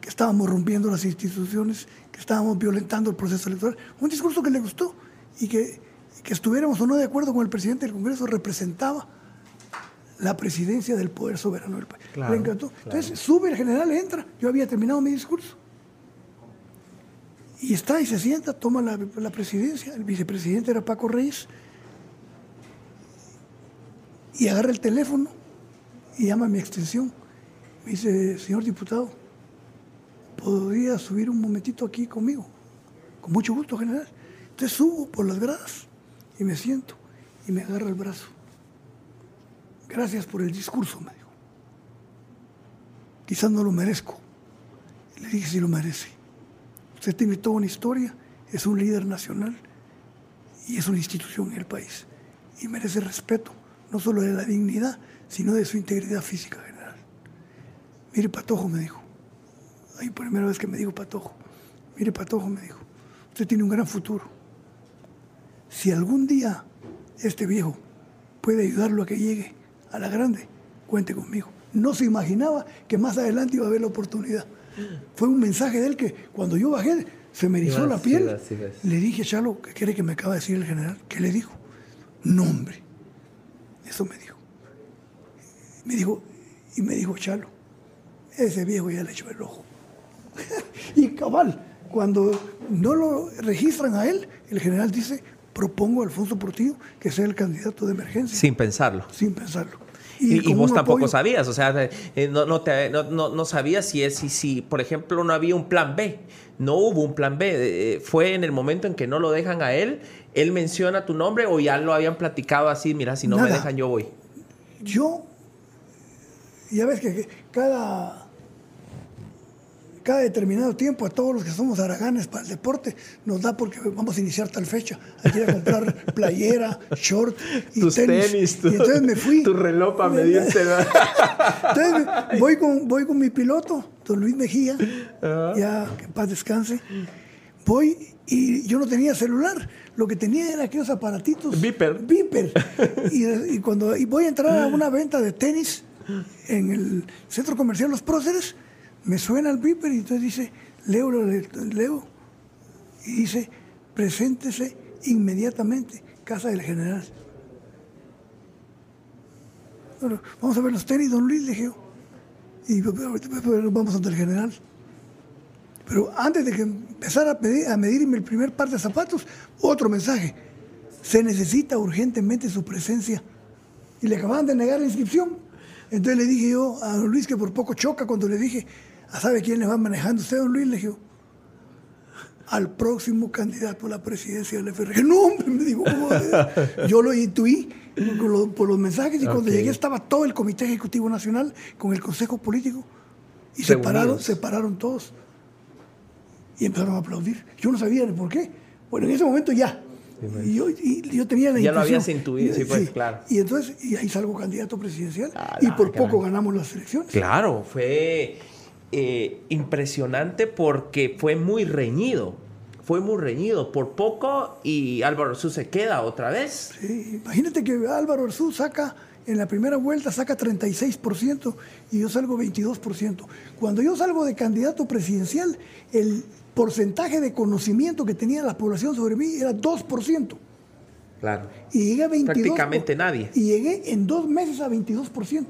que estábamos rompiendo las instituciones, que estábamos violentando el proceso electoral. Un discurso que le gustó y que, que estuviéramos o no de acuerdo con el presidente del Congreso representaba la presidencia del poder soberano del país. Le encantó. Entonces sube el general, entra. Yo había terminado mi discurso. Y está y se sienta, toma la, presidencia. El vicepresidente era Paco Reyes. Y agarra el teléfono y llama a mi extensión. Me dice, señor diputado, ¿podría subir un momentito aquí conmigo? Con mucho gusto, general. Entonces subo por las gradas y me siento y me agarra el brazo. Gracias por el discurso, me dijo. Quizás no lo merezco. le dije, sí lo merece. Usted tiene toda una historia, es un líder nacional y es una institución en el país. Y merece respeto, no solo de la dignidad, sino de su integridad física general. Mire, Patojo, me dijo. Ahí primera vez que me dijo Patojo. Mire, Patojo, me dijo. Usted tiene un gran futuro. Si algún día este viejo puede ayudarlo a que llegue a la grande, cuente conmigo. No se imaginaba que más adelante iba a haber la oportunidad. Fue un mensaje de él que cuando yo bajé se me erizó la piel. Le dije, Chalo, ¿qué quiere que me acaba de decir el general? ¿Qué le dijo? Nombre. Eso me dijo. Me dijo, y me dijo Chalo, ese viejo ya le echó el ojo. y cabal, cuando no lo registran a él, el general dice, propongo a Alfonso Portillo que sea el candidato de emergencia. Sin pensarlo. Sin pensarlo. Y, vos tampoco sabías, o sea, eh, no, no, te, no, no, sabías si, es, si, si, por ejemplo, no había un plan B. No hubo un plan B. Eh, fue en el momento en que no lo dejan a él, él menciona tu nombre o ya lo habían platicado así, mira, si no me dejan yo voy. Yo, ya ves que cada cada determinado tiempo a todos los que somos araganes para el deporte nos da porque vamos a iniciar tal fecha. Hay que ir a comprar playera, short y Tus tenis. y entonces me fui. Tu reloj para medirte. entonces voy con, voy con mi piloto, don Luis Mejía, ya que en paz descanse. Voy y yo no tenía celular. Lo que tenía era aquellos aparatitos. Viper. Viper. y, cuando y voy a entrar a una venta de tenis en el centro comercial Los Próceres, me suena el viper y entonces dice, leo, leo, y dice, preséntese inmediatamente, casa del general. Bueno, vamos a ver los tenis, don Luis, le dije Y vamos ante el general. Pero antes de que empezara a, a medirme el primer par de zapatos, otro mensaje. Se necesita urgentemente su presencia. Y le acababan de negar la inscripción. Entonces le dije yo a don Luis que por poco choca cuando le dije, Ah, ¿Sabe quién le va manejando usted, don Luis? Le dije, al próximo candidato a la presidencia del FRG. No, hombre, me dijo, ¿cómo? Yo lo intuí por los mensajes y cuando llegué estaba todo el Comité Ejecutivo Nacional con el Consejo Político y se pararon, se pararon todos y empezaron a aplaudir. Yo no sabía por qué. Bueno, en ese momento ya. Y yo, yo, tenía la Ya lo habías intuido, sí, pues, claro. Y entonces, y ahí salgo candidato presidencial y por poco ganamos las elecciones. Claro, fue eh, impresionante porque fue muy reñido. Fue muy reñido por poco y Álvaro Arzú se queda otra vez. Sí, imagínate que Álvaro Arzú saca en la primera vuelta saca 36% y yo salgo 22%. Cuando yo salgo de candidato presidencial, el porcentaje de conocimiento que tenía la población sobre mí era 2%. Claro. Y llegué a 22%. Prácticamente nadie. Y llegué en dos meses a 22%.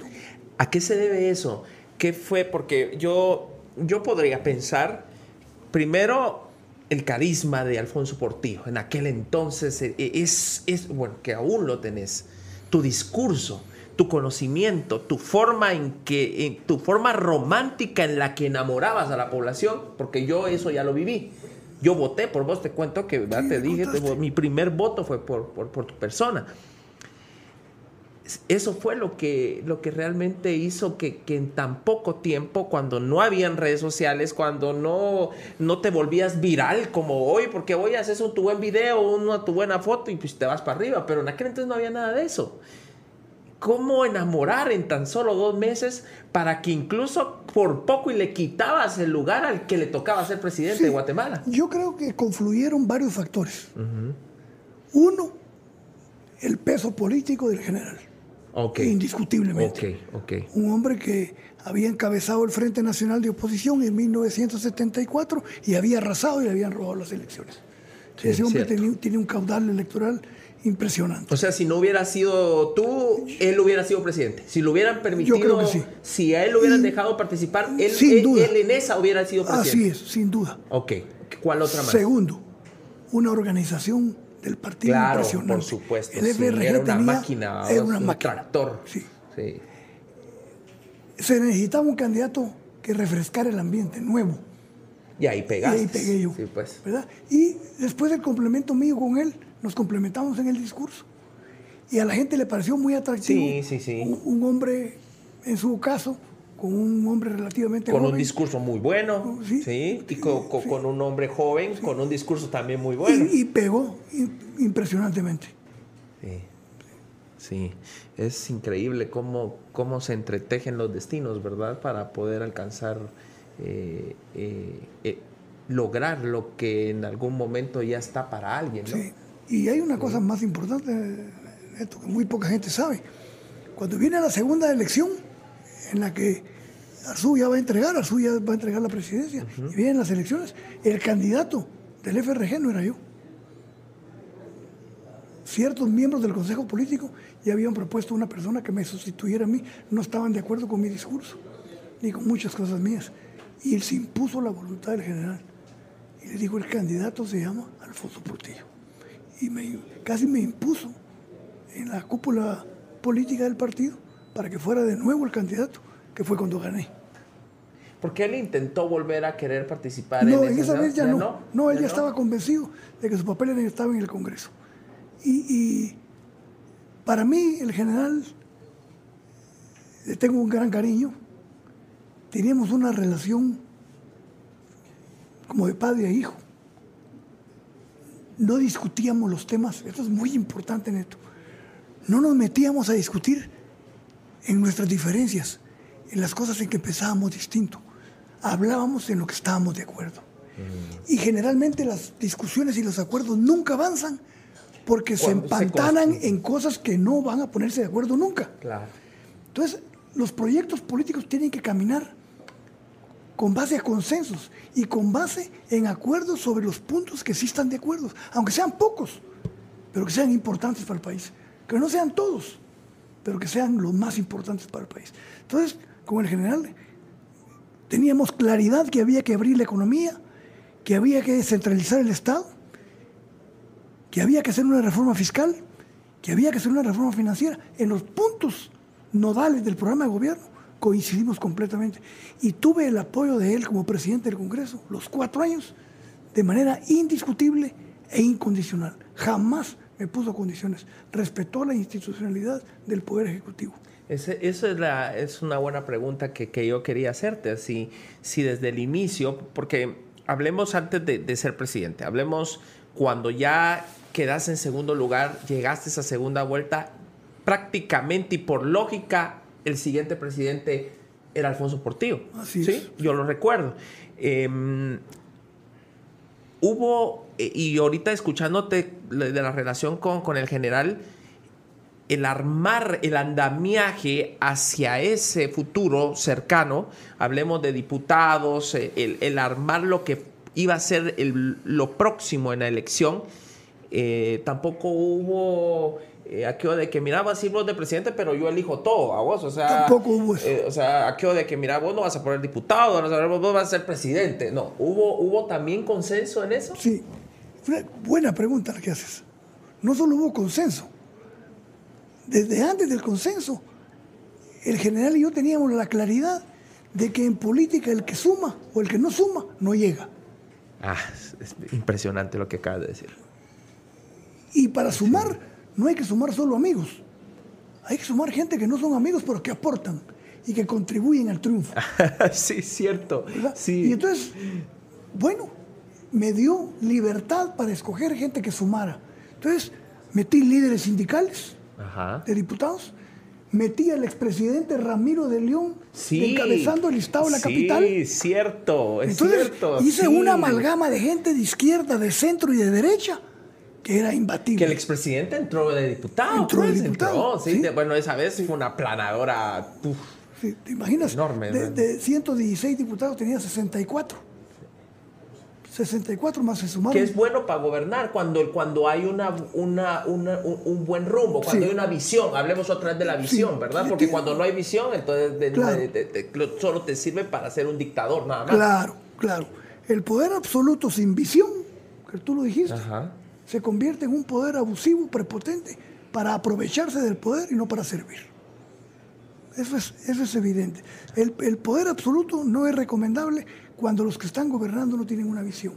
¿A qué se debe eso? ¿Qué fue? Porque yo, yo podría pensar, primero, el carisma de Alfonso Portillo. En aquel entonces e, e, es, es, bueno, que aún lo tenés. Tu discurso, tu conocimiento, tu forma en que, en, tu forma romántica en la que enamorabas a la población, porque yo eso ya lo viví. Yo voté por vos, te cuento que te dije, mi primer voto fue por, por, por tu persona eso fue lo que, lo que realmente hizo que, en tan poco tiempo, cuando no habían redes sociales, cuando no, no te volvías viral como hoy, porque hoy haces un tu buen video, una tu buena foto y pues te vas para arriba, pero en aquel entonces no había nada de eso. ¿Cómo enamorar en tan solo dos meses para que incluso por poco y le quitabas el lugar al que le tocaba ser presidente de Guatemala? Yo creo que confluyeron varios factores. Uno, el peso político del general. Indiscutiblemente. Un hombre que había encabezado el Frente Nacional de Oposición en 1974 y había arrasado y le habían robado las elecciones. ese hombre tiene, un caudal electoral impresionante. O sea, si no hubiera sido tú, él hubiera sido presidente. Si lo hubieran permitido, Yo creo que sí. si a él lo hubieran dejado participar, él, él, en esa hubiera sido presidente. Así es, sin duda. Ok. ¿Cuál otra más? Segundo, una organización del partido claro, por supuesto. El FRG era una máquina, era una un máquina. tractor. Sí. se necesitaba un candidato que refrescara el ambiente nuevo. Y ahí pegaste. Y ahí pegué yo. Sí, pues. ¿verdad? Y después del complemento mío con él, nos complementamos en el discurso. Y a la gente le pareció muy atractivo. Sí, sí, sí. Un, un hombre, en su caso, con un hombre relativamente Con un discurso muy bueno. Sí, Sí. Y sí. con un hombre joven, con un discurso también muy bueno. Y, y pegó im- impresionantemente. Sí, sí, es increíble cómo, cómo se entretejen los destinos, ¿verdad? Para poder alcanzar, eh, eh, eh, lograr lo que en algún momento ya está para alguien, ¿no? Sí. Y hay una cosa más importante, Neto, que muy poca gente sabe. Cuando viene la segunda elección, en la que Arzú ya va a entregar, Arzú ya va a entregar la presidencia, y vienen las elecciones, el candidato del FRG no era yo. Ciertos miembros del Consejo Político ya habían propuesto una persona que me sustituyera a mí, no estaban de acuerdo con mi discurso, ni con muchas cosas mías. Y él se impuso la voluntad del general. Y le dijo, el candidato se llama Alfonso Portillo y me, casi me impuso en la cúpula política del partido para que fuera de nuevo el candidato, que fue cuando gané. Porque él intentó volver a querer participar No, en en esa vez ya no. No, él ya no? estaba convencido de que su papel estaba en el Congreso. Y, y para mí, el general, le tengo un gran cariño. Teníamos una relación como de padre a hijo. No discutíamos los temas, esto es muy importante, Neto. No nos metíamos a discutir en nuestras diferencias, en las cosas en que pensábamos distinto. Hablábamos en lo que estábamos de acuerdo. Y generalmente las discusiones y los acuerdos nunca avanzan porque se Cuando se empantanan construyen. en cosas que no van a ponerse de acuerdo nunca. Claro. Entonces, los proyectos políticos tienen que caminar con base a consensos y con base en acuerdos sobre los puntos que sí están de acuerdo, aunque sean pocos, pero que sean importantes para el país. Que no sean todos, pero que sean los más importantes para el país. Entonces, con el general teníamos claridad que había que abrir la economía, que había que descentralizar el Estado, que había que hacer una reforma fiscal, que había que hacer una reforma financiera. En los puntos nodales del programa de gobierno coincidimos completamente. Y tuve el apoyo de él como presidente del Congreso los cuatro años de manera indiscutible e incondicional. Jamás me puso condiciones. Respetó la institucionalidad del Poder Ejecutivo. Ese- eso es, la- es una buena pregunta que, que yo quería hacerte. Si, si desde el inicio, porque hablemos antes de, de ser presidente, hablemos cuando ya quedas en segundo lugar, llegaste a esa segunda vuelta, prácticamente y por lógica, el siguiente presidente era Alfonso Portillo. Así ¿sí? es. Yo lo recuerdo. Em, hubo, eh, y ahorita escuchándote de la relación con, con el general, el armar el andamiaje hacia ese futuro cercano, hablemos de diputados, eh, el, el armar lo que iba a ser el- lo próximo en la elección, eh, tampoco hubo eh, aquello de que mira, vas a ir vos de presidente, pero yo elijo todo a vos, o sea, Tampoco hubo eso. eh, o sea, aquello de que mira, vos no vas a poner diputado, no vas a- vos vas a ser presidente, no, hubo, hubo también consenso en eso. Sí, una buena pregunta la que haces. No solo hubo consenso. Desde antes del consenso, el general y yo teníamos la claridad de que en política el que suma o el que no suma no llega. Ah, es es impresionante lo que acabas de decir. Y para sumar, no hay que sumar solo amigos. Hay que sumar gente que no son amigos, pero que aportan y que contribuyen al triunfo. sí, cierto. Sí. Y entonces, bueno, me dio libertad para escoger gente que sumara. Entonces, metí líderes sindicales Ajá. de diputados, metí al expresidente Ramiro de León Sí. encabezando el Estado de la sí, capital. cierto, es Entonces, cierto. hice sí. una amalgama de gente de izquierda, de centro y de derecha que era imbatible. Que el expresidente entró de diputado. Entró de pues, diputado, entró, sí, sí. bueno, esa vez fue una planadora. uf, Sí, ¿Te imaginas? Enorme, de, de 116 diputados tenía 64. 64 más se sumaron. que es bueno para gobernar cuando, cuando hay una, una, una- un, un buen rumbo, cuando Sí. hay una visión. Hablemos otra vez de la visión, Sí, ¿verdad? Porque cuando no hay visión, entonces de- Claro. de- de- solo te sirve para ser un dictador, nada más. Claro, claro. El poder absoluto sin visión, que tú lo dijiste, Ajá. se convierte en un poder abusivo, prepotente, para aprovecharse del poder y no para servir. Eso es, eso es evidente. El, el poder absoluto no es recomendable cuando los que están gobernando no tienen una visión.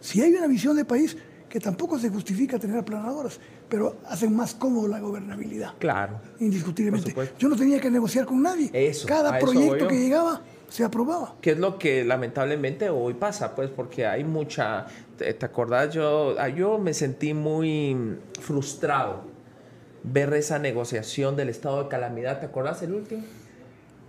Si hay una visión de país, que tampoco se justifica tener aplanadoras, pero hacen más cómodo la gobernabilidad. Claro. Indiscutiblemente. Yo no tenía que negociar con nadie. Eso, Cada proyecto que llegaba se aprobaba. Que es lo que lamentablemente hoy pasa, pues, porque hay mucha. ¿Te, te acordás? Yo, ah, yo me sentí muy frustrado ver esa negociación del estado de calamidad. ¿Te acordás el último?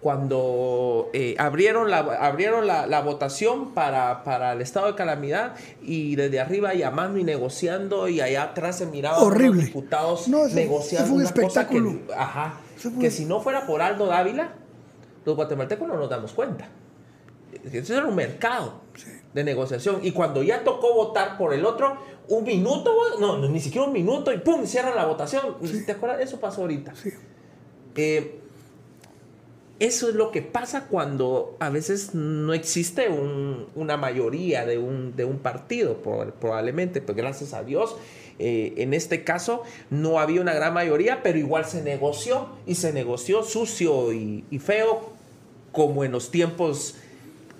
Cuando eh, abrieron, la, abrieron la, la votación para, para el estado de calamidad y desde arriba llamando y negociando y allá atrás se miraban Horrible. los diputados No, eso- negociando eso fue un una cosa espectáculo. que, ajá, fue- que si no fuera por Aldo Dávila, los guatemaltecos no nos damos cuenta. Eso era un mercado de negociación. Y cuando ya tocó votar por el otro, un minuto, no, no, ni siquiera un minuto, y pum, cierran la votación. ¿Te acuerdas? Eso pasó ahorita. Sí. Eh, eso es lo que pasa cuando a veces no existe un- una mayoría de un, de un partido, probablemente, pues gracias a Dios. eh, en este caso no había una gran mayoría, pero igual se negoció y se negoció sucio y, y feo como en los tiempos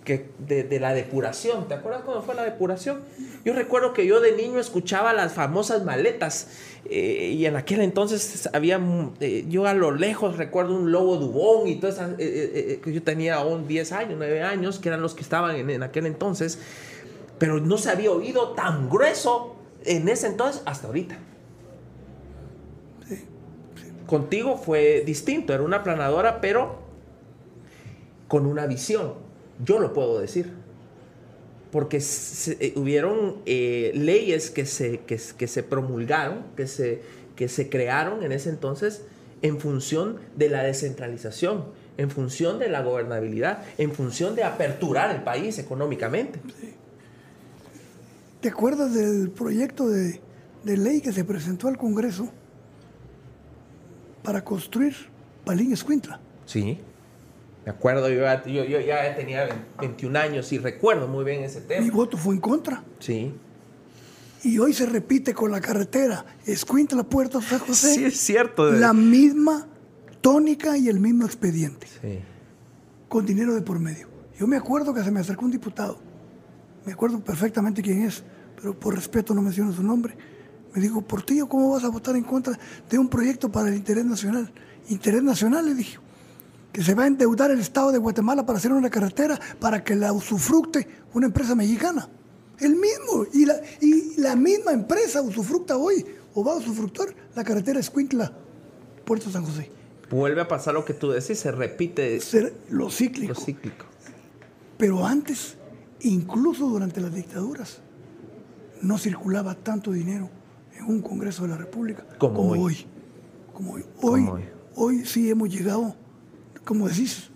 que de, de la depuración. ¿Te acuerdas cuando fue la depuración? Yo recuerdo que yo de niño escuchaba las famosas maletas eh, y en aquel entonces había, eh, yo a lo lejos recuerdo un lobo dubón y todas esas, eh, que yo tenía aún 10 años, 9 años, que eran los que estaban en, en aquel entonces, pero no se había oído tan grueso en ese entonces hasta ahorita. Contigo fue distinto, era una planadora, pero con una visión. Yo lo puedo decir. Porque se- eh, hubieron eh, leyes que se, que, que se promulgaron, que se, que se crearon en ese entonces en función de la descentralización, en función de la gobernabilidad, en función de aperturar el país económicamente. ¿Te acuerdas del proyecto de, de ley que se presentó al Congreso para construir Palín Escuintla? Sí. Me acuerdo, yo, ya- yo, yo ya tenía 21 años y recuerdo muy bien ese Mi tema. voto fue en contra. Sí. Y hoy se repite con la carretera Escuintla Puerto San José. Sí, es cierto. La misma tónica y el mismo expediente, Sí. con dinero de por medio. Yo me acuerdo que se me acercó un diputado, me acuerdo perfectamente quién es, pero por respeto no menciono su nombre. Me dijo, Portillo, ¿cómo vas a votar en contra de un proyecto para el interés nacional? Interés nacional, le dije, que se va a endeudar el Estado de Guatemala para hacer una carretera para que la usufructe una empresa mexicana. El mismo, y la, y la misma empresa usufructa hoy, o va a usufructar la carretera Escuintla, Puerto San José. Vuelve a pasar lo que tú decís, se repite Ser lo lo cíclico. cíclico. Pero antes, incluso durante las dictaduras, no circulaba tanto dinero en un Congreso de la República Como hoy. hoy. Como hoy. Hoy, Como hoy. hoy sí hemos llegado, como decís,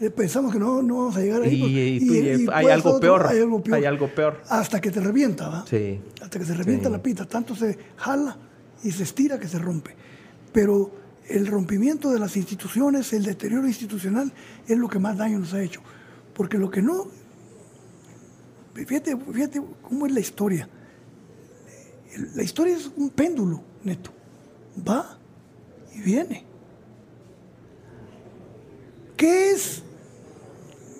eh, pensamos que no, no vamos a llegar ahí. Y- pues, y tú- y hay algo ser peor, hay algo peor. hay algo peor. Hasta que te revienta, ¿va? Sí. Hasta que se revienta Sí. la pita, tanto se jala y se estira que se rompe. Pero el rompimiento de las instituciones, el deterioro institucional, es lo que más daño nos ha hecho. Porque lo que no. Fíjate, fíjate cómo es la historia. La historia es un péndulo, neto. Va y viene. ¿Qué es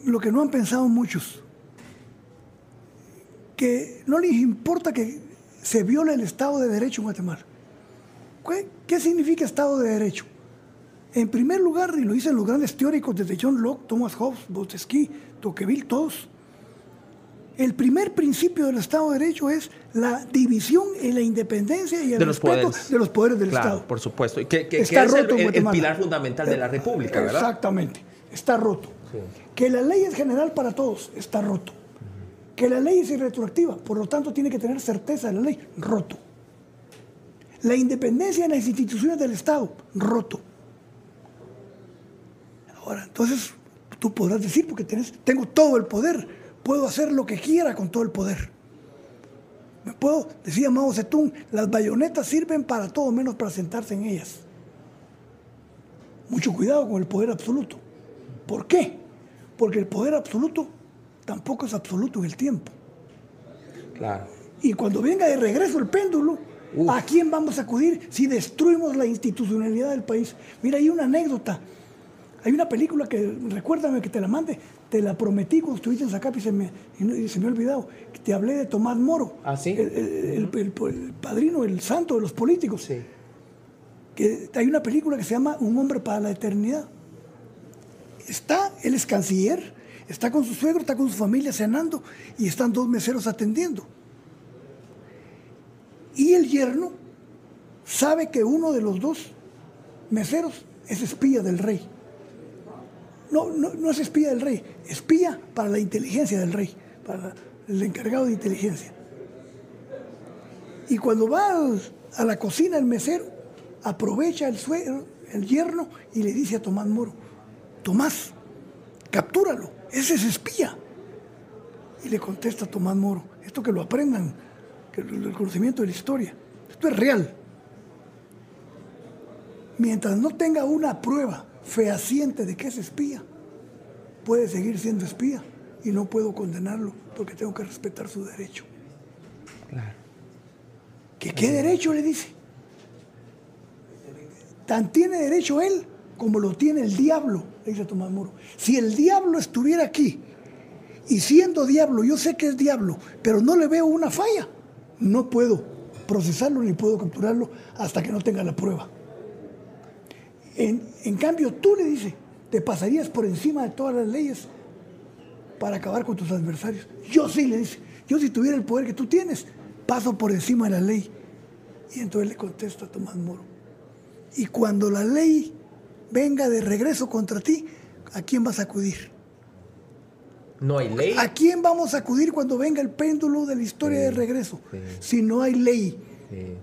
lo que no han pensado muchos? que no les importa que se viole el Estado de Derecho en Guatemala. ¿Qué, significa Estado de Derecho? En primer lugar, y lo dicen los grandes teóricos desde John Locke, Thomas Hobbes, Montesquieu, Tocqueville, todos, el primer principio del Estado de Derecho es la división y la independencia y el De los respeto poderes. de los poderes del Claro, Estado. por supuesto. Y que, que- que Está es roto el, en el- pilar fundamental de la República, ¿verdad? Exactamente, está roto. Que la ley es general para todos, está roto. Que la ley es irretroactiva, por lo tanto tiene que tener certeza de la ley, roto. La independencia en las instituciones del Estado, roto. Ahora, entonces, tú podrás decir, porque tenés- tengo todo el poder, puedo hacer lo que quiera con todo el poder. Me puedo, decía Mao Zedong, las bayonetas sirven para todo menos para sentarse en ellas. Mucho cuidado con el poder absoluto. ¿Por qué? Porque el poder absoluto tampoco es absoluto en el tiempo. Claro. Y cuando venga de regreso el péndulo, ¿A quién vamos a acudir si destruimos la institucionalidad del país? Mira, hay una anécdota. Hay una película que, recuérdame que te la mande, te la prometí cuando estuviste en Zacapi y se me, y se me ha olvidado. Te hablé de Tomás Moro. ¿Ah, sí? El, padrino, el santo de los políticos. Sí. Que hay una película que se llama Un hombre para la eternidad. Está, él es canciller, está con su suegro, está con su familia cenando y están dos meseros atendiendo. Y el yerno sabe que uno de los dos meseros es espía del rey. No, no, es espía del rey, espía para la inteligencia del rey, para el encargado de inteligencia. Y cuando va a la cocina el mesero, aprovecha el suegro, el yerno, y le dice a Tomás Moro, Tomás, captúralo, ese es espía. Y le contesta Tomás Moro, esto que lo aprendan el conocimiento de la historia. Esto es real. Mientras no tenga una prueba fehaciente de que es espía, puede seguir siendo espía y no puedo condenarlo porque tengo que respetar su derecho. Claro. ¿Que qué derecho le dice? Tan tiene derecho él como lo tiene el diablo, le dice Tomás Moro. Si el diablo estuviera aquí y siendo diablo, yo sé que es diablo, pero no le veo una falla, no puedo procesarlo ni puedo capturarlo hasta que no tenga la prueba. En, cambio, tú le dices, te pasarías por encima de todas las leyes para acabar con tus adversarios. Yo sí, le dice, yo si tuviera el poder que tú tienes, paso por encima de la ley. Y entonces le contesta a Tomás Moro. Y cuando la ley venga de regreso contra ti, ¿a quién vas a acudir? No hay ley. ¿A quién vamos a acudir cuando venga el péndulo de la historia de regreso? Si no hay ley,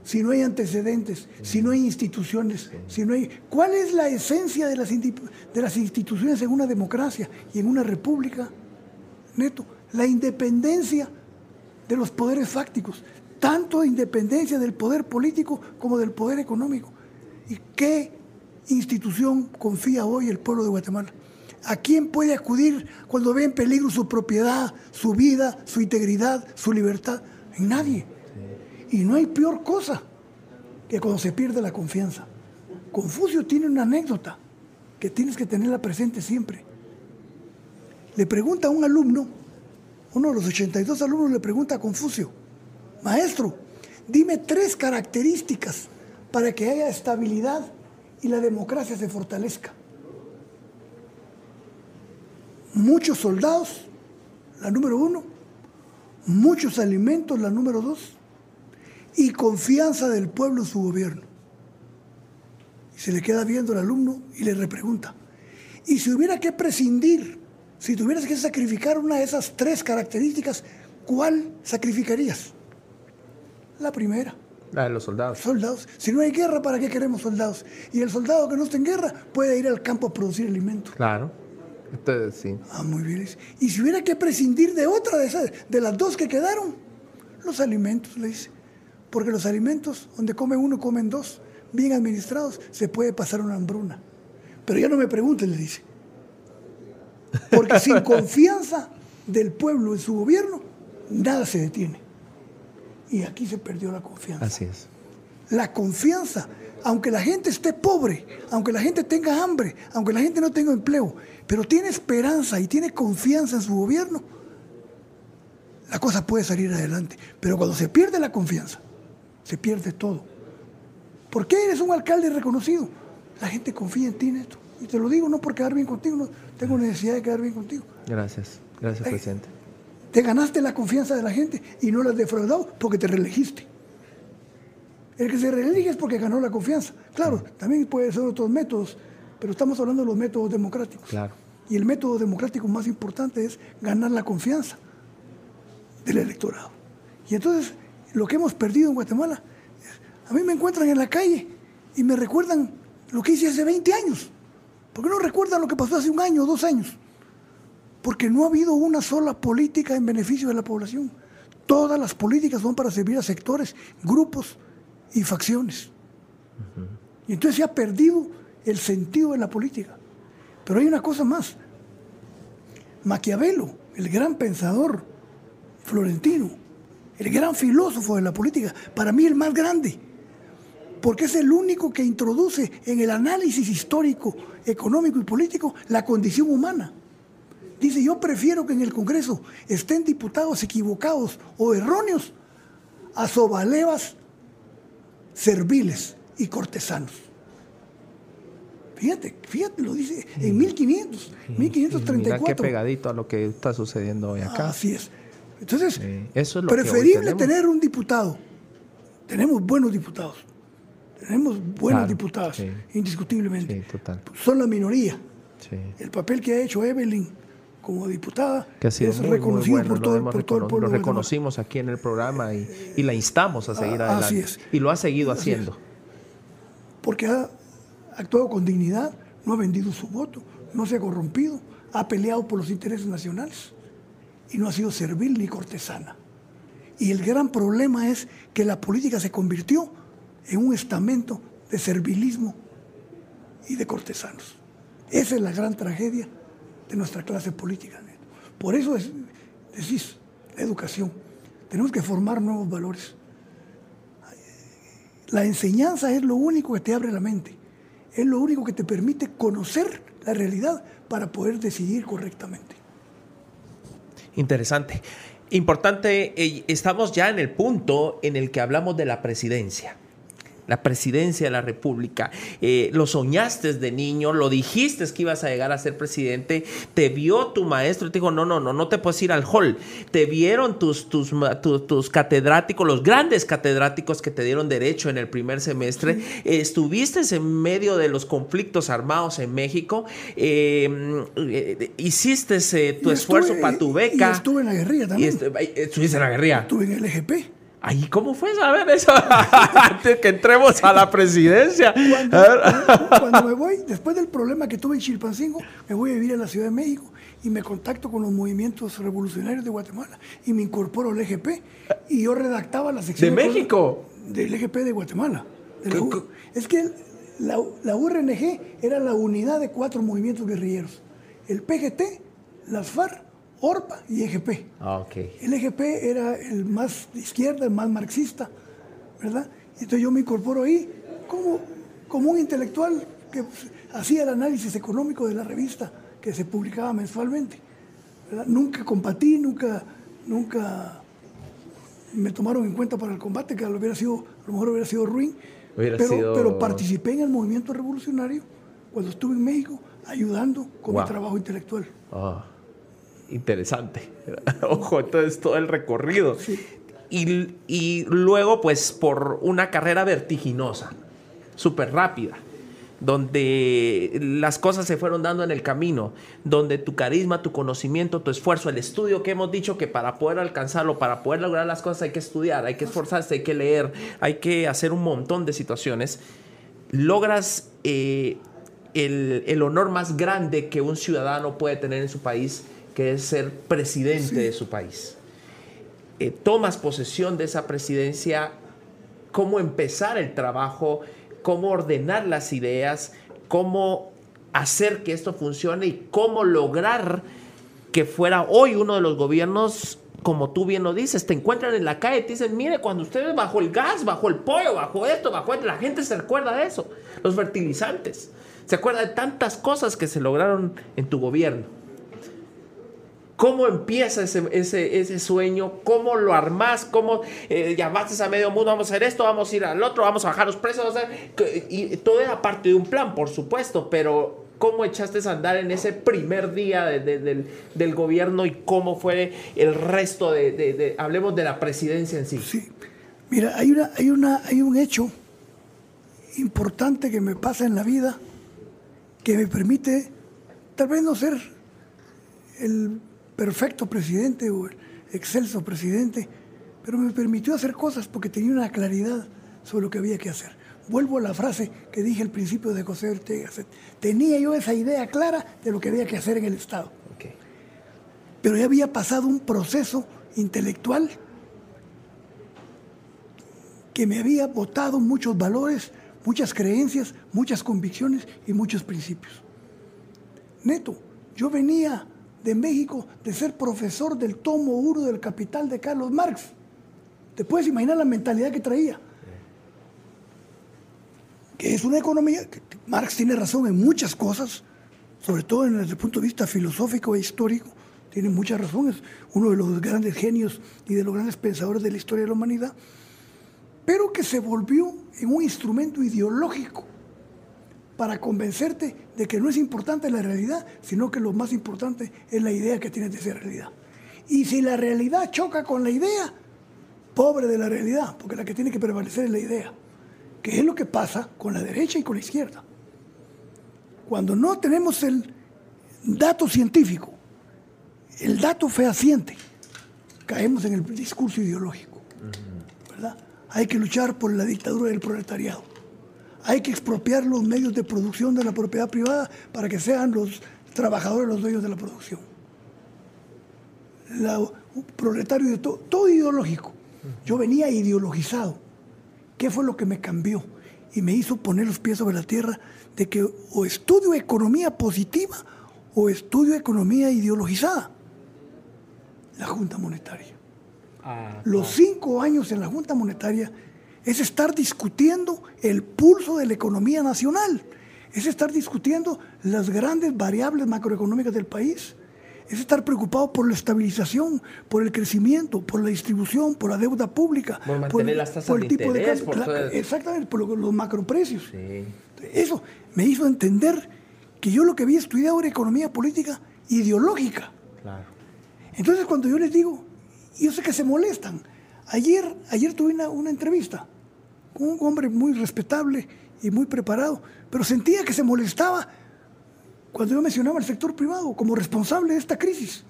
si no hay antecedentes, si no hay instituciones, si no hay... ¿Cuál es la esencia de las, de las instituciones en una democracia y en una república? Neto, la independencia de los poderes fácticos, tanto independencia del poder político como del poder económico. ¿Y qué institución confía hoy el pueblo de Guatemala? ¿A quién puede acudir cuando ve en peligro su propiedad, su vida, su integridad, su libertad? En nadie. Y no hay peor cosa que cuando se pierde la confianza. Confucio tiene una anécdota que tienes que tenerla presente siempre. Le pregunta a un alumno, uno de los 82 alumnos le pregunta a Confucio, maestro, dime tres características para que haya estabilidad y la democracia se fortalezca muchos soldados, la número uno, muchos alimentos, la número dos, y confianza del pueblo en su gobierno. Y se le queda viendo el alumno y le repregunta, y si hubiera que prescindir, si tuvieras que sacrificar una de esas tres características, ¿cuál sacrificarías? La primera. La de los soldados. Soldados. Si no hay guerra, ¿para qué queremos soldados? Y el soldado que no está en guerra puede ir al campo a producir alimentos. Claro sí. Ah, muy bien. Y si hubiera que prescindir de otra de esas, de las dos que quedaron, los alimentos, le dice. Porque los alimentos, donde come uno, comen dos, bien administrados, se puede pasar una hambruna. Pero ya no me pregunte, le dice. Porque sin confianza del pueblo en su gobierno, nada se detiene. Y aquí se perdió la confianza. Así es. La confianza, aunque la gente esté pobre, aunque la gente tenga hambre, aunque la gente no tenga empleo, pero tiene esperanza y tiene confianza en su gobierno, la cosa puede salir adelante. Pero cuando se pierde la confianza, se pierde todo. ¿Por qué eres un alcalde reconocido? La gente confía en ti, Neto. Y te lo digo no por quedar bien contigo, no tengo necesidad de quedar bien contigo. Gracias, gracias, presidente. Te ganaste la confianza de la gente y no la has defraudado porque te reelegiste. El que se reelige es porque ganó la confianza. Claro, también puede ser otros métodos pero estamos hablando de los métodos democráticos. Claro. Y el método democrático más importante es ganar la confianza del electorado. Y entonces, lo que hemos perdido en Guatemala, a mí me encuentran en la calle y me recuerdan lo que hice hace 20 años. ¿Por qué no recuerdan lo que pasó hace un año o dos años? Porque no ha habido una sola política en beneficio de la población. Todas las políticas son para servir a sectores, grupos y facciones. Y entonces se ha perdido el sentido de la política. Pero hay una cosa más. Maquiavelo, el gran pensador florentino, el gran filósofo de la política, para mí el más grande, porque es el único que introduce en el análisis histórico, económico y político la condición humana. Dice, yo prefiero que en el Congreso estén diputados equivocados o erróneos a sobalevas serviles y cortesanos. Fíjate, fíjate, lo dice en 1500, 1534. Mira qué pegadito a lo que está sucediendo hoy acá. Así es. Entonces, Eso es preferible tener un diputado. Tenemos buenos diputados. Tenemos buenos diputados, indiscutiblemente. Son la minoría. El papel que ha hecho Evelyn como diputada que ha sido es reconocido por, todo, por todo, el pueblo. Lo reconocimos aquí en el programa y, la instamos a seguir ah, adelante. Así es. Y lo ha seguido haciendo. Porque ha actuado con dignidad, no ha vendido su voto, no se ha corrompido, ha peleado por los intereses nacionales y no ha sido servil ni cortesana. Y el gran problema es que la política se convirtió en un estamento de servilismo y de cortesanos. Esa es la gran tragedia de nuestra clase política. Por eso es, decís, educación. Tenemos que formar nuevos valores. La enseñanza es lo único que te abre la mente. Es lo único que te permite conocer la realidad para poder decidir correctamente. Interesante. Importante, eh, estamos ya en el punto en el que hablamos de la presidencia la presidencia de la República. Eh, lo soñaste de niño, lo dijiste que ibas a llegar a ser presidente, te vio tu maestro y te dijo, no, no, no, no te puedes ir al hall. Te vieron tus, tus, tus, catedráticos, los grandes catedráticos que te dieron derecho en el primer semestre. estuviste en medio de los conflictos armados en México, eh, hiciste tu esfuerzo para tu beca. Y estuve en la guerrilla también. estuviste en la guerrilla. Estuve en el EGP. Ay, ¿cómo fue saber eso? Antes que entremos a la presidencia. Cuando, me voy, después del problema que tuve en Chilpancingo, me voy a vivir a la Ciudad de México y me contacto con los movimientos revolucionarios de Guatemala y me incorporo al EGP y yo redactaba la sección. ¿De México? del EGP de Guatemala. es que la, la URNG era la unidad de cuatro movimientos guerrilleros. El PGT, las FARC, ORPA y EGP. Ah, El EGP era el más de izquierda, el más marxista, ¿verdad? Entonces yo me incorporo ahí como, como un intelectual que hacía el análisis económico de la revista que se publicaba mensualmente. Nunca combatí, nunca, nunca me tomaron en cuenta para el combate, que a lo, hubiera sido, a lo mejor hubiera sido ruin, pero, pero participé en el movimiento revolucionario cuando estuve en México ayudando con mi trabajo intelectual. Ah interesante. Ojo, entonces todo el recorrido. Y, luego, pues, por una carrera vertiginosa, súper rápida, donde las cosas se fueron dando en el camino, donde tu carisma, tu conocimiento, tu esfuerzo, el estudio que hemos dicho que para poder alcanzarlo, para poder lograr las cosas hay que estudiar, hay que esforzarse, hay que leer, hay que hacer un montón de situaciones, logras eh, el, el honor más grande que un ciudadano puede tener en su país, que es ser presidente de su país. Eh, tomas posesión de esa presidencia, cómo empezar el trabajo, cómo ordenar las ideas, cómo hacer que esto funcione y cómo lograr que fuera hoy uno de los gobiernos, como tú bien lo dices, te encuentran en la calle y te dicen, mire, cuando ustedes bajo el gas, bajo el pollo, bajo esto, bajo esto, la gente se recuerda de eso, los fertilizantes, se acuerda de tantas cosas que se lograron en tu gobierno. ¿Cómo empieza ese, ese, sueño? ¿Cómo lo armas? ¿Cómo eh, llamaste a medio mundo? Vamos a hacer esto, vamos a ir al otro, vamos a bajar los precios. y todo era parte de un plan, por supuesto, pero ¿cómo echaste a andar en ese primer día del, gobierno y cómo fue el resto de, hablemos de la presidencia en sí? Sí, mira, hay, una, hay, una, hay un hecho importante que me pasa en la vida que me permite tal vez no ser el perfecto presidente o el excelso presidente, pero me permitió hacer cosas porque tenía una claridad sobre lo que había que hacer. Vuelvo a la frase que dije al principio de José Ortega. Tenía yo esa idea clara de lo que había que hacer en el Estado. Pero ya había pasado un proceso intelectual que me había botado muchos valores, muchas creencias, muchas convicciones y muchos principios. Neto, yo venía de México de ser profesor del tomo 1 del Capital de Carlos Marx. Te puedes imaginar la mentalidad que traía. Que es una economía, que Marx tiene razón en muchas cosas, sobre todo desde el punto de vista filosófico e histórico, tiene muchas razones, uno de los grandes genios y de los grandes pensadores de la historia de la humanidad, pero que se volvió en un instrumento ideológico para convencerte de que no es importante la realidad, sino que lo más importante es la idea que tienes de esa realidad. Y si la realidad choca con la idea, pobre de la realidad, porque la que tiene que prevalecer es la idea, que es lo que pasa con la derecha y con la izquierda. Cuando no tenemos el dato científico, el dato fehaciente, caemos en el discurso ideológico. ¿verdad? Hay que luchar por la dictadura del proletariado. Hay que expropiar los medios de producción de la propiedad privada para que sean los trabajadores los dueños de la producción. La, proletario de todo, todo ideológico. Yo venía ideologizado. ¿Qué fue lo que me cambió? Y me hizo poner los pies sobre la tierra de que o estudio economía positiva o estudio economía ideologizada. La Junta Monetaria. Ah, los cinco años en la Junta Monetaria es estar discutiendo el pulso de la economía nacional, es estar discutiendo las grandes variables macroeconómicas del país, es estar preocupado por la estabilización, por el crecimiento, por la distribución, por la deuda pública, por mantener las tasas de tipo interés, de Exactamente, por los macroprecios. Eso me hizo entender que yo lo que había estudiado era economía política ideológica. Entonces cuando yo les digo, yo sé que se molestan. Ayer, ayer tuve una, una entrevista un hombre muy respetable y muy preparado, pero sentía que se molestaba cuando yo mencionaba el sector privado como responsable de esta crisis.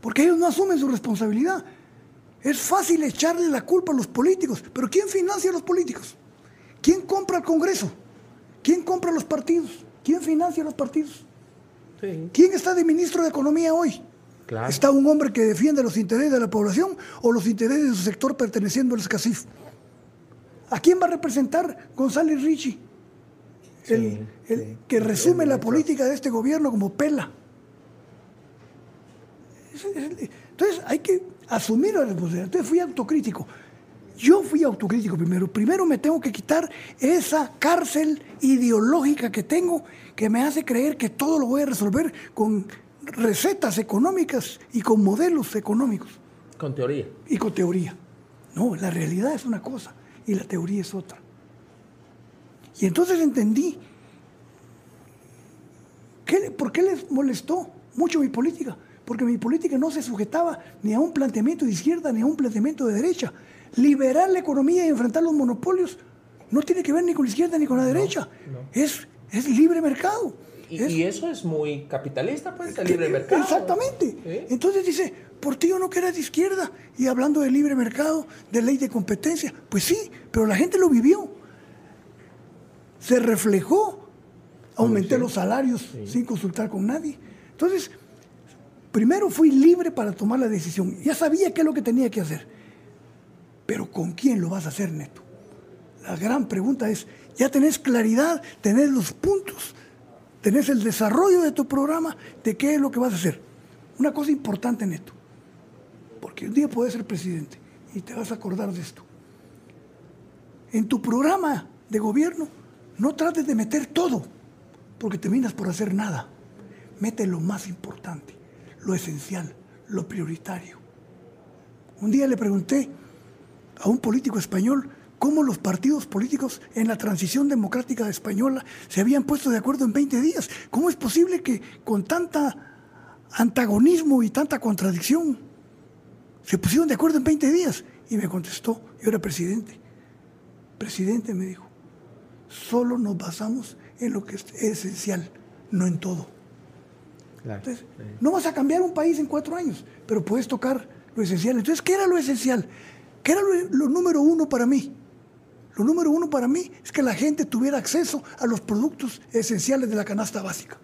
Porque ellos no asumen su responsabilidad. Es fácil echarle la culpa a los políticos, pero ¿quién financia a los políticos? ¿Quién compra el Congreso? ¿Quién compra los partidos? ¿Quién financia los partidos? ¿Quién está de ministro de Economía hoy? ¿Está un hombre que defiende los intereses de la población o los intereses de su sector perteneciendo al SCACIF? ¿A quién va a representar González Ricci? el, que resume la política de este gobierno como pela. Entonces hay que asumir la responsabilidad. Entonces fui autocrítico. Yo fui autocrítico primero. Primero me tengo que quitar esa cárcel ideológica que tengo que me hace creer que todo lo voy a resolver con recetas económicas y con modelos económicos. Con teoría. Y con teoría. No, la realidad es una cosa y la teoría es otra. Y entonces entendí por qué les molestó mucho mi política. Porque mi política no se sujetaba ni a un planteamiento de izquierda ni a un planteamiento de derecha. Liberar la economía y enfrentar los monopolios no tiene que ver ni con la izquierda ni con la derecha. Es, es libre mercado. Y, eso es muy capitalista, pues, el libre mercado. Exactamente. Entonces dice, por ti yo no que de izquierda. Y hablando de libre mercado, de ley de competencia. Pues sí, pero la gente lo vivió se reflejó. Aumenté los salarios sin consultar con nadie. Entonces, primero fui libre para tomar la decisión. Ya sabía qué es lo que tenía que hacer. Pero ¿con quién lo vas a hacer, Neto? La gran pregunta es, ya tenés claridad, tenés los puntos, tenés el desarrollo de tu programa, de qué es lo que vas a hacer. Una cosa importante, Neto, porque un día puedes ser presidente y te vas a acordar de esto. En tu programa de gobierno no trates de meter todo, porque terminas por hacer nada. Mete lo más importante, lo esencial, lo prioritario. Un día le pregunté a un político español cómo los partidos políticos en la transición democrática española se habían puesto de acuerdo en 20 días. ¿Cómo es posible que con tanta antagonismo y tanta contradicción se pusieron de acuerdo en 20 días? Y me contestó, yo era presidente. Presidente, me dijo, solo nos basamos en lo que es esencial, no en todo. Entonces, no vas a cambiar un país en cuatro años, pero puedes tocar lo esencial. Entonces, ¿qué era lo esencial? ¿Qué era lo, número uno para mí? Lo número uno para mí es que la gente tuviera acceso a los productos esenciales de la canasta básica.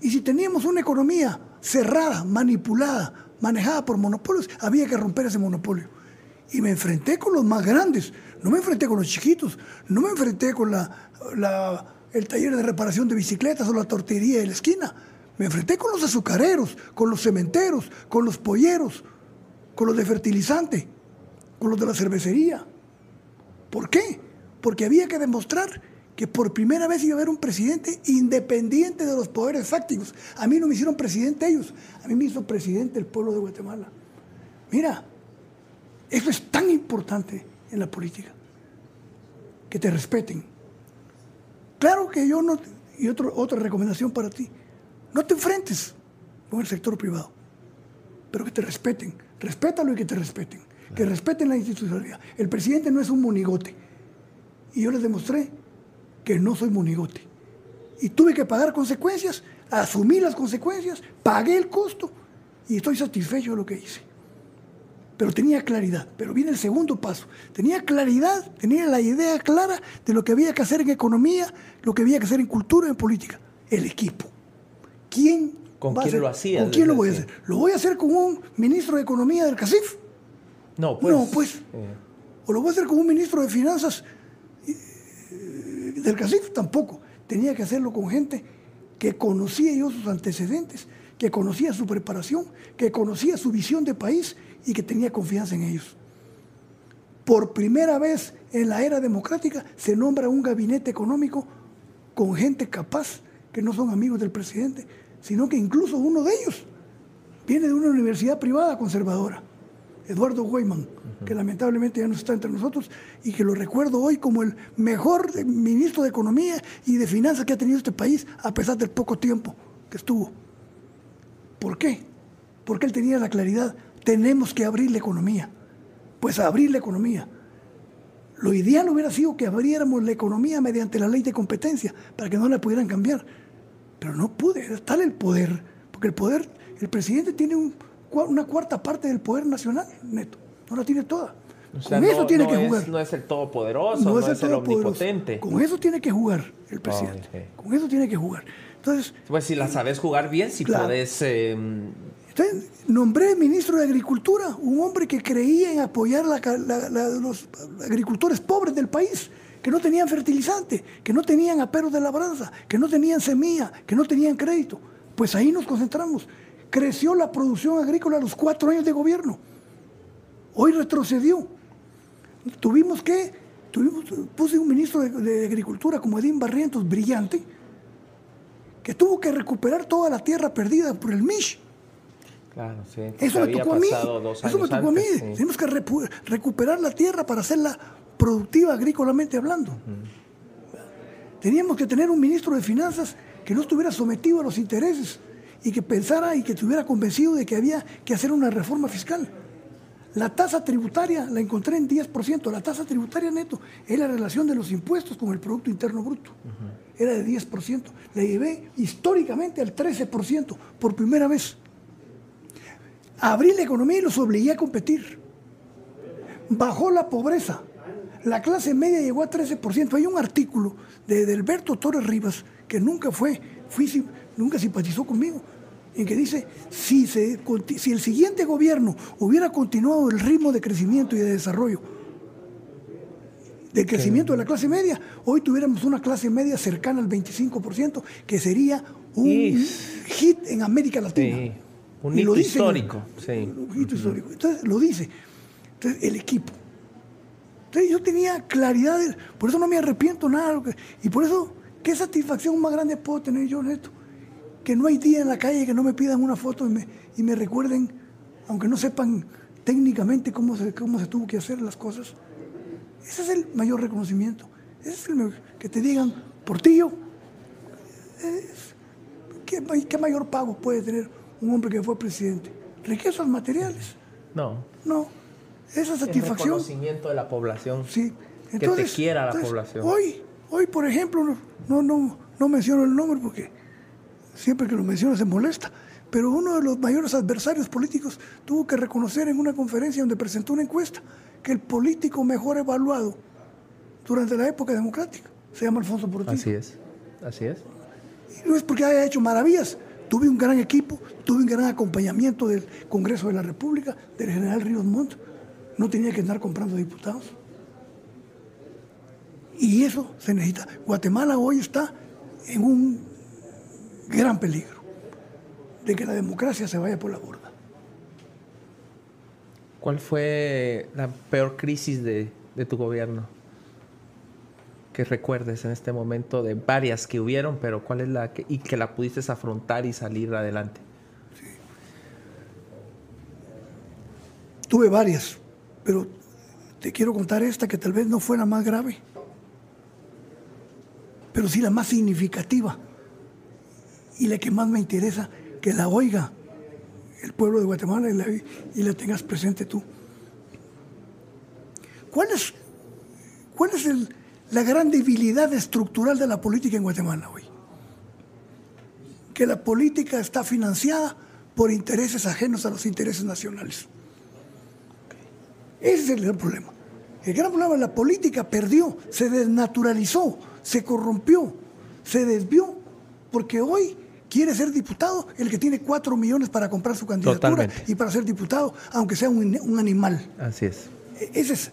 Y si teníamos una economía cerrada, manipulada, manejada por monopolios, había que romper ese monopolio. Y me enfrenté con los más grandes, no me enfrenté con los chiquitos, no me enfrenté con la, el taller de reparación de bicicletas o la tortería de la esquina. Me enfrenté con los azucareros, con los cementeros, con los polleros, con los de fertilizante, con los de la cervecería. ¿Por qué? Porque había que demostrar que por primera vez iba a haber un presidente independiente de los poderes fácticos. A mí no me hicieron presidente ellos, a mí me hizo presidente el pueblo de Guatemala. Mira, eso es tan importante en la política, que te respeten. Claro que yo no, y otra recomendación para ti, no te enfrentes con el sector privado, pero que te respeten, respétalo y que te respeten, que respeten la institucionalidad. El presidente no es un monigote, y yo les demostré que no soy monigote. Y tuve que pagar consecuencias, asumí las consecuencias, pagué el costo y estoy satisfecho de lo que hice. Pero tenía claridad, pero viene el segundo paso. Tenía claridad, tenía la idea clara de lo que había que hacer en economía, lo que había que hacer en cultura, en política. El equipo. ¿Quién ¿Con quién lo hacía? ¿Con quién lo voy a hacer? ¿Lo voy a hacer con un ministro de Economía del CACIF? No, pues. No, pues. Eh. O lo voy a hacer con un ministro de Finanzas del CACIF tampoco. Tenía que hacerlo con gente que conocía yo sus antecedentes, que conocía su preparación, que conocía su visión de país y que tenía confianza en ellos. Por primera vez en la era democrática se nombra un gabinete económico con gente capaz, que no son amigos del presidente, sino que incluso uno de ellos viene de una universidad privada conservadora, Eduardo Weyman que lamentablemente ya no está entre nosotros y que lo recuerdo hoy como el mejor ministro de Economía y de Finanzas que ha tenido este país a pesar del poco tiempo que estuvo. ¿Por qué? Porque él tenía la claridad, tenemos que abrir la economía. Pues abrir la economía. Lo ideal hubiera sido que abriéramos la economía mediante la ley de competencia para que no la pudieran cambiar. Pero no pude, tal el poder, porque el poder, el presidente tiene una cuarta parte del poder nacional, neto no la tiene toda. con eso tiene que jugar. no es el todopoderoso, no, es, el, omnipotente. Con eso tiene que jugar el presidente. Con eso tiene que jugar. Entonces, pues si la sabes jugar bien, si puedes... Em, entonces, nombré ministro de Agricultura, un hombre que creía en apoyar a los agricultores pobres del país, que no tenían fertilizante, que no tenían aperos de labranza, que no tenían semilla, que no tenían crédito. Pues ahí nos concentramos. Creció la producción agrícola a los cuatro años de gobierno. Hoy retrocedió. Tuvimos que, tuvimos, puse un ministro de, Agricultura como Edín Barrientos, brillante, que tuvo que recuperar toda la tierra perdida por el MISH. Claro, sí. Eso me tocó a mí. Eso me tocó a mí. Tenemos que recuperar la tierra para hacerla productiva agrícolamente hablando. Teníamos que tener un ministro de Finanzas que no estuviera sometido a los intereses y que pensara y que estuviera convencido de que había que hacer una reforma fiscal. La tasa tributaria la encontré en 10%. La tasa tributaria neto es la relación de los impuestos con el Producto Interno Bruto. Era de 10%. La llevé históricamente al 13% por primera vez. Abrí la economía y los obligué a competir. Bajó la pobreza. La clase media llegó a 13%. Hay un artículo de Alberto Torres Rivas que nunca fue, fui, nunca simpatizó conmigo en que dice, si, se, si el siguiente gobierno hubiera continuado el ritmo de crecimiento y de desarrollo, de crecimiento de la clase media, hoy tuviéramos una clase media cercana al 25%, que sería un hit en América Latina. Un hito histórico. Un hito histórico. Entonces, lo dice. Entonces, el equipo. Entonces, yo tenía claridad, por eso no me arrepiento nada. Y por eso, ¿qué satisfacción más grande puedo tener yo en esto? Que no hay día en la calle que no me pidan una foto y me, y me recuerden, aunque no sepan técnicamente cómo se, cómo se tuvo que hacer las cosas. Ese es el mayor reconocimiento. Ese es el que te digan, Portillo, ¿qué, ¿qué, mayor pago puede tener un hombre que fue presidente? ¿Riquezas materiales? No. No. Esa satisfacción. El reconocimiento de la población. Sí. Entonces, que te quiera la población. Hoy, hoy, por ejemplo, no, no, no menciono el nombre porque siempre que lo menciona se molesta, pero uno de los mayores adversarios políticos tuvo que reconocer en una conferencia donde presentó una encuesta que el político mejor evaluado durante la época democrática se llama Alfonso Portillo. Así es, así es. Y no es porque haya hecho maravillas, tuve un gran equipo, tuve un gran acompañamiento del Congreso de la República, del general Ríos Montt, no tenía que andar comprando diputados. Y eso se necesita. Guatemala hoy está en un gran peligro de que la democracia se vaya por la borda. ¿Cuál fue la peor crisis de, tu gobierno? Que recuerdes en este momento de varias que hubieron, pero ¿cuál es la que, y que la pudiste afrontar y salir adelante? Tuve varias, pero te quiero contar esta que tal vez no fue la más grave, pero sí la más significativa y la que más me interesa que la oiga el pueblo de Guatemala y la, tengas presente tú. ¿Cuál es, cuál es la gran debilidad estructural de la política en Guatemala hoy? Que la política está financiada por intereses ajenos a los intereses nacionales. Ese es el gran problema. El gran problema es la política perdió, se desnaturalizó, se corrompió, se desvió, porque hoy quiere ser diputado el que tiene cuatro millones para comprar su candidatura y para ser diputado, aunque sea un, animal. Así es. E, es.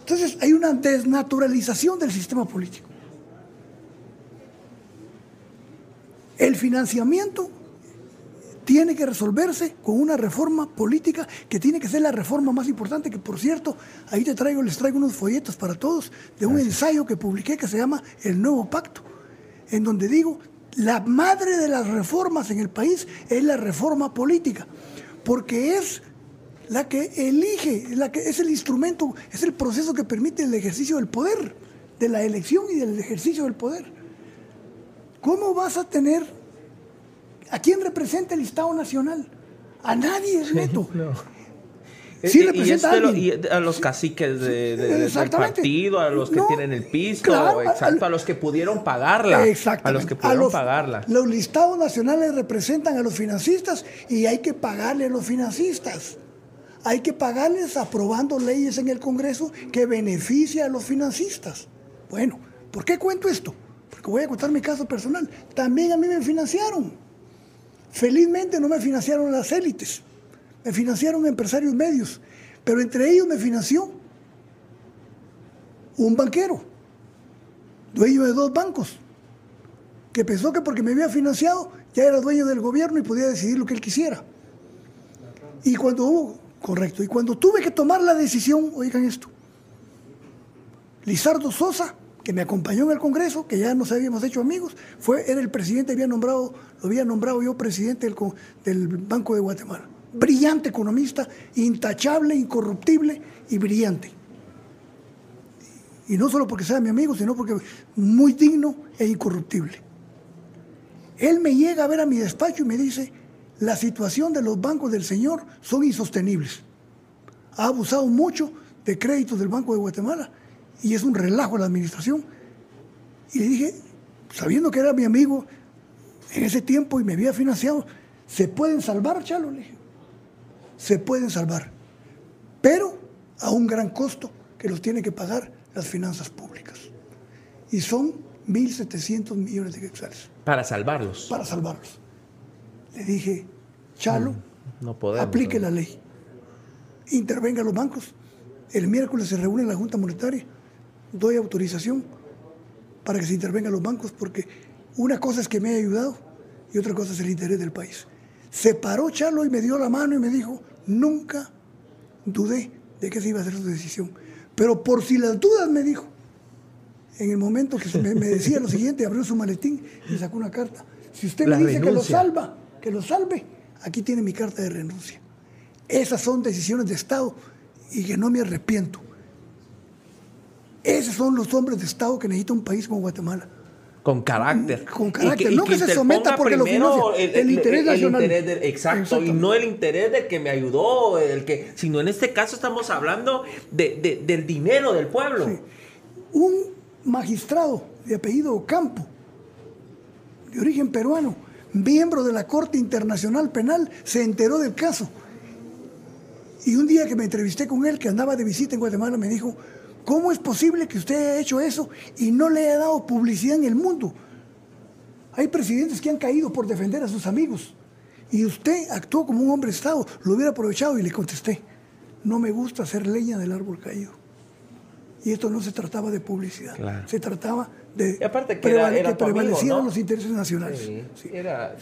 Entonces hay una desnaturalización del sistema político. El financiamiento tiene que resolverse con una reforma política que tiene que ser la reforma más importante, que por cierto, ahí te traigo, les traigo unos folletos para todos de un ensayo que publiqué que se llama El Nuevo Pacto, en donde digo, la madre de las reformas en el país es la reforma política, porque es la que elige, la que es el instrumento, es el proceso que permite el ejercicio del poder, de la elección y del ejercicio del poder. ¿Cómo vas a tener a quién representa el Estado Nacional? A nadie, Neto. Sí representa a, los caciques de, del partido, a los que tienen el piso, exacto, a, los que pudieron pagarla. A los que pudieron pagarla. Los listados nacionales representan a los financistas y hay que pagarle a los financistas. Hay que pagarles aprobando leyes en el Congreso que beneficien a los financistas. Bueno, ¿por qué cuento esto? Porque voy a contar mi caso personal. También a mí me financiaron. Felizmente no me financiaron las élites me financiaron empresarios medios, pero entre ellos me financió un banquero, dueño de dos bancos, que pensó que porque me había financiado ya era dueño del gobierno y podía decidir lo que él quisiera. Y cuando hubo, correcto, y cuando tuve que tomar la decisión, oigan esto, Lizardo Sosa, que me acompañó en el Congreso, que ya nos habíamos hecho amigos, fue, era el presidente, había nombrado, lo había nombrado yo presidente del, del Banco de Guatemala brillante economista, intachable, incorruptible y brillante. Y no solo porque sea mi amigo, sino porque muy digno e incorruptible. Él me llega a ver a mi despacho y me dice, la situación de los bancos del señor son insostenibles. Ha abusado mucho de créditos del Banco de Guatemala y es un relajo la administración. Y le dije, sabiendo que era mi amigo en ese tiempo y me había financiado, ¿se pueden salvar, Chalo? Le dije se pueden salvar, pero a un gran costo que los tiene que pagar las finanzas públicas. Y son 1.700 millones de quetzales. Para salvarlos. Para salvarlos. Le dije, Chalo, no, aplique la ley. Intervenga a los bancos. El miércoles se reúne la Junta Monetaria. Doy autorización para que se intervenga a los bancos porque una cosa es que me haya ayudado y otra cosa es el interés del país. Se paró Chalo y me dio la mano y me dijo, nunca dudé de que se iba a hacer su decisión. Pero por si las dudas me dijo, en el momento que me, decía lo siguiente, abrió su maletín y sacó una carta. Si usted me dice que lo salva, que lo salve, aquí tiene mi carta de renuncia. Esas son decisiones de Estado y que no me arrepiento. Esos son los hombres de Estado que necesita un país como Guatemala. Con carácter. Con carácter. no que, se someta porque lo financia. El, interés nacional. exacto. Y no el interés de que me ayudó, el que, sino en este caso estamos hablando de, del dinero del pueblo. Un magistrado de apellido Campo, de origen peruano, miembro de la Corte Internacional Penal, se enteró del caso. Y un día que me entrevisté con él, que andaba de visita en Guatemala, me dijo, ¿Cómo es posible que usted haya hecho eso y no le haya dado publicidad en el mundo? Hay presidentes que han caído por defender a sus amigos. Y usted actuó como un hombre de Estado, lo hubiera aprovechado y le contesté, no me gusta hacer leña del árbol caído. Y esto no se trataba de publicidad, se trataba de y aparte que, era, que prevalecieran los intereses nacionales. Sí, Era,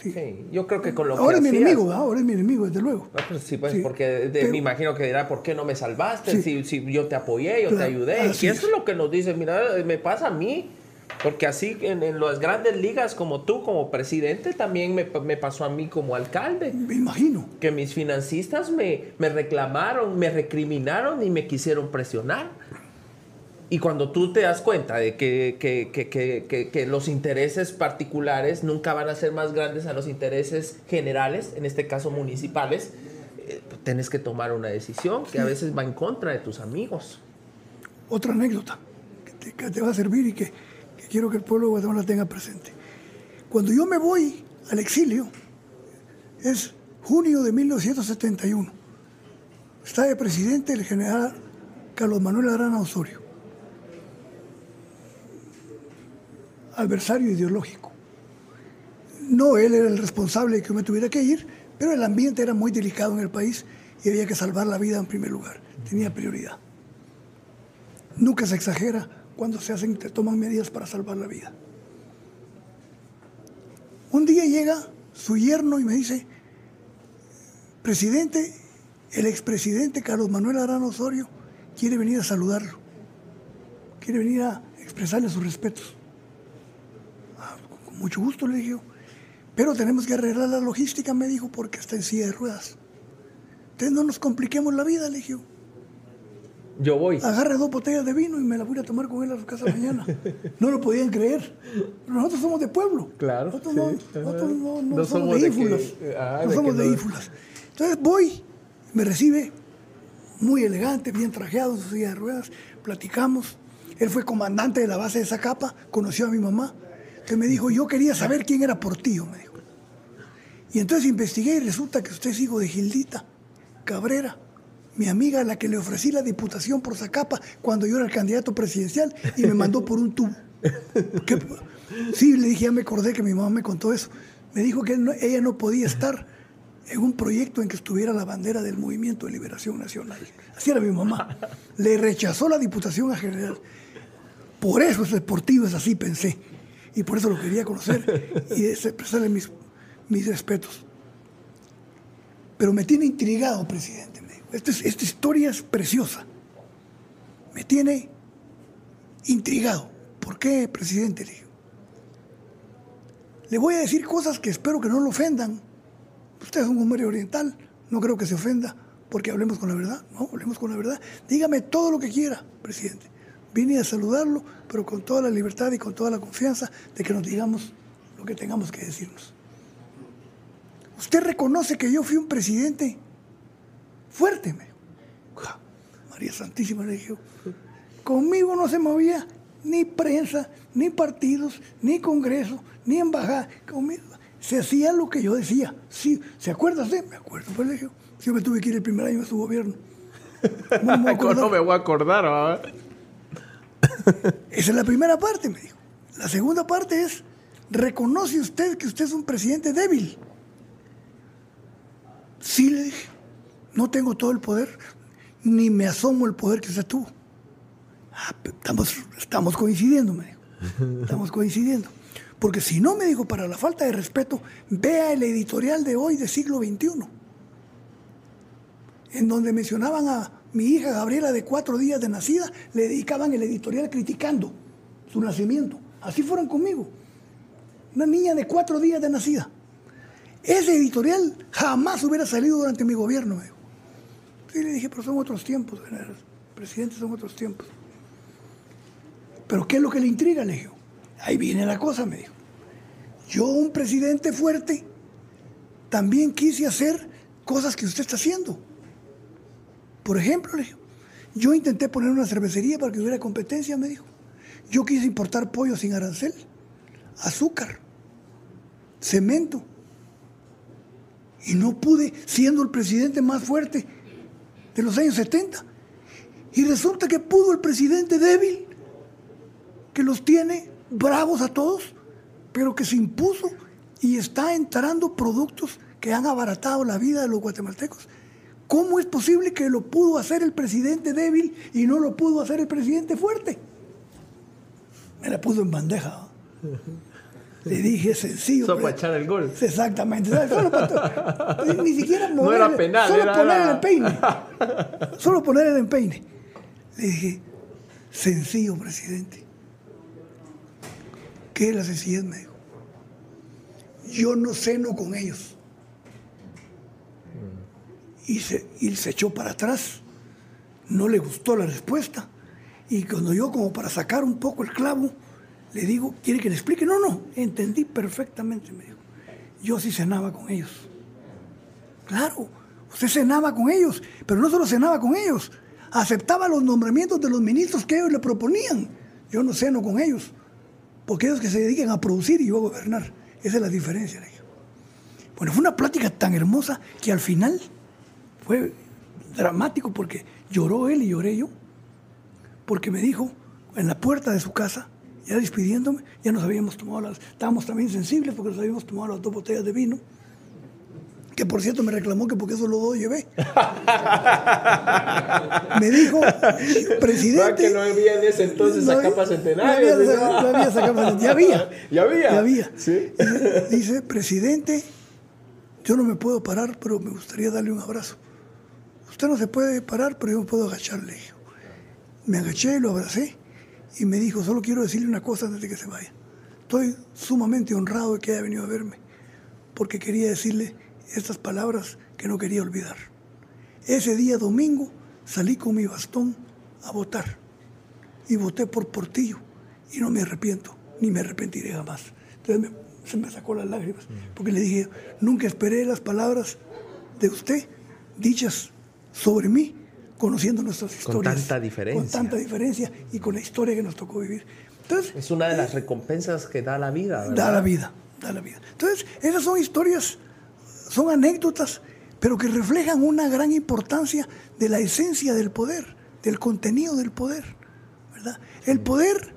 Yo creo que con lo ahora que es mi enemigo, ahora es mi enemigo, desde luego. Ah, pues sí, pues porque me imagino que dirá, ¿por qué no me salvaste? Si, si, yo te apoyé, yo te ayudé. Y eso es lo que nos dice, mira, me pasa a mí. Porque así en, en, las grandes ligas como tú, como presidente, también me, me, pasó a mí como alcalde. Me imagino. Que mis financistas me, me reclamaron, me recriminaron y me quisieron presionar. Y cuando tú te das cuenta de que, que, que, que, los intereses particulares nunca van a ser más grandes a los intereses generales, en este caso municipales, eh, pues tienes que tomar una decisión que a veces va en contra de tus amigos. Otra anécdota que te, va a servir y que, quiero que el pueblo de Guatemala tenga presente. Cuando yo me voy al exilio, es junio de 1971. Está de presidente el general Carlos Manuel Arana Osorio. Adversario ideológico. No él era el responsable de que yo me tuviera que ir, pero el ambiente era muy delicado en el país y había que salvar la vida en primer lugar. Tenía prioridad. Nunca se exagera cuando se hacen, toman medidas para salvar la vida. Un día llega su yerno y me dice, presidente, el expresidente Carlos Manuel Arano Osorio quiere venir a saludarlo, quiere venir a expresarle sus respetos. Mucho gusto, le dije. Pero tenemos que arreglar la logística, me dijo, porque está en silla de ruedas. Entonces no nos compliquemos la vida, le dije. Yo voy. Agarre dos botellas de vino y me las voy a tomar con él a su casa mañana. no lo podían creer. Pero nosotros somos de pueblo. Claro. Nosotros, no, somos, de ífulas. Ah, no somos de, ífulas. Entonces voy, me recibe muy elegante, bien trajeado en su silla de ruedas, platicamos. Él fue comandante de la base de Zacapa, conoció a mi mamá que me dijo, yo quería saber quién era Portillo, me dijo. Y entonces investigué y resulta que usted es hijo de Gildita Cabrera, mi amiga a la que le ofrecí la diputación por Zacapa cuando yo era el candidato presidencial y me mandó por un tubo. sí, le dije, ya me acordé que mi mamá me contó eso. Me dijo que ella no podía estar en un proyecto en que estuviera la bandera del Movimiento de Liberación Nacional. Así era mi mamá. Le rechazó la diputación a general. Por eso es deportivo, es así, pensé y por eso lo quería conocer y expresarle mis, mis respetos. Pero me tiene intrigado, presidente. Esta, esta historia es preciosa. Me tiene intrigado. ¿Por qué, presidente? Le, le voy a decir cosas que espero que no lo ofendan. Usted es un hombre oriental, no creo que se ofenda porque hablemos con la verdad. No, hablemos con la verdad. Dígame todo lo que quiera, presidente. Vine a saludarlo, pero con toda la libertad y con toda la confianza de que nos digamos lo que tengamos que decirnos. Usted reconoce que yo fui un presidente fuerte, me María Santísima le dijo, conmigo no se movía ni prensa, ni partidos, ni congreso, ni embajada. Conmigo se hacía lo que yo decía. Sí, ¿Se acuerda usted? Me acuerdo, pues le dije, yo me tuve que ir el primer año de su gobierno. No me, no me voy a acordar, ¿verdad? Esa es la primera parte, me dijo. La segunda parte es, ¿reconoce usted que usted es un presidente débil? Sí, le dije, no tengo todo el poder, ni me asomo el poder que usted tuvo. Ah, estamos, estamos coincidiendo, me dijo. Estamos coincidiendo. Porque si no, me dijo, para la falta de respeto, vea el editorial de hoy de siglo XXI, en donde mencionaban a mi hija Gabriela, de cuatro días de nacida, le dedicaban el editorial criticando su nacimiento. Así fueron conmigo. Una niña de cuatro días de nacida. Ese editorial jamás hubiera salido durante mi gobierno. Me Sí, le dije, pero son otros tiempos. Presidente, son otros tiempos. ¿Pero qué es lo que le intriga? Le dije. Ahí viene la cosa, me dijo. Yo, un presidente fuerte, también quise hacer cosas que usted está haciendo. Por ejemplo, le dijo, yo intenté poner una cervecería para que hubiera competencia, me dijo. Yo quise importar pollo sin arancel, azúcar, cemento. Y no pude, siendo el presidente más fuerte de los años 70. Y resulta que pudo el presidente débil, que los tiene bravos a todos, pero que se impuso y está entrando productos que han abaratado la vida de los guatemaltecos ¿Cómo es posible que lo pudo hacer el presidente débil y no lo pudo hacer el presidente fuerte? Me la puso en bandeja. Le dije sencillo. Solo para echar el gol. Exactamente. Solo para, ni siquiera no era penal. Solo era poner el empeine. Solo poner el empeine. Le dije, sencillo, presidente. ¿Qué es la sencillez? Me dijo. Yo no ceno con ellos. Y se, y se echó para atrás. No le gustó la respuesta. Y cuando yo, como para sacar un poco el clavo, le digo, ¿quiere que le explique? No, no, entendí perfectamente, me dijo. Yo sí cenaba con ellos. Claro, usted cenaba con ellos, pero no solo cenaba con ellos, aceptaba los nombramientos de los ministros que ellos le proponían. Yo no ceno con ellos, porque ellos que se dedican a producir y yo a gobernar. Esa es la diferencia, Bueno, fue una plática tan hermosa que al final fue dramático porque lloró él y lloré yo, porque me dijo en la puerta de su casa, ya despidiéndome, ya nos habíamos tomado las, estábamos también sensibles porque nos habíamos tomado las dos botellas de vino, que por cierto me reclamó que porque eso lo dos llevé. me dijo, presidente... que no había en ese entonces no capa centenario. No había, no había centenario, ya había. Ya había. Ya había. ¿Sí? Dice, presidente, yo no me puedo parar, pero me gustaría darle un abrazo. Usted no se puede parar, pero yo puedo agacharle. Me agaché lo abracé y me dijo, solo quiero decirle una cosa antes de que se vaya. Estoy sumamente honrado de que haya venido a verme, porque quería decirle estas palabras que no quería olvidar. Ese día domingo salí con mi bastón a votar y voté por Portillo y no me arrepiento, ni me arrepentiré jamás. Entonces se me sacó las lágrimas, porque le dije, nunca esperé las palabras de usted dichas sobre mí conociendo nuestras historias. Con tanta diferencia. Con tanta diferencia y con la historia que nos tocó vivir. Entonces, es una de las recompensas que da la vida. ¿verdad? Da la vida, da la vida. Entonces, esas son historias, son anécdotas, pero que reflejan una gran importancia de la esencia del poder, del contenido del poder. ¿verdad? El poder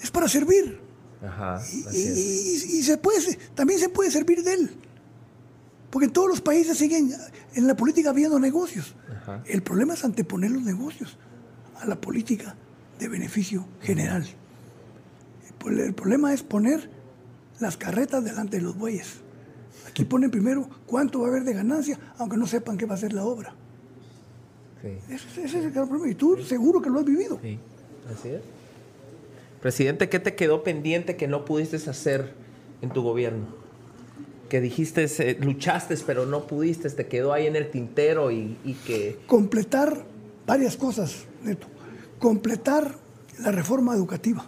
es para servir. Ajá, y, y, y, se puede, también se puede servir de él. Porque en todos los países siguen en la política habiendo negocios. El problema es anteponer los negocios a la política de beneficio general. El problema es poner las carretas delante de los bueyes. Aquí ponen primero cuánto va a haber de ganancia, aunque no sepan qué va a ser la obra. Ese, es el gran problema. Y tú seguro que lo has vivido. Sí, así es. Presidente, ¿qué te quedó pendiente que no pudiste hacer en tu gobierno? Que dijiste, eh, luchaste, pero no pudiste, te quedó ahí en el tintero y, que... Completar varias cosas, Neto. Completar la reforma educativa.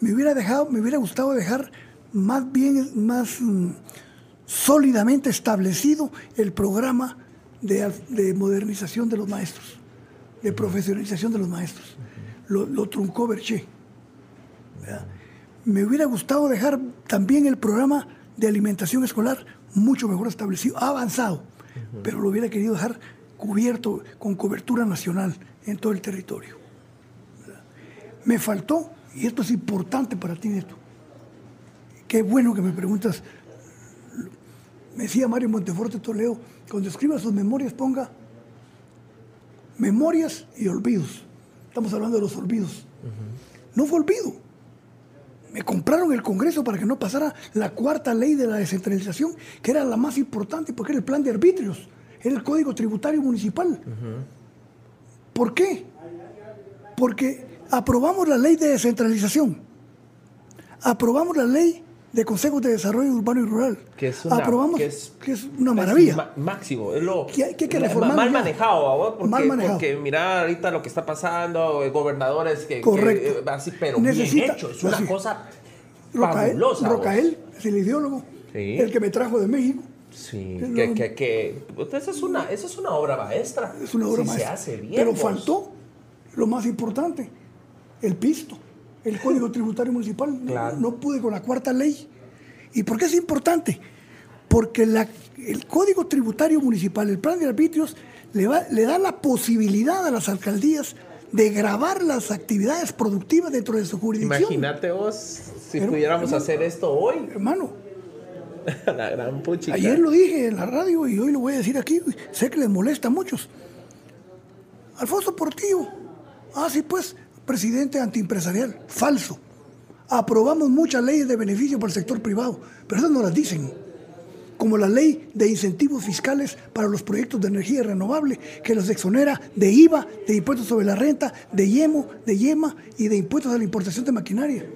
Me hubiera, dejado, me hubiera gustado dejar más bien, más mm, sólidamente establecido el programa de, modernización de los maestros, de profesionalización de los maestros. Lo, lo truncó Berché. Me hubiera gustado dejar también el programa de alimentación escolar mucho mejor establecido, ha avanzado, pero lo hubiera querido dejar cubierto con cobertura nacional en todo el territorio. Me faltó, y esto es importante para ti, Neto, qué bueno que me preguntas, me decía Mario Monteforte Toledo, cuando escriba sus memorias ponga memorias y olvidos. Estamos hablando de los olvidos. No fue olvido, me compraron el Congreso para que no pasara la cuarta ley de la descentralización, que era la más importante porque era el plan de arbitrios, era el Código Tributario Municipal. ¿Por qué? Porque aprobamos la ley de descentralización, aprobamos la ley de consejos de desarrollo urbano y rural. Que es una, Aprobamos, que es, una maravilla. máximo, es lo que hay que, reformar. Mal manejado, porque, mal manejado. porque mira ahorita lo que está pasando, eh, gobernadores que, Correcto. Que, así, pero Necesita, bien hecho, es una cosa fabulosa. Rocael es el ideólogo, sí. el que me trajo de México. Sí, que, que, que pues, esa, es una, esa es una obra maestra. Es una obra si maestra. Se hace bien, pero vos. faltó lo más importante, el pisto el Código Tributario Municipal. Claro. No, no, pude con la cuarta ley. ¿Y por qué es importante? Porque la, el Código Tributario Municipal, el plan de arbitrios, le, va, le da la posibilidad a las alcaldías de grabar las actividades productivas dentro de su jurisdicción. Imagínate vos si pudiéramos hermano, hacer esto hoy. Hermano, la gran puchica. Ayer lo dije en la radio y hoy lo voy a decir aquí. Sé que les molesta a muchos. Alfonso Portillo. Ah, sí, pues, presidente antiempresarial. Falso. Aprobamos muchas leyes de beneficio para el sector privado, pero esas no las dicen. Como la ley de incentivos fiscales para los proyectos de energía renovable, que los exonera de IVA, de impuestos sobre la renta, de YEMO, de YEMA y de impuestos a la importación de maquinaria.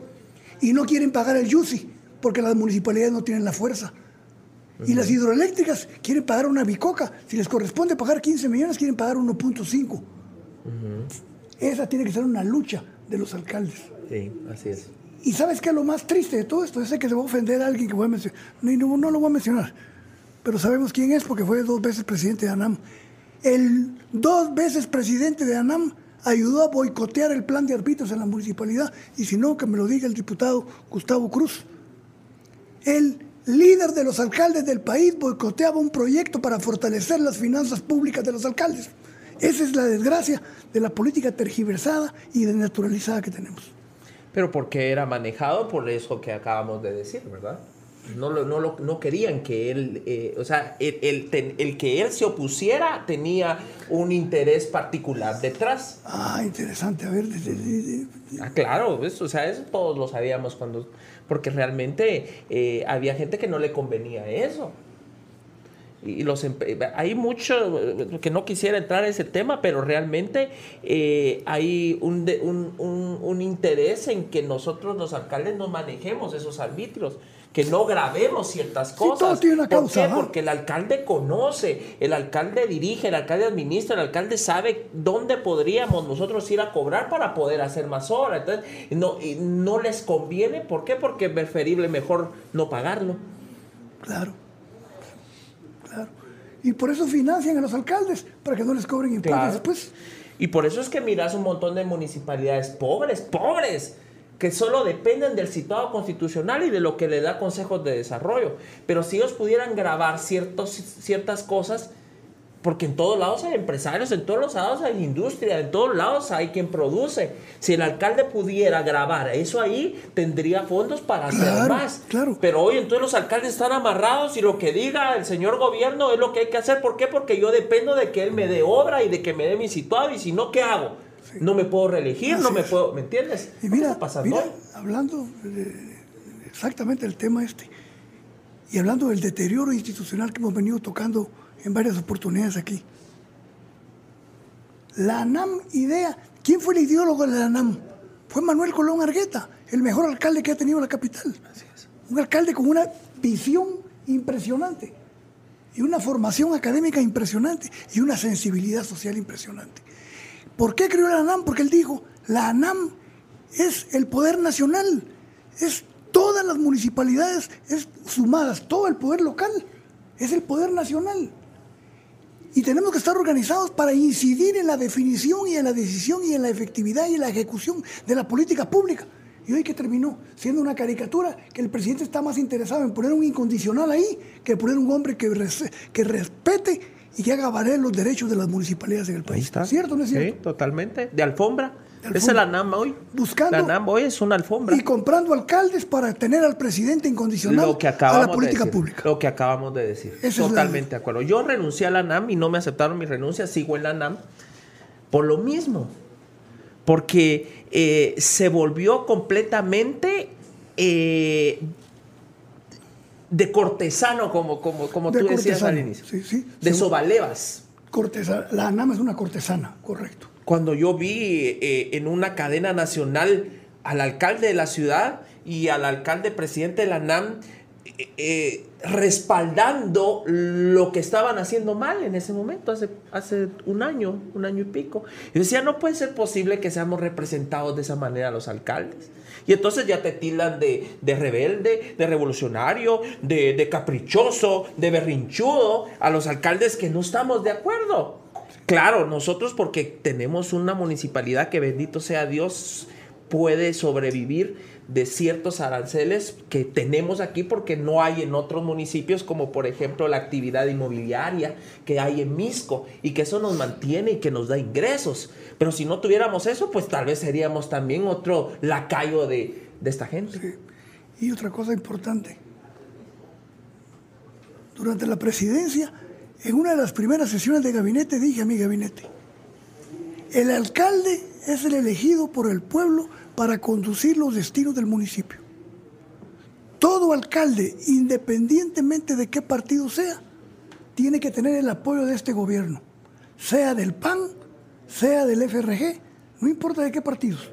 Y no quieren pagar el YUSI, porque las municipalidades no tienen la fuerza. Y las hidroeléctricas quieren pagar una bicoca. Si les corresponde pagar 15 millones, quieren pagar 1.5. Esa tiene que ser una lucha de los alcaldes. Sí, así es. Y sabes qué es lo más triste de todo esto? Yo sé que se va a ofender a alguien que voy a mencionar. No, no, lo voy a mencionar. Pero sabemos quién es porque fue dos veces presidente de ANAM. El dos veces presidente de ANAM ayudó a boicotear el plan de arbitros en la municipalidad. Y si no, que me lo diga el diputado Gustavo Cruz. El líder de los alcaldes del país boicoteaba un proyecto para fortalecer las finanzas públicas de los alcaldes. Esa es la desgracia de la política tergiversada y desnaturalizada que tenemos pero porque era manejado por eso que acabamos de decir, ¿verdad? No, no, no querían que él, eh, o sea, el, el, el, que él se opusiera tenía un interés particular detrás. Ah, interesante, a ver. Ah, claro, eso, o sea, eso todos lo sabíamos cuando, porque realmente eh, había gente que no le convenía eso y los hay mucho que no quisiera entrar en ese tema, pero realmente eh, hay un, un, un, interés en que nosotros los alcaldes no manejemos esos arbitrios, que no grabemos ciertas cosas. todo tiene una ¿Por qué? Porque el alcalde conoce, el alcalde dirige, el alcalde administra, el alcalde sabe dónde podríamos nosotros ir a cobrar para poder hacer más horas. Entonces, no, no les conviene, ¿por qué? Porque es preferible mejor no pagarlo. Claro. Y por eso financian a los alcaldes, para que no les cobren impuestos pues. Y por eso es que miras un montón de municipalidades pobres, pobres, que solo dependen del citado constitucional y de lo que le da consejos de desarrollo. Pero si ellos pudieran grabar ciertos, ciertas cosas, porque en todos lados hay empresarios, en todos los lados hay industria, en todos lados hay quien produce. Si el alcalde pudiera grabar eso ahí, tendría fondos para hacer más. Claro. Pero hoy entonces los alcaldes están amarrados y lo que diga el señor gobierno es lo que hay que hacer. ¿Por qué? Porque yo dependo de que él me dé obra y de que me dé mi situado y si no, ¿qué hago? No me puedo reelegir, no me puedo, ¿me entiendes? Y mira, mira hablando exactamente del tema este y hablando del deterioro institucional que hemos venido tocando en varias oportunidades aquí. La ANAM idea, ¿quién fue el ideólogo de la ANAM? Fue Manuel Colón Argueta, el mejor alcalde que ha tenido la capital. Un alcalde con una visión impresionante y una formación académica impresionante y una sensibilidad social impresionante. ¿Por qué creó la ANAM? Porque él dijo, la ANAM es el poder nacional, es todas las municipalidades es sumadas, todo el poder local, es el poder nacional. Y tenemos que estar organizados para incidir en la definición y en la decisión y en la efectividad y en la ejecución de la política pública. Y hoy que terminó siendo una caricatura que el presidente está más interesado en poner un incondicional ahí que poner un hombre que, que respete y que haga valer los derechos de las municipalidades en el país. ¿Cierto o no es cierto? Sí, totalmente. De alfombra. Esa es la NAM hoy. Buscando. La NAM hoy es una alfombra. Y comprando alcaldes para tener al presidente incondicional a la política pública. Lo que acabamos de decir. Totalmente de acuerdo. Yo renuncié a la NAM y no me aceptaron mi renuncia. Sigo en la NAM por lo mismo. Porque eh, se volvió completamente eh, de cortesano, como, como, como tú decías al inicio. Sí, sí. De sobalevas. Cortesana. La NAM es una cortesana, correcto cuando yo vi eh, en una cadena nacional al alcalde de la ciudad y al alcalde presidente de la NAM eh, eh, respaldando lo que estaban haciendo mal en ese momento, hace, hace un año, un año y pico. Y decía, no puede ser posible que seamos representados de esa manera los alcaldes. Y entonces ya te tildan de, rebelde, de revolucionario, de, de caprichoso, de berrinchudo a los alcaldes que no estamos de acuerdo. Claro, nosotros porque tenemos una municipalidad que bendito sea Dios puede sobrevivir de ciertos aranceles que tenemos aquí porque no hay en otros municipios como por ejemplo la actividad inmobiliaria que hay en Misco y que eso nos mantiene y que nos da ingresos. Pero si no tuviéramos eso, pues tal vez seríamos también otro lacayo de, esta gente. Y otra cosa importante, durante la presidencia, en una de las primeras sesiones de gabinete, dije a mi gabinete, el alcalde es el elegido por el pueblo para conducir los destinos del municipio. Todo alcalde, independientemente de qué partido sea, tiene que tener el apoyo de este gobierno, sea del PAN, sea del FRG, no importa de qué partidos.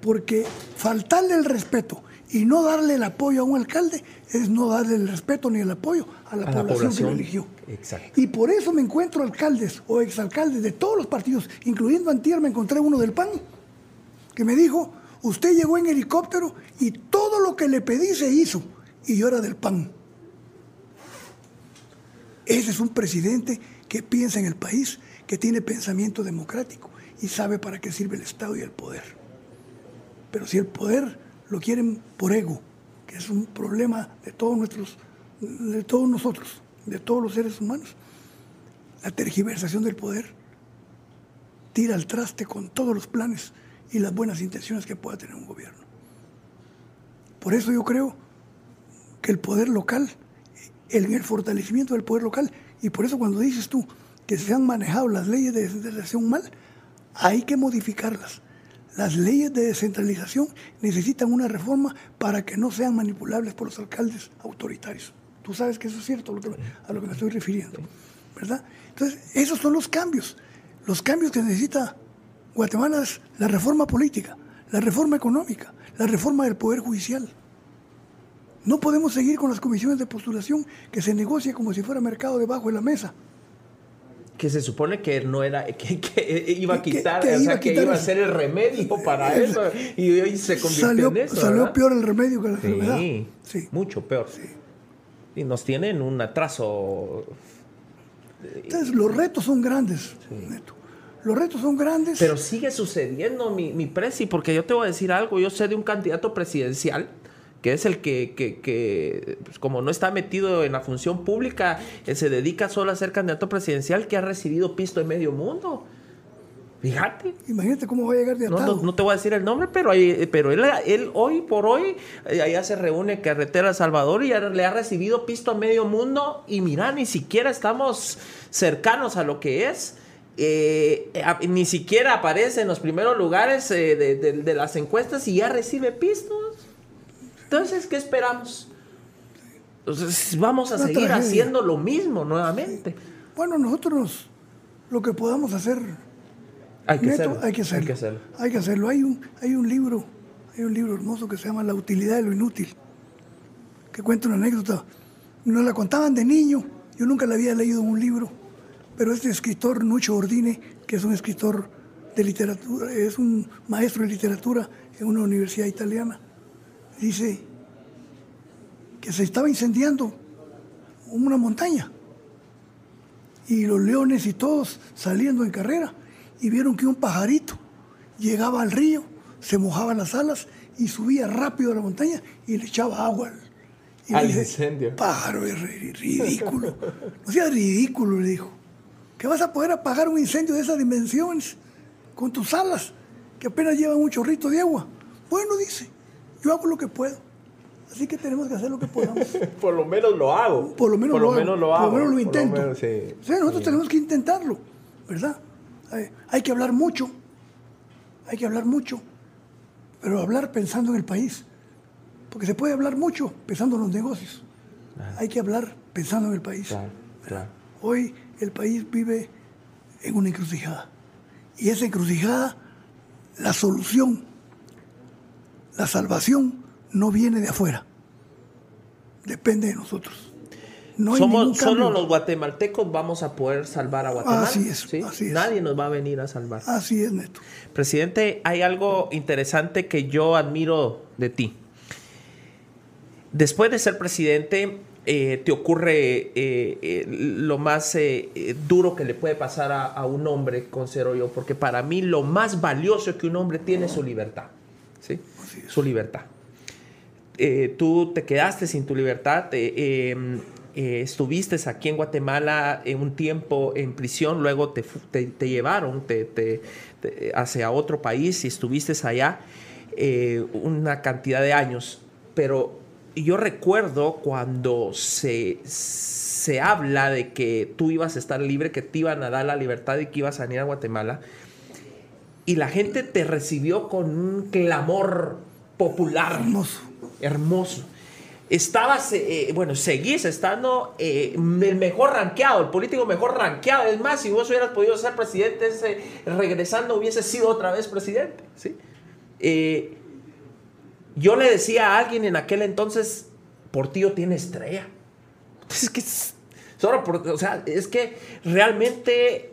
Porque faltarle el respeto y no darle el apoyo a un alcalde es no darle el respeto ni el apoyo a la, población, que lo eligió. Y por eso me encuentro alcaldes o exalcaldes de todos los partidos, incluyendo Antier, me encontré uno del PAN, que me dijo, usted llegó en helicóptero y todo lo que le pedí se hizo, y yo era del PAN. Ese es un presidente que piensa en el país, que tiene pensamiento democrático y sabe para qué sirve el Estado y el poder. Pero si el poder lo quieren por ego, que es un problema de todos nuestros, de todos nosotros, de todos los seres humanos. La tergiversación del poder tira al traste con todos los planes y las buenas intenciones que pueda tener un gobierno. Por eso yo creo que el poder local, el, fortalecimiento del poder local, y por eso cuando dices tú que se han manejado las leyes de descentralización mal, hay que modificarlas las leyes de descentralización necesitan una reforma para que no sean manipulables por los alcaldes autoritarios. Tú sabes que eso es cierto a lo que me estoy refiriendo, ¿verdad? Entonces, esos son los cambios. Los cambios que necesita Guatemala es la reforma política, la reforma económica, la reforma del Poder Judicial. No podemos seguir con las comisiones de postulación que se negocia como si fuera mercado debajo de la mesa que se supone que no era que, iba a quitar, o sea, que iba a ser el remedio para eso y hoy se convirtió en eso. Salió peor el remedio que la enfermedad. Sí, mucho peor. Y nos tienen un atraso. Entonces, los retos son grandes, Neto. Los retos son grandes. Pero sigue sucediendo, mi, mi presi, porque yo te voy a decir algo. Yo sé de un candidato presidencial que es el que, pues, como no está metido en la función pública, eh, se dedica solo a ser candidato presidencial, que ha recibido pisto en medio mundo. Fíjate. Imagínate cómo va a llegar de no, no, te voy a decir el nombre, pero, pero él, él hoy por hoy, eh, allá se reúne Carretera Salvador y le ha recibido pisto a medio mundo y mira, ni siquiera estamos cercanos a lo que es. Eh, ni siquiera aparece en los primeros lugares de, de, las encuestas y ya recibe pistos. Entonces, ¿qué esperamos? Entonces, vamos a seguir haciendo lo mismo nuevamente. Bueno, nosotros lo que podamos hacer, hay que, hacerlo, hay que hacerlo. Hay que hacerlo. Hay un, hay un libro, hay un libro hermoso que se llama La utilidad de lo inútil, que cuenta una anécdota. Nos la contaban de niño, yo nunca la había leído en un libro, pero este escritor, Nucho Ordine, que es un escritor de literatura, es un maestro de literatura en una universidad italiana, dice que se estaba incendiando una montaña y los leones y todos saliendo en carrera y vieron que un pajarito llegaba al río, se mojaba las alas y subía rápido a la montaña y le echaba agua al, incendio. Pájaro, es ridículo. No sea ridículo, le dijo. Que vas a poder apagar un incendio de esas dimensiones con tus alas, que apenas llevan un chorrito de agua. Bueno, dice, yo hago lo que puedo. Así que tenemos que hacer lo que podamos. Por lo menos lo hago. Por lo menos, lo, menos lo, hago. Por lo menos lo intento. nosotros tenemos que intentarlo, ¿verdad? Hay, que hablar mucho. Hay que hablar mucho. Pero hablar pensando en el país. Porque se puede hablar mucho pensando en los negocios. Hay que hablar pensando en el país. Hoy el país vive en una encrucijada. Y esa encrucijada, la solución la salvación no viene de afuera, depende de nosotros. No Somos, solo los guatemaltecos vamos a poder salvar a Guatemala. Así es, así es. Nadie nos va a venir a salvar. Así es, Neto. Presidente, hay algo interesante que yo admiro de ti. Después de ser presidente, eh, te ocurre eh, eh, lo más duro que le puede pasar a, a, un hombre, considero yo, porque para mí lo más valioso que un hombre tiene es su libertad. ¿sí? su libertad. Tú te quedaste sin tu libertad, eh, eh, estuviste aquí en Guatemala en un tiempo en prisión, luego te, te, llevaron te, hacia otro país y estuviste allá una cantidad de años, pero yo recuerdo cuando se, se habla de que tú ibas a estar libre, que te iban a dar la libertad y que ibas a venir a Guatemala, y la gente te recibió con un clamor popular. Hermoso. Hermoso. Estabas, eh, bueno, seguís estando eh, el mejor rankeado, el político mejor rankeado. Es más, si vos hubieras podido ser presidente, regresando hubiese sido otra vez presidente. ¿sí? Eh, yo le decía a alguien en aquel entonces, Portillo tiene estrella. Es que, solo o sea, es que realmente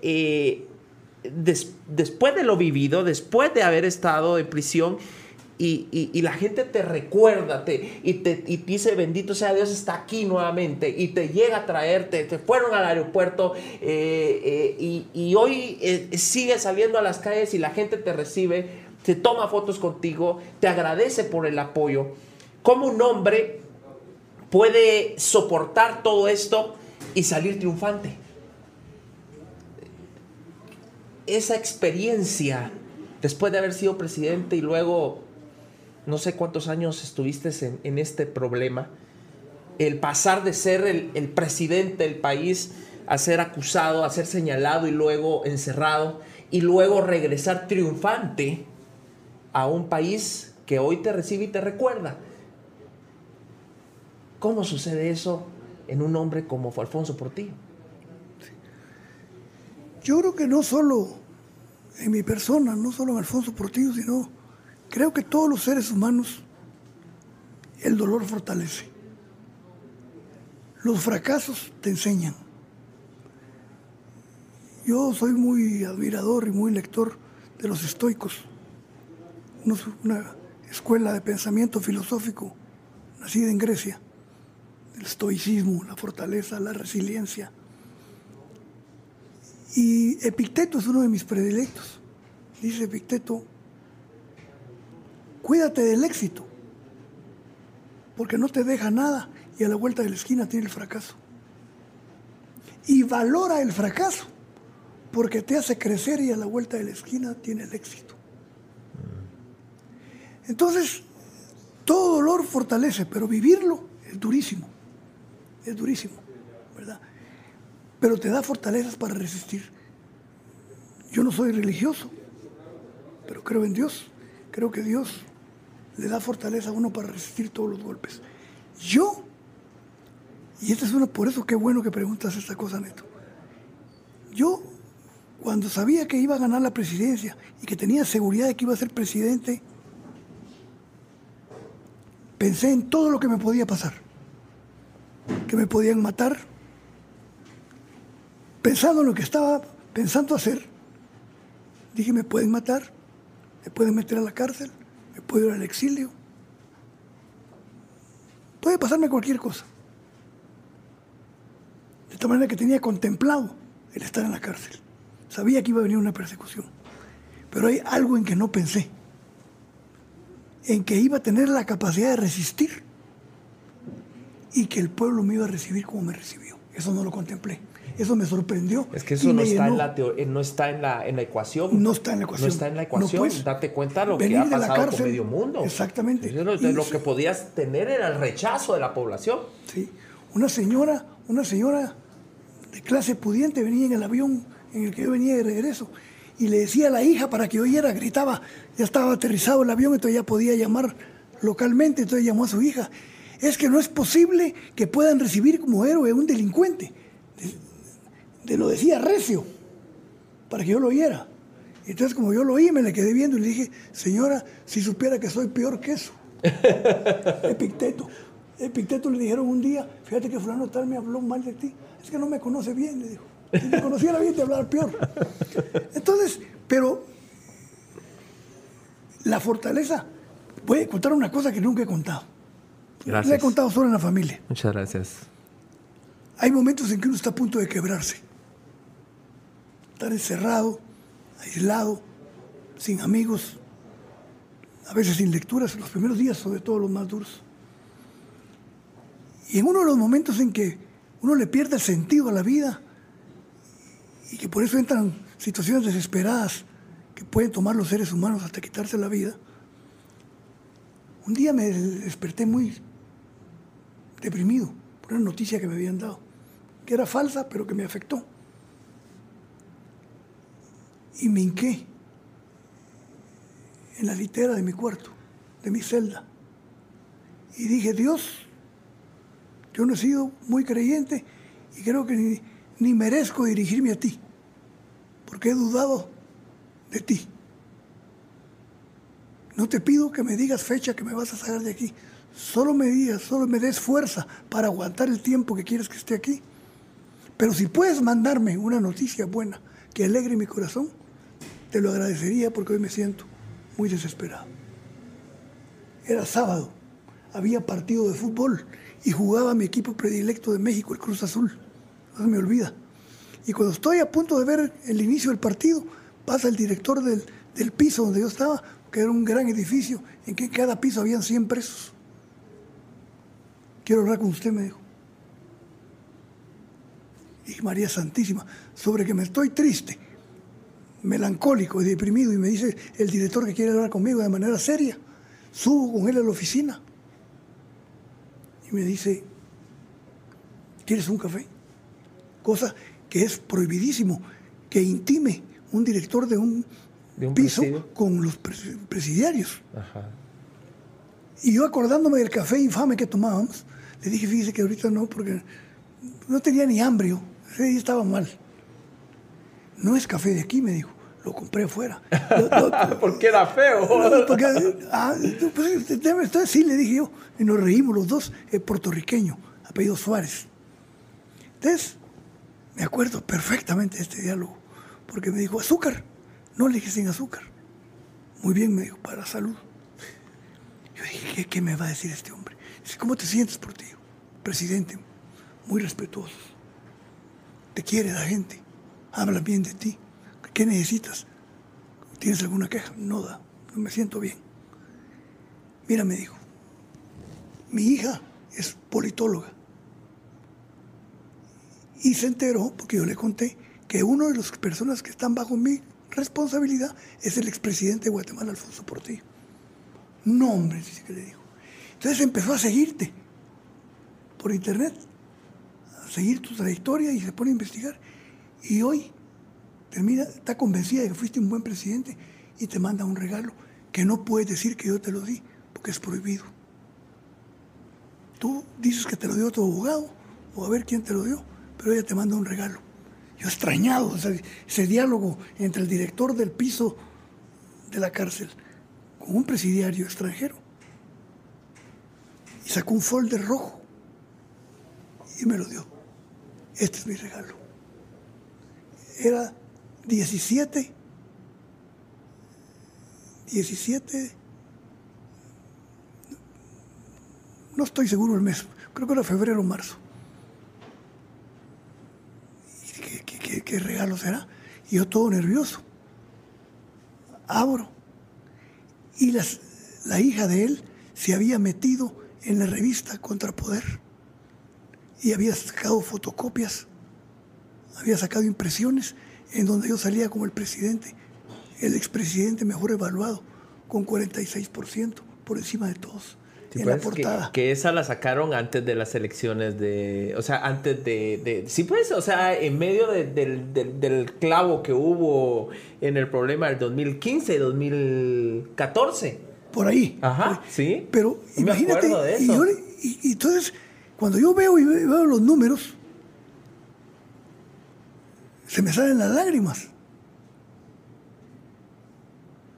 después de lo vivido, después de haber estado en prisión, y, la gente te recuerda te, y te dice bendito sea Dios está aquí nuevamente y te llega a traerte, te fueron al aeropuerto eh, eh, y, hoy eh, sigue saliendo a las calles y la gente te recibe, te toma fotos contigo, te agradece por el apoyo. ¿Cómo un hombre puede soportar todo esto y salir triunfante? esa experiencia, después de haber sido presidente y luego no sé cuántos años estuviste en, este problema, el pasar de ser el, presidente del país a ser acusado, a ser señalado y luego encerrado, y luego regresar triunfante a un país que hoy te recibe y te recuerda. ¿Cómo sucede eso en un hombre como fue Alfonso Portillo? Yo creo que no solo en mi persona, no solo en Alfonso Portillo, sino creo que todos los seres humanos el dolor fortalece. Los fracasos te enseñan. Yo soy muy admirador y muy lector de los estoicos, una escuela de pensamiento filosófico nacida en Grecia, el estoicismo, la fortaleza, la resiliencia. Y Epicteto es uno de mis predilectos. Dice Epicteto, cuídate del éxito, porque no te deja nada y a la vuelta de la esquina tiene el fracaso. Y valora el fracaso, porque te hace crecer y a la vuelta de la esquina tiene el éxito. Entonces, todo dolor fortalece, pero vivirlo es durísimo, es durísimo, ¿verdad? pero te da fortalezas para resistir. Yo no soy religioso, pero creo en Dios. Creo que Dios le da fortaleza a uno para resistir todos los golpes. Yo, y esta es una, por eso qué bueno que preguntas esta cosa, Neto. Yo, cuando sabía que iba a ganar la presidencia y que tenía seguridad de que iba a ser presidente, pensé en todo lo que me podía pasar. Que me podían matar, pensando en lo que estaba pensando hacer, dije, me pueden matar, me pueden meter a la cárcel, puedo ir al exilio, puede pasarme cualquier cosa. De tal manera que tenía contemplado el estar en la cárcel. Sabía que iba a venir una persecución. Pero hay algo en que no pensé. En que iba a tener la capacidad de resistir y que el pueblo me iba a recibir como me recibió. Eso no lo contemplé. Eso me sorprendió. Es que eso no está, en la eh, no está en la, en la ecuación. No está en la ecuación. No está en la ecuación. Date cuenta lo que ha pasado con medio mundo. Exactamente. Lo, lo que podías tener era el rechazo de la población. Sí. Una señora, una señora de clase pudiente venía en el avión en el que yo venía de regreso y le decía a la hija para que oyera, gritaba, ya estaba aterrizado el avión, entonces ya podía llamar localmente, entonces llamó a su hija. Es que no es posible que puedan recibir como héroe a un delincuente te lo decía recio, para que yo lo oyera. Entonces, como yo lo oí, me le quedé viendo y le dije, señora, si supiera que soy peor que eso. Epicteto. Epicteto le dijeron un día, fíjate que fulano tal me habló mal de ti. Es que no me conoce bien, le dijo. Si me conociera bien, te hablar peor. Entonces, pero la fortaleza, voy a contar una cosa que nunca he contado. Gracias. Le he contado solo en la familia. Muchas gracias. Hay momentos en que uno está a punto de quebrarse estar encerrado, aislado, sin amigos, a veces sin lecturas, los primeros días, sobre todo los más duros. Y en uno de los momentos en que uno le pierde el sentido a la vida y que por eso entran situaciones desesperadas que pueden tomar los seres humanos hasta quitarse la vida, un día me desperté muy deprimido por una noticia que me habían dado, que era falsa, pero que me afectó. Y me hinqué en la litera de mi cuarto, de mi celda. Y dije, Dios, yo no he sido muy creyente y creo que ni, merezco dirigirme a ti, porque he dudado de ti. No te pido que me digas fecha que me vas a sacar de aquí. Solo me digas, solo me des fuerza para aguantar el tiempo que quieres que esté aquí. Pero si puedes mandarme una noticia buena que alegre mi corazón, te lo agradecería porque hoy me siento muy desesperado. Era sábado, había partido de fútbol y jugaba mi equipo predilecto de México, el Cruz Azul. No se me olvida. Y cuando estoy a punto de ver el inicio del partido, pasa el director del, del piso donde yo estaba, que era un gran edificio en que cada piso habían 100 presos. Quiero hablar con usted, me dijo. Y María Santísima, sobre que me estoy triste, melancólico y deprimido, y me dice el director que quiere hablar conmigo de manera seria. Subo con él a la oficina y me dice, ¿quieres un café? Cosa que es prohibidísimo, que intime un director de un, piso con los presidiarios. Y yo acordándome del café infame que tomábamos, le dije, fíjese que ahorita no, porque no tenía ni hambre, día estaba mal. No es café de aquí, me dijo lo compré afuera. porque era feo. porque, ah, pues, sí, le dije yo. Y nos reímos los dos, el puertorriqueño, apellido Suárez. Entonces, me acuerdo perfectamente de este diálogo, porque me dijo, azúcar. No le dije sin azúcar. Muy bien, me dijo, para salud. Yo dije, ¿qué, me va a decir este hombre? Dice, ¿cómo te sientes por ti? Presidente, muy respetuoso. Te quiere la gente, habla bien de ti. ¿Qué necesitas? ¿Tienes alguna queja? No da, no me siento bien. Mira, me dijo, mi hija es politóloga. Y se enteró, porque yo le conté, que uno de las personas que están bajo mi responsabilidad es el expresidente de Guatemala, Alfonso Portillo. No, hombre, dice que le dijo. Entonces empezó a seguirte por internet, a seguir tu trayectoria y se pone a investigar. Y hoy termina, está convencida de que fuiste un buen presidente y te manda un regalo que no puedes decir que yo te lo di, porque es prohibido. Tú dices que te lo dio tu abogado, o a ver quién te lo dio, pero ella te manda un regalo. Yo extrañado ese diálogo entre el director del piso de la cárcel con un presidiario extranjero. Y sacó un folder rojo y me lo dio. Este es mi regalo. Era 17, 17, no estoy seguro el mes, creo que era febrero o marzo. ¿Qué, qué, regalo será? Y yo todo nervioso. Abro. Y las, la hija de él se había metido en la revista Contrapoder y había sacado fotocopias, había sacado impresiones en donde yo salía como el presidente, el expresidente mejor evaluado, con 46% por encima de todos. en la pues, portada. Que, esa la sacaron antes de las elecciones de. O sea, antes de. sí, pues, o sea, en medio del, del, clavo que hubo en el problema del 2015, 2014. Por ahí. Ajá, sí. Pero imagínate. Y, entonces, cuando yo veo y veo los números, se me salen las lágrimas.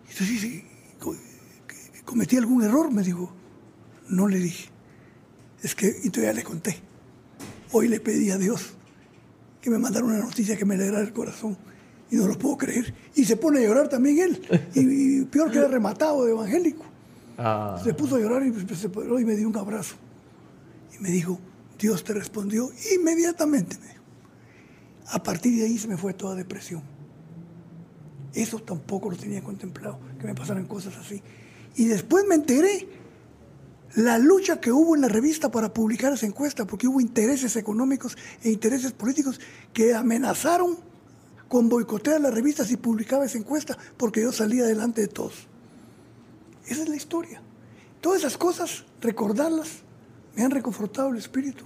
Entonces dice, ¿cometí algún error? Me dijo, no le dije. Es que, y todavía le conté. Hoy le pedí a Dios que me mandara una noticia que me alegrara el corazón. Y no lo puedo creer. Y se pone a llorar también él. Y, peor que era rematado de evangélico. Ah. Se puso a llorar y se y me dio un abrazo. Y me dijo, Dios te respondió inmediatamente. Me a partir de ahí se me fue toda depresión. Eso tampoco lo tenía contemplado, que me pasaran cosas así. Y después me enteré la lucha que hubo en la revista para publicar esa encuesta, porque hubo intereses económicos e intereses políticos que amenazaron con boicotear la revista si publicaba esa encuesta, porque yo salía delante de todos. Esa es la historia. Todas esas cosas, recordarlas, me han reconfortado el espíritu.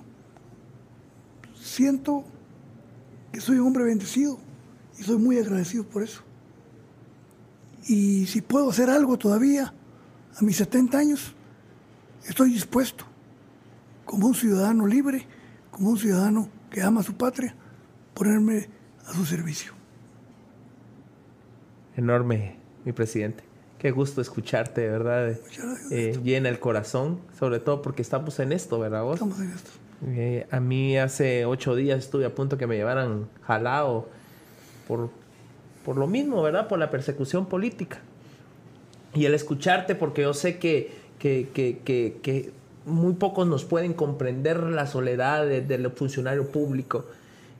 Siento que soy un hombre bendecido y soy muy agradecido por eso. Y si puedo hacer algo todavía a mis 70 años, estoy dispuesto, como un ciudadano libre, como un ciudadano que ama a su patria, ponerme a su servicio. Enorme, mi presidente. Qué gusto escucharte, verdad. Eh, llena el corazón, sobre todo porque estamos en esto, ¿verdad vos? Estamos en esto. Eh, a mí hace ocho días estuve a punto que me llevaran jalado por, por lo mismo, ¿verdad? Por la persecución política. Y el escucharte, porque yo sé que, que, que, muy pocos nos pueden comprender la soledad del funcionario público,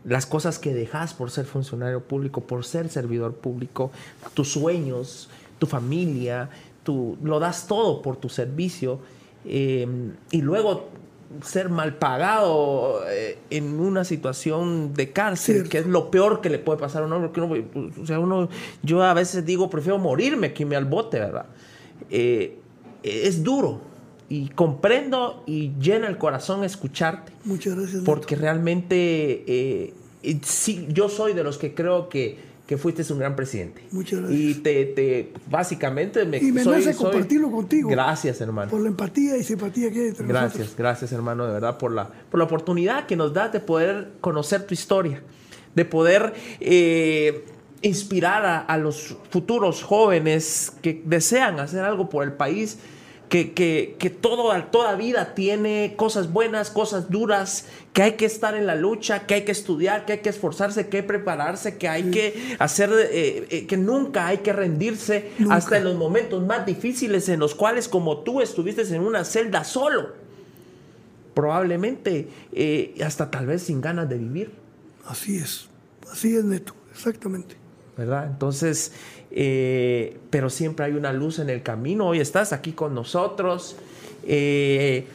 las cosas que dejas por ser funcionario público, por ser servidor público, tus sueños, tu familia, tú lo das todo por tu servicio eh, y luego ser mal pagado eh, en una situación de cárcel, que es lo peor que le puede pasar a un hombre. o sea, uno, yo a veces digo, prefiero morirme que irme al bote, ¿verdad? Eh, es duro y comprendo y llena el corazón escucharte. Muchas gracias. Porque realmente sí, yo soy de los que creo que que fuiste un gran presidente. Muchas gracias. Y te, te básicamente me Y me soy, nace compartirlo contigo. Gracias, hermano. Por la empatía y simpatía que hay entre Gracias, gracias, hermano, de verdad, por la, por la oportunidad que nos das de poder conocer tu historia, de poder eh, inspirar a, a los futuros jóvenes que desean hacer algo por el país que, que, todo, toda vida tiene cosas buenas, cosas duras, que hay que estar en la lucha, que hay que estudiar, que hay que esforzarse, que hay que prepararse, que hay que hacer, eh, eh, que nunca hay que rendirse hasta en los momentos más difíciles en los cuales como tú estuviste en una celda solo, probablemente eh, hasta tal vez sin ganas de vivir. Así es, así es neto, exactamente. ¿Verdad? Entonces, eh, pero siempre hay una luz en el camino. Hoy estás aquí con nosotros. Eh,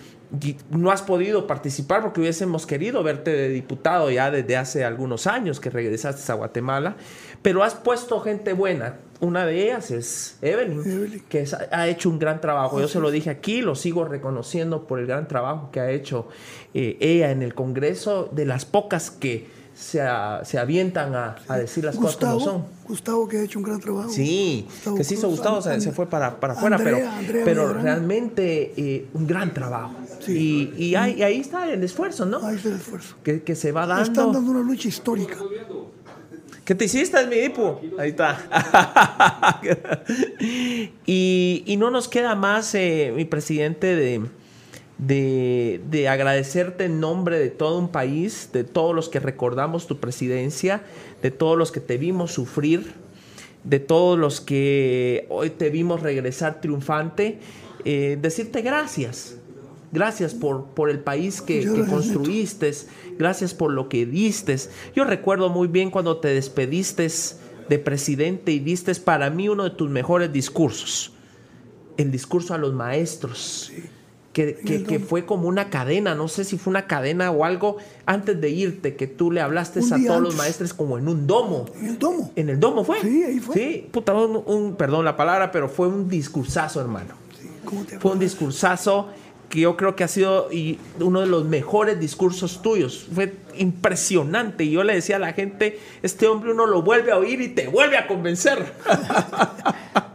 no has podido participar porque hubiésemos querido verte de diputado ya desde hace algunos años que regresaste a Guatemala, pero has puesto gente buena. Una de ellas es Evelyn, que ha hecho un gran trabajo. Yo se lo dije aquí, lo sigo reconociendo por el gran trabajo que ha hecho eh, ella en el Congreso, de las pocas que se, se avientan a, a, decir las cosas como son. Gustavo, que ha hecho un gran trabajo. Sí, que se hizo Gustavo, se, fue para, para afuera, pero, pero realmente eh, un gran trabajo. Y, y, ahí, ahí, está el esfuerzo, ¿no? Ahí está el esfuerzo. Que, que se va dando. Están dando una lucha histórica. ¿Qué te hiciste, mi hipo? Ahí está. y, y, no nos queda más, eh, mi presidente, de de, agradecerte en nombre de todo un país, de todos los que recordamos tu presidencia, de todos los que te vimos sufrir, de todos los que hoy te vimos regresar triunfante, eh, decirte gracias. Gracias por, por el país que, que construiste, gracias por lo que diste. Yo recuerdo muy bien cuando te despediste de presidente y diste para mí uno de tus mejores discursos, el discurso a los maestros que, fue como una cadena, no sé si fue una cadena o algo, antes de irte, que tú le hablaste a todos los maestros como en un domo. En el domo. En el domo fue. Sí, ahí fue. Sí, puta, un, perdón la palabra, pero fue un discursazo, hermano. fue un discursazo que yo creo que ha sido y uno de los mejores discursos tuyos. Fue impresionante. Y yo le decía a la gente, este hombre uno lo vuelve a oír y te vuelve a convencer.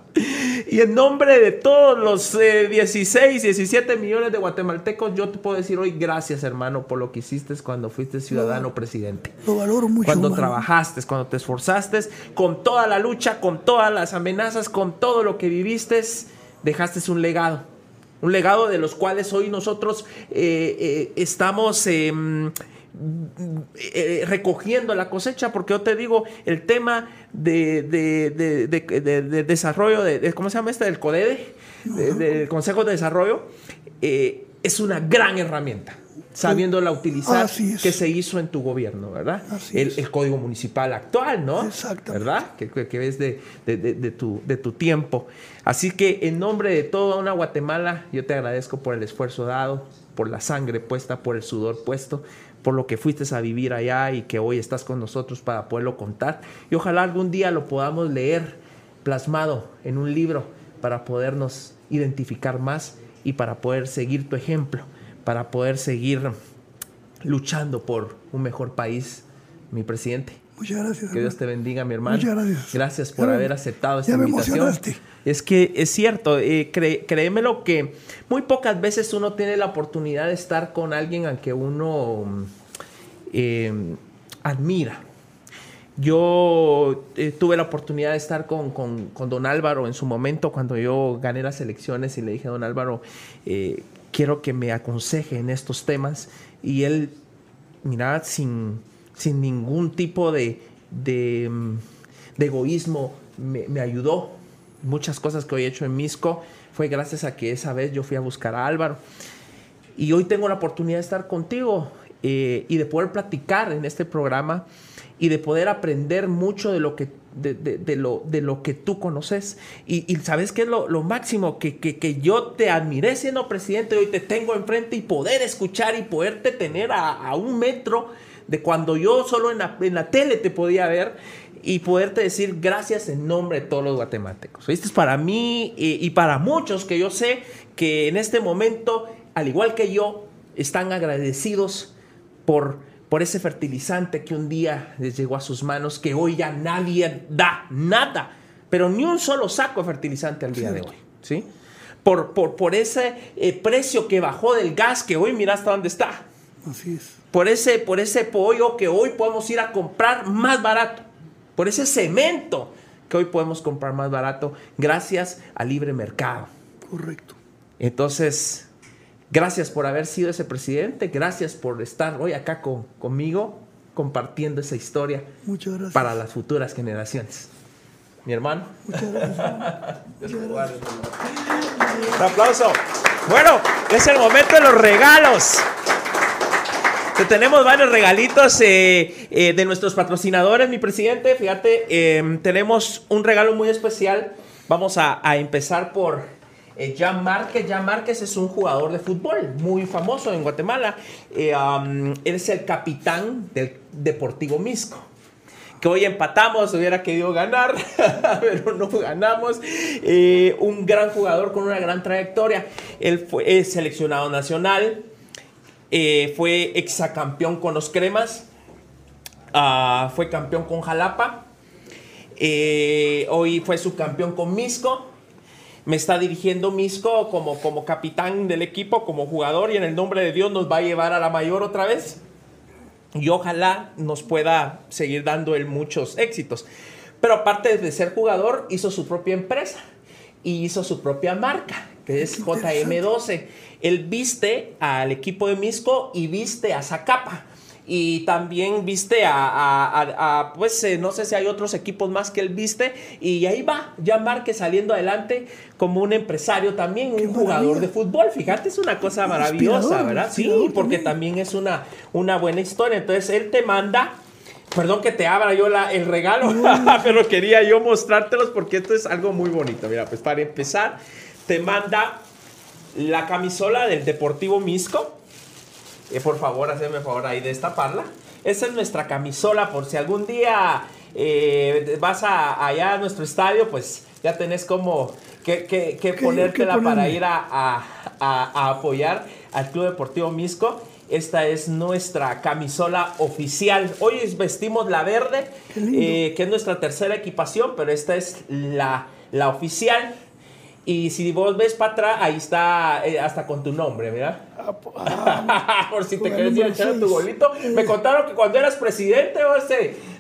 Y en nombre de todos los 16, eh, 17 millones de guatemaltecos, yo te puedo decir hoy gracias, hermano, por lo que hiciste cuando fuiste ciudadano presidente. Lo valoro mucho. Cuando trabajaste, cuando te esforzaste, con toda la lucha, con todas las amenazas, con todo lo que viviste, dejaste un legado. Un legado de los cuales hoy nosotros eh, eh, estamos em, eh, recogiendo la cosecha, porque yo te digo, el tema de, de, desarrollo, de, ¿cómo se llama este? Del CODEDE, del Consejo de Desarrollo, eh, es una gran herramienta sabiéndola utilizar que se hizo en tu gobierno, ¿verdad? El, código municipal actual, ¿no? ¿Verdad? Que, que, ves de, de, tu, de tu tiempo. Así que en nombre de toda una Guatemala, yo te agradezco por el esfuerzo dado, por la sangre puesta, por el sudor puesto, por lo que fuiste a vivir allá y que hoy estás con nosotros para poderlo contar. Y ojalá algún día lo podamos leer plasmado en un libro para podernos identificar más y para poder seguir tu ejemplo, para poder seguir luchando por un mejor país, mi presidente. Muchas gracias. Que Dios te bendiga, mi hermano. Muchas gracias. Gracias por haber aceptado esta ya me invitación. Emocionaste. Es que es cierto, eh, cre, créemelo que muy pocas veces uno tiene la oportunidad de estar con alguien a que uno eh, admira. Yo eh, tuve la oportunidad de estar con, con, don Álvaro en su momento cuando yo gané las elecciones y le dije a don Álvaro, eh, quiero que me aconseje en estos temas. Y él, mira, sin, sin ningún tipo de, de, de egoísmo, me, ayudó. Muchas cosas que hoy he hecho en Misco fue gracias a que esa vez yo fui a buscar a Álvaro. Y hoy tengo la oportunidad de estar contigo eh, y de poder platicar en este programa y de poder aprender mucho de lo que, de, lo, de lo que tú conoces. Y, y sabes qué es lo, lo máximo, que, que, que, yo te admiré siendo presidente, hoy te tengo enfrente y poder escuchar y poderte tener a, a un metro de cuando yo solo en la, en la, tele te podía ver y poderte decir gracias en nombre de todos los guatemaltecos. Esto es para mí y, y para muchos que yo sé que en este momento, al igual que yo, están agradecidos por por ese fertilizante que un día les llegó a sus manos, que hoy ya nadie da nada, pero ni un solo saco de fertilizante al día sí. de hoy, ¿sí? Por, por, por ese eh, precio que bajó del gas, que hoy mira hasta dónde está. Así es. Por ese, por ese pollo que hoy podemos ir a comprar más barato. Por ese cemento que hoy podemos comprar más barato gracias al libre mercado. Correcto. Entonces, Gracias por haber sido ese presidente, gracias por estar hoy acá con, conmigo compartiendo esa historia para las futuras generaciones. Mi hermano. Muchas gracias. Muchas gracias. Un aplauso. Bueno, es el momento de los regalos. Te tenemos varios regalitos eh, eh, de nuestros patrocinadores, mi presidente. Fíjate, eh, tenemos un regalo muy especial. Vamos a, empezar por eh, Jan Márquez, Jan Márquez es un jugador de fútbol muy famoso en Guatemala. Él es el capitán del Deportivo Misco. Que hoy empatamos, hubiera querido ganar, pero no ganamos. Un gran jugador con una gran trayectoria. Él fue es seleccionado nacional, eh, fue exacampeón con los Cremas, uh, fue campeón con Jalapa. hoy fue subcampeón con Misco me está dirigiendo Misco como, como capitán del equipo, como jugador, y en el nombre de Dios nos va a llevar a la mayor otra vez. Y ojalá nos pueda seguir dando él muchos éxitos. Pero aparte de ser jugador, hizo su propia empresa y hizo su propia marca, que es JM12. Él viste al equipo de Misco y viste a Zacapa. Y también viste a, a, a, a, pues eh, no sé si hay otros equipos más que él viste. Y ahí va ya Márquez saliendo adelante como un empresario también Qué un jugador de fútbol. Fíjate es una cosa maravillosa Inspirador, verdad sí porque también. también es una una buena historia. Entonces él te manda Perdón que te abra yo la, el regalo, pero quería yo mostrártelos porque esto es algo muy bonito. Mira, pues para empezar, te manda la camisola del Deportivo Misco. Eh, por favor, haceme el favor ahí de destaparla. Esa es nuestra camisola por si algún día eh, vas a, allá a nuestro estadio, pues ya tenés como que, que, que ¿Qué- ponértela para ir a, a- apoyar al Club Deportivo Misco. Esta es nuestra camisola oficial. Hoy vestimos la verde, eh, que es nuestra tercera equipación, pero esta es la, la oficial. Y si vos ves para atrás, ahí está eh, hasta con tu nombre, mira. Ah, ah, Por si te querés ir a echar tu seis. golito. Me contaron que cuando eras presidente,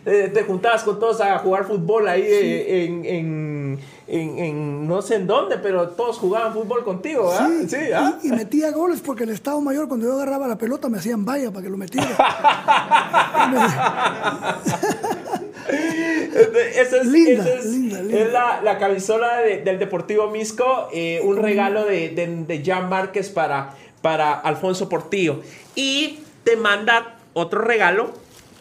eh, te juntabas con todos a jugar fútbol ahí eh, en, en, en- en no sé en dónde, pero todos jugaban fútbol contigo, ¿verdad? Sí, ¿ah? y, y metía goles porque el Estado Mayor, cuando yo agarraba la pelota, me hacían valla para que lo metiera. Esa es, Linda, esa es- linda, linda. es la, la camisola de- del Deportivo Misco, eh, un regalo de, de, de Jan Márquez para, para Alfonso Portillo. Y te manda otro regalo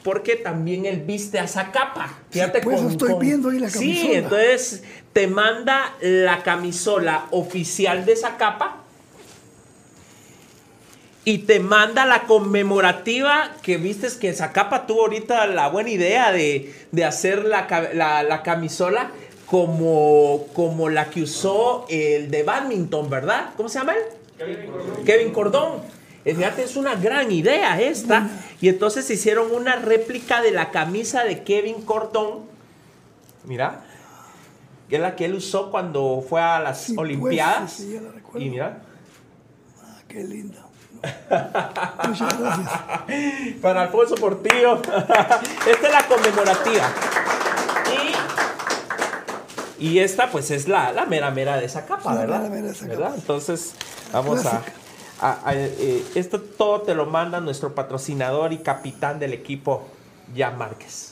porque también él viste a Zacapa. Fíjate pues, estoy viendo ahí la Sí, camisola. entonces te manda la camisola oficial de Zacapa y te manda la conmemorativa que vistes que Zacapa tuvo ahorita la buena idea de, de hacer la- la camisola como, como la que usó el de badminton, ¿verdad? ¿Cómo se llama él? Kevin Cordón. Eh, Fíjate, es una gran idea esta. Y entonces hicieron una réplica de la camisa de Kevin Cordón. Mira. Que es la que él usó cuando fue a las Sí, pues, Olimpiadas. sí, sí, ya la recuerdo. y mira. Ah, qué linda. Muchas gracias. Para Alfonso Portillo. esta es la conmemorativa. Y, esta pues es la, la mera mera de esa capa, La ¿verdad? mera mera de esa ¿Verdad? capa. Entonces vamos a... Clásica. a- a- eh, esto todo te lo manda nuestro patrocinador y capitán del equipo, Jan Márquez.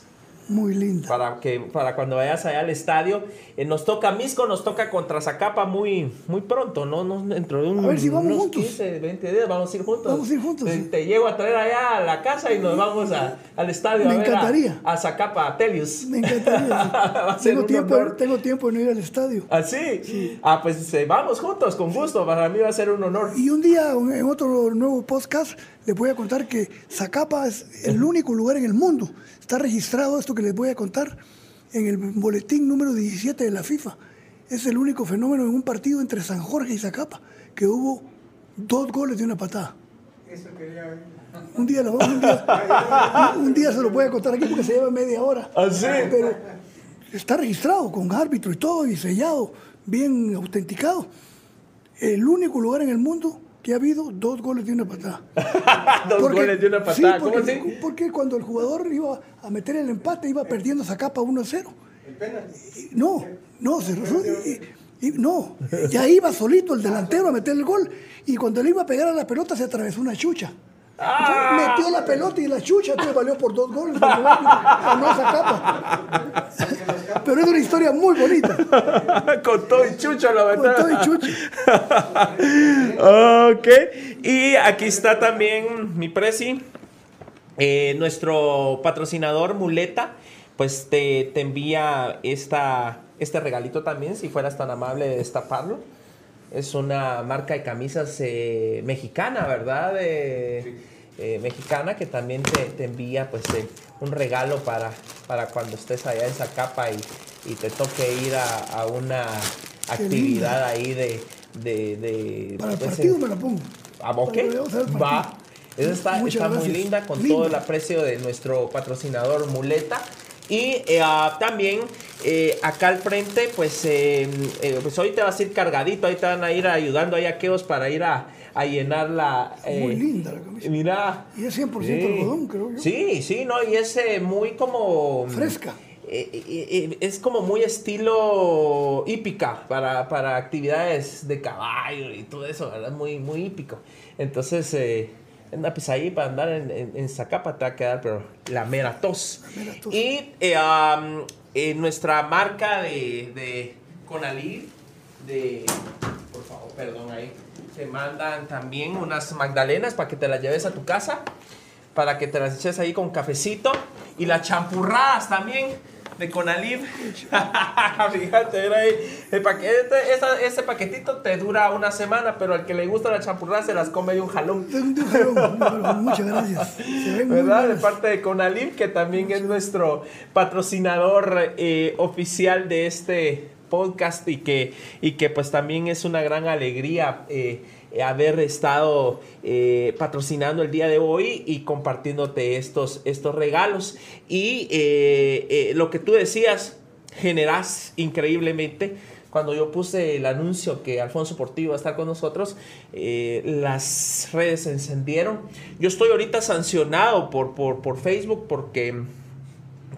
Muy linda. Para, que, para cuando vayas allá al estadio. Eh, nos toca Misco, nos toca contra Zacapa muy, muy pronto, ¿no? no dentro de un, A ver si vamos unos juntos. 15, 20 días vamos a ir juntos. Vamos a ir juntos, Te, sí. te llego a traer allá a la casa y nos vamos a- al estadio Me a ver a- encantaría. a, Zacapa, a Telius. Me encantaría. Tengo, tiempo, honor. tengo tiempo de no ir al estadio. ¿Ah, sí? Ah, pues eh, vamos juntos, con gusto. Para mí va a ser un honor. Y un día, en otro nuevo podcast, les voy a contar que Zacapa es el único lugar en el mundo. Está registrado esto que les voy a contar en el boletín número 17 de la FIFA. Es el único fenómeno en un partido entre San Jorge y Zacapa, que hubo dos goles de una patada. Un día, lo- un, día, un día se lo voy a contar aquí porque se lleva media hora. ¿Ah, sí? Pero está registrado con árbitro y todo y sellado, bien autenticado. El único lugar en el mundo que ha habido dos goles de una patada. Dos Porque- goles de una sí, patada. ¿Cómo porque, así? Porque cuando el jugador iba a meter el empate, iba perdiendo esa capa 1 a 0. Y- No, no, se y- y- no, ya iba solito el delantero a meter el gol. Y cuando le iba a pegar a la pelota, se atravesó una chucha. Ah. Metió la pelota y la chucha, entonces valió por dos goles. el árbitro ganó esa capa. Pero es una historia muy bonita. Con todo y chucho lo Con todo y chucha. ok. Y aquí está también mi presi. Eh, nuestro patrocinador Muleta, pues te, te envía esta, este regalito también, si fueras tan amable de destaparlo. Es una marca de camisas eh, mexicana, ¿verdad? Eh, eh, mexicana que también te, te envía pues eh, un regalo para, para cuando estés allá en Zacapa y, y te toque ir a, a una Qué actividad ahí de... de, de Para el pues, partido en- me la pongo. ¿A partido. Va. Esa está, está muy linda con todo el aprecio de nuestro patrocinador Muleta. Y eh, ah, también eh, acá al frente, pues, eh, pues hoy te vas a ir cargadito, ahí te van a ir ayudando ahí a Keos para ir a, a llenar la... eh, Muy linda la camisa. Mira. Y es 100% Sí. algodón, creo yo. Sí, sí, no, y es eh, muy como... Fresca. eh, eh, es como muy estilo hípica para, para actividades de caballo y todo eso, ¿verdad? Muy, muy hípico. Entonces, anda, pues ahí para andar en, en, en Zacapa te va a quedar, pero la mera tos. La mera tos. Y eh, nuestra marca de, de Conalí, de. Por favor, perdón ahí. Te mandan también unas magdalenas para que te las lleves a tu casa, para que te las eches ahí con cafecito. Y las champurradas también de Conalib. Fíjate, era ahí. El paquete, esa- ese paquetito te dura una semana, pero al que le gusta la champurrada se las come de un jalón. Muchas gracias. De parte de Conalib, que también es nuestro patrocinador eh, oficial de este podcast y que, y que pues también es una gran alegría eh, haber estado eh, patrocinando el día de hoy y compartiéndote estos, estos regalos. Y eh, lo que tú decías, generas increíblemente. Cuando yo puse el anuncio que Alfonso Portillo va a estar con nosotros, las redes se encendieron. Yo estoy ahorita sancionado por, por, por Facebook porque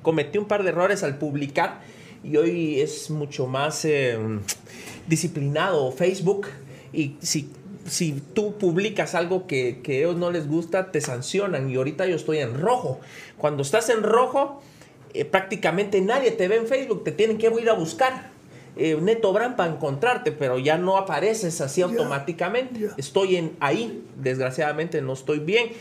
cometí un par de errores al publicar y hoy es mucho más eh, disciplinado Facebook y si, si tú publicas algo que, que a ellos no les gusta, te sancionan y ahorita yo estoy en rojo. Cuando estás en rojo, eh, prácticamente nadie te ve en Facebook, te tienen que ir a buscar. eh, Neto Brand para encontrarte, pero ya no apareces así automáticamente. Estoy en ahí, desgraciadamente no estoy bien.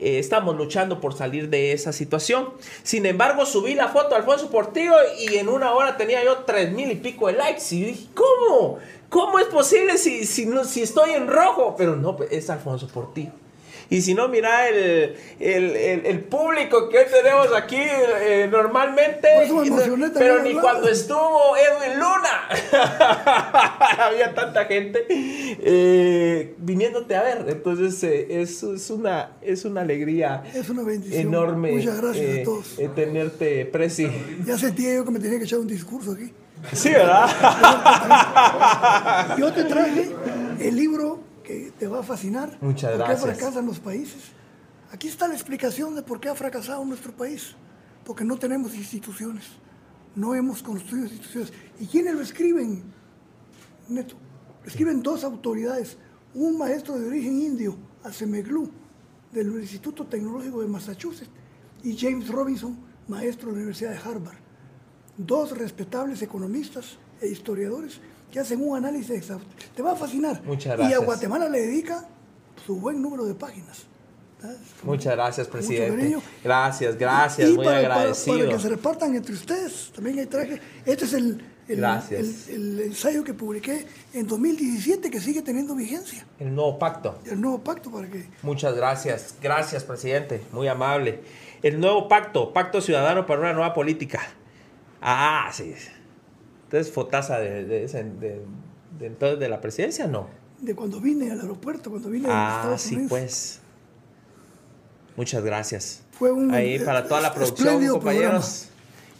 Eh, estamos luchando por salir de esa situación. Sin embargo, subí la foto de Alfonso Portillo y en una hora tenía yo tres mil y pico de likes. Y dije, ¿cómo? ¿Cómo es posible si, si, no, si estoy en rojo? Pero no, pues, es Alfonso Portillo. Y si no, mira el, el, público que hoy tenemos aquí eh, normalmente. pero ni cuando estuvo Edwin Luna había tanta gente eh, viniéndote a ver. Entonces, eh, eso es una, es una alegría es una bendición. enorme. Muchas gracias a todos. tenerte, Presi. Ya sentía yo que me tenía que echar un discurso aquí. Sí, ¿verdad? Yo te traje el libro que te va a fascinar. Muchas gracias. ¿Por qué fracasan los países? Aquí está la explicación de por qué ha fracasado nuestro país. Porque no tenemos instituciones. No hemos construido instituciones. ¿Y quiénes lo escriben? Neto. Lo escriben dos autoridades. Un maestro de origen indio, Asemeglu, del Instituto Tecnológico de Massachusetts, y James Robinson, maestro de la Universidad de Harvard. Dos respetables economistas e historiadores que hacen un análisis exhaustivo. Te va a fascinar. Muchas gracias. Y a Guatemala le dedica su buen número de páginas. Muchas gracias, presidente. Gracias, gracias, muy agradecido. Para, que se repartan entre ustedes, también hay traje. Este es el, el, ensayo que publiqué en 2017 que sigue teniendo vigencia. El nuevo pacto. El nuevo pacto para que... Muchas gracias, gracias, presidente, muy amable. El nuevo pacto, Pacto Ciudadano para una Nueva Política. Ah, sí. Entonces, fotaza de, de, entonces de la presidencia, ¿no? De cuando vine al aeropuerto, cuando vine ah, Estados sí, pues. Muchas gracias. Fue un Ahí para toda la producción, compañeros.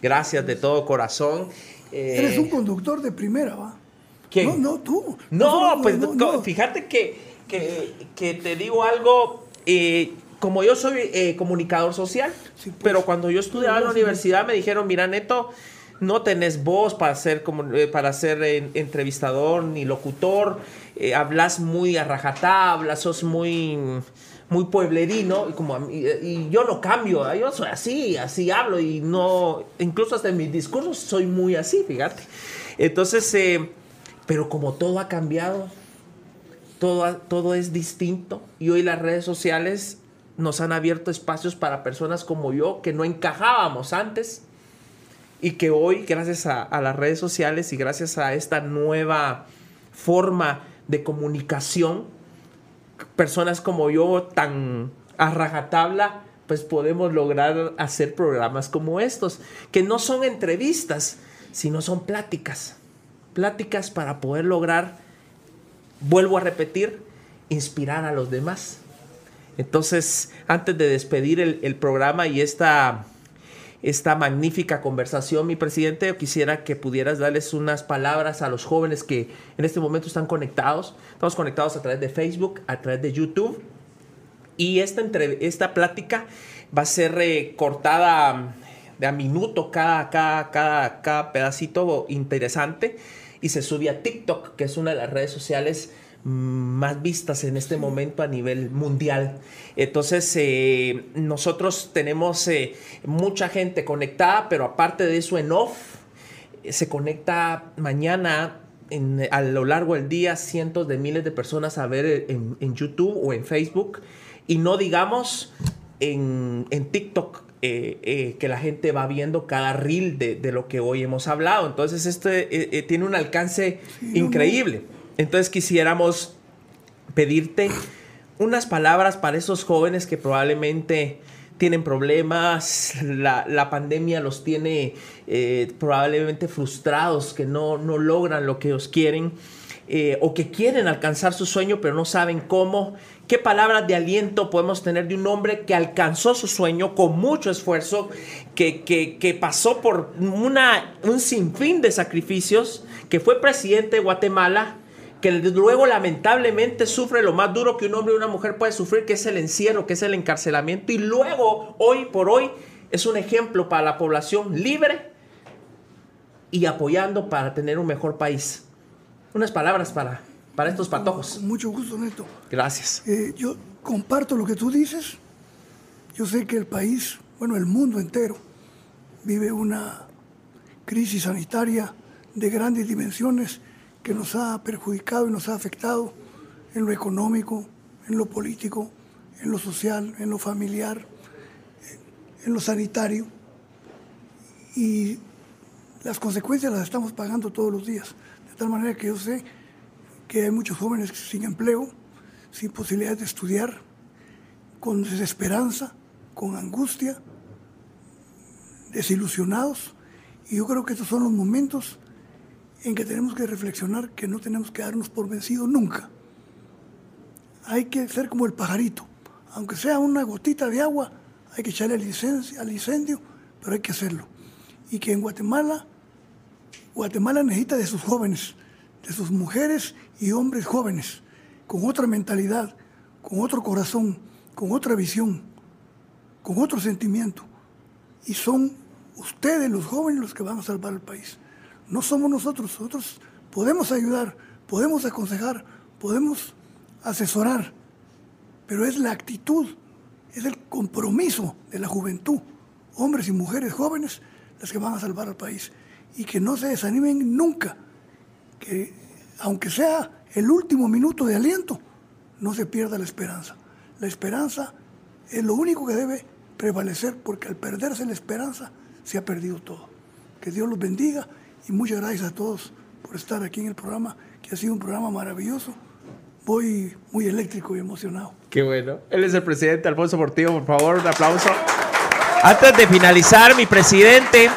Gracias de todo corazón. Eres un conductor de primera, ¿va? ¿Quién? No, no, tú. No, pues fíjate que, que, te digo algo. Eh, como yo soy eh, comunicador social, pues. pero cuando yo estudiaba en la universidad me dijeron, mira, Neto, no tenés voz para ser, como, eh, para ser entrevistador ni locutor, eh, hablas muy a rajatabla, sos muy, muy pueblerino, y, como, y, yo no cambio, yo soy así, así hablo, y no, incluso hasta en mis discursos soy muy así, fíjate. Entonces, eh, pero como todo ha cambiado, todo, todo es distinto, y hoy las redes sociales nos han abierto espacios para personas como yo que no encajábamos antes y que hoy, gracias a, las redes sociales y gracias a esta nueva forma de comunicación, personas como yo tan a rajatabla, pues podemos lograr hacer programas como estos, que no son entrevistas, sino son pláticas. Pláticas para poder lograr, vuelvo a repetir, inspirar a los demás. Entonces, antes de despedir el, el programa y esta esta magnífica conversación, mi presidente. Yo quisiera que pudieras darles unas palabras a los jóvenes que en este momento están conectados. Estamos conectados a través de Facebook, a través de YouTube. Y esta, entre, esta plática va a ser cortada de a minuto cada, cada, cada, cada pedacito interesante y se sube a TikTok, que es una de las redes sociales más vistas en este momento a nivel mundial. Entonces, eh, nosotros tenemos eh, mucha gente conectada, pero aparte de eso, en off, eh, se conecta mañana a lo largo del día cientos de miles de personas a ver en, YouTube o en Facebook y no digamos en, TikTok que la gente va viendo cada reel de, lo que hoy hemos hablado. Entonces, esto tiene un alcance increíble. Entonces quisiéramos pedirte unas palabras para esos jóvenes que probablemente tienen problemas, la, pandemia los tiene eh, probablemente frustrados, que no, no, logran lo que ellos quieren eh, o que quieren alcanzar su sueño pero no saben cómo. ¿Qué palabras de aliento podemos tener de un hombre que alcanzó su sueño con mucho esfuerzo, que, que, que pasó por una, un sinfín de sacrificios, que fue presidente de Guatemala? Que luego lamentablemente sufre lo más duro que un hombre y una mujer puede sufrir, que es el encierro, que es el encarcelamiento, y luego, hoy por hoy, es un ejemplo para la población libre y apoyando para tener un mejor país. Unas palabras para, para estos patojos. mucho gusto, Neto. Gracias. Eh, yo comparto lo que tú dices. Yo sé que el país, bueno, el mundo entero, vive una crisis sanitaria de grandes dimensiones que nos ha perjudicado y nos ha afectado en lo económico, en lo político, en lo social, en lo familiar, en lo sanitario. Y las consecuencias las estamos pagando todos los días. De tal manera que yo sé que hay muchos jóvenes sin empleo, sin posibilidades de estudiar, con desesperanza, con angustia, desilusionados. Y yo creo que estos son los momentos en que tenemos que reflexionar que no tenemos que darnos por vencidos nunca. Hay que ser como el pajarito. Aunque sea una gotita de agua, hay que echarle al incendio, pero hay que hacerlo. Y que en Guatemala, Guatemala necesita de sus jóvenes, de sus mujeres y hombres jóvenes, con otra mentalidad, con otro corazón, con otra visión, con otro sentimiento. Y son ustedes, los jóvenes, los que van a salvar el país. No somos nosotros, nosotros podemos ayudar, podemos aconsejar, podemos asesorar, pero es la actitud, es el compromiso de la juventud, hombres y mujeres jóvenes, las que van a salvar al país. Y que no se desanimen nunca, que aunque sea el último minuto de aliento, no se pierda la esperanza. La esperanza es lo único que debe prevalecer, porque al perderse la esperanza se ha perdido todo. Que Dios los bendiga y muchas gracias a todos por estar aquí en el programa, que ha sido un programa maravilloso. Voy muy eléctrico y emocionado. Qué bueno. Él es el presidente Alfonso Portillo, por favor, un aplauso. Antes de finalizar, mi presidente,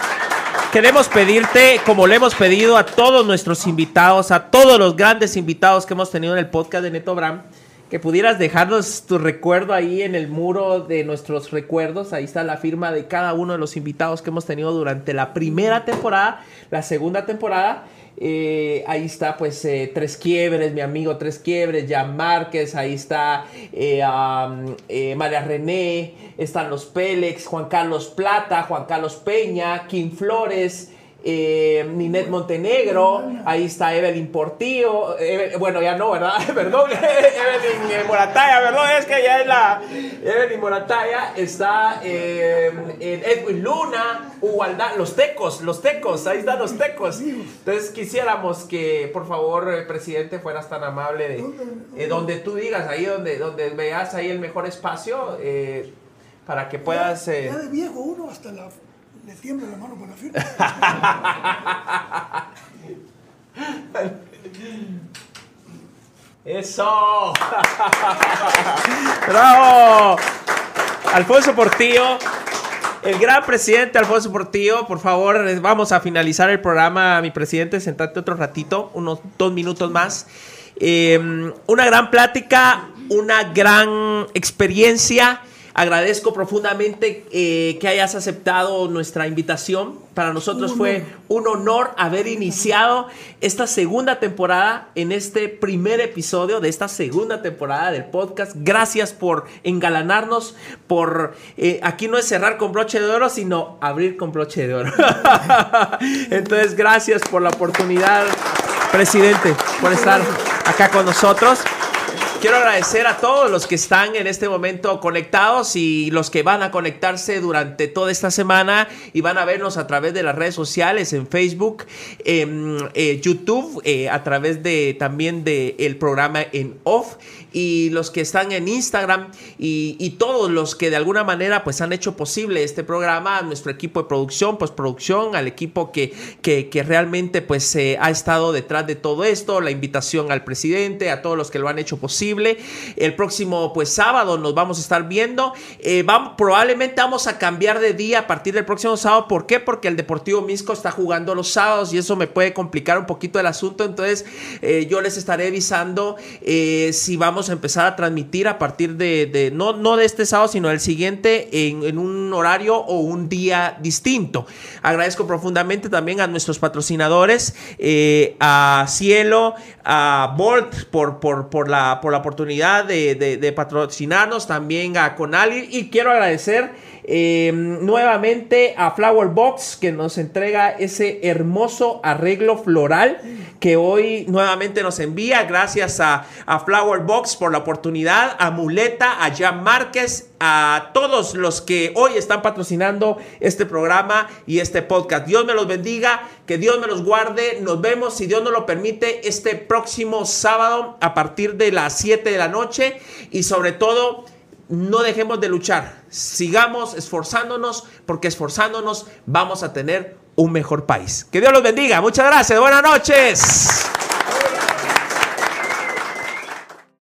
queremos pedirte, como le hemos pedido a todos nuestros invitados, a todos los grandes invitados que hemos tenido en el podcast de Neto Bram, que pudieras dejarnos tu recuerdo ahí en el muro de nuestros recuerdos. Ahí está la firma de cada uno de los invitados que hemos tenido durante la primera temporada, la segunda temporada. Eh, ahí está, pues, eh, Tres Quiebres, mi amigo Tres Quiebres, Jan Márquez, ahí está eh, María René, están los Pélex, Juan Carlos Plata, Juan Carlos Peña, Kim Flores, eh, Ninet Montenegro, ahí está Evelyn Portillo, bueno, ya no, ¿verdad? Perdón, Evelyn eh, Morataya, perdón, es que ya es la Evelyn Morataya, está eh, Edwin Luna, Igualdad, los tecos, los tecos, ahí están los tecos. Entonces quisiéramos que, por favor, el presidente, fueras tan amable de donde tú digas, ahí donde, donde veas ahí el mejor espacio, para que puedas... ya de viejo uno hasta la le tiembla la mano para la firma. ¡Eso! ¡Bravo! Alfonso Portillo, el gran presidente Alfonso Portillo, por favor, vamos a finalizar el programa. Mi presidente, sentate otro ratito, unos dos minutos más. Em, una gran plática, una gran experiencia. Agradezco profundamente eh, que hayas aceptado nuestra invitación. Para nosotros fue un honor haber iniciado esta segunda temporada en este primer episodio de esta segunda temporada del podcast. Gracias por engalanarnos, por eh, aquí no es cerrar con broche de oro, sino abrir con broche de oro. Entonces, gracias por la oportunidad, presidente, por estar acá con nosotros. Quiero agradecer a todos los que están en este momento conectados y los que van a conectarse durante toda esta semana y van a vernos a través de las redes sociales, en Facebook, en eh, YouTube, eh, a través de también del el programa en off y los que están en Instagram y, todos los que de alguna manera pues han hecho posible este programa, a nuestro equipo de producción, postproducción, al equipo que, que, realmente pues eh, ha estado detrás de todo esto, la invitación al presidente, a todos los que lo han hecho posible. El próximo pues sábado nos vamos a estar viendo. Eh, probablemente vamos a cambiar de día a partir del próximo sábado. ¿Por qué? Porque el Deportivo Misco está jugando los sábados y eso me puede complicar un poquito el asunto. Entonces eh, yo les estaré avisando si vamos empezar a transmitir a partir de, no, no de este sábado, sino del siguiente en, un horario o un día distinto. Agradezco profundamente también a nuestros patrocinadores, eh, a Cielo, a Bolt por, por, por, la, por la oportunidad de, de patrocinarnos, también a Conali y quiero agradecer Em, nuevamente a Flower Box que nos entrega ese hermoso arreglo floral que hoy nuevamente nos envía. Gracias a, a Flower Box por la oportunidad, a Muleta, a Jan Márquez, a todos los que hoy están patrocinando este programa y este podcast. Dios me los bendiga, que Dios me los guarde. Nos vemos, si Dios nos lo permite, este próximo sábado a partir de las 7 de la noche y sobre todo no dejemos de luchar, sigamos esforzándonos, porque esforzándonos vamos a tener un mejor país. Que Dios los bendiga, muchas gracias, buenas noches.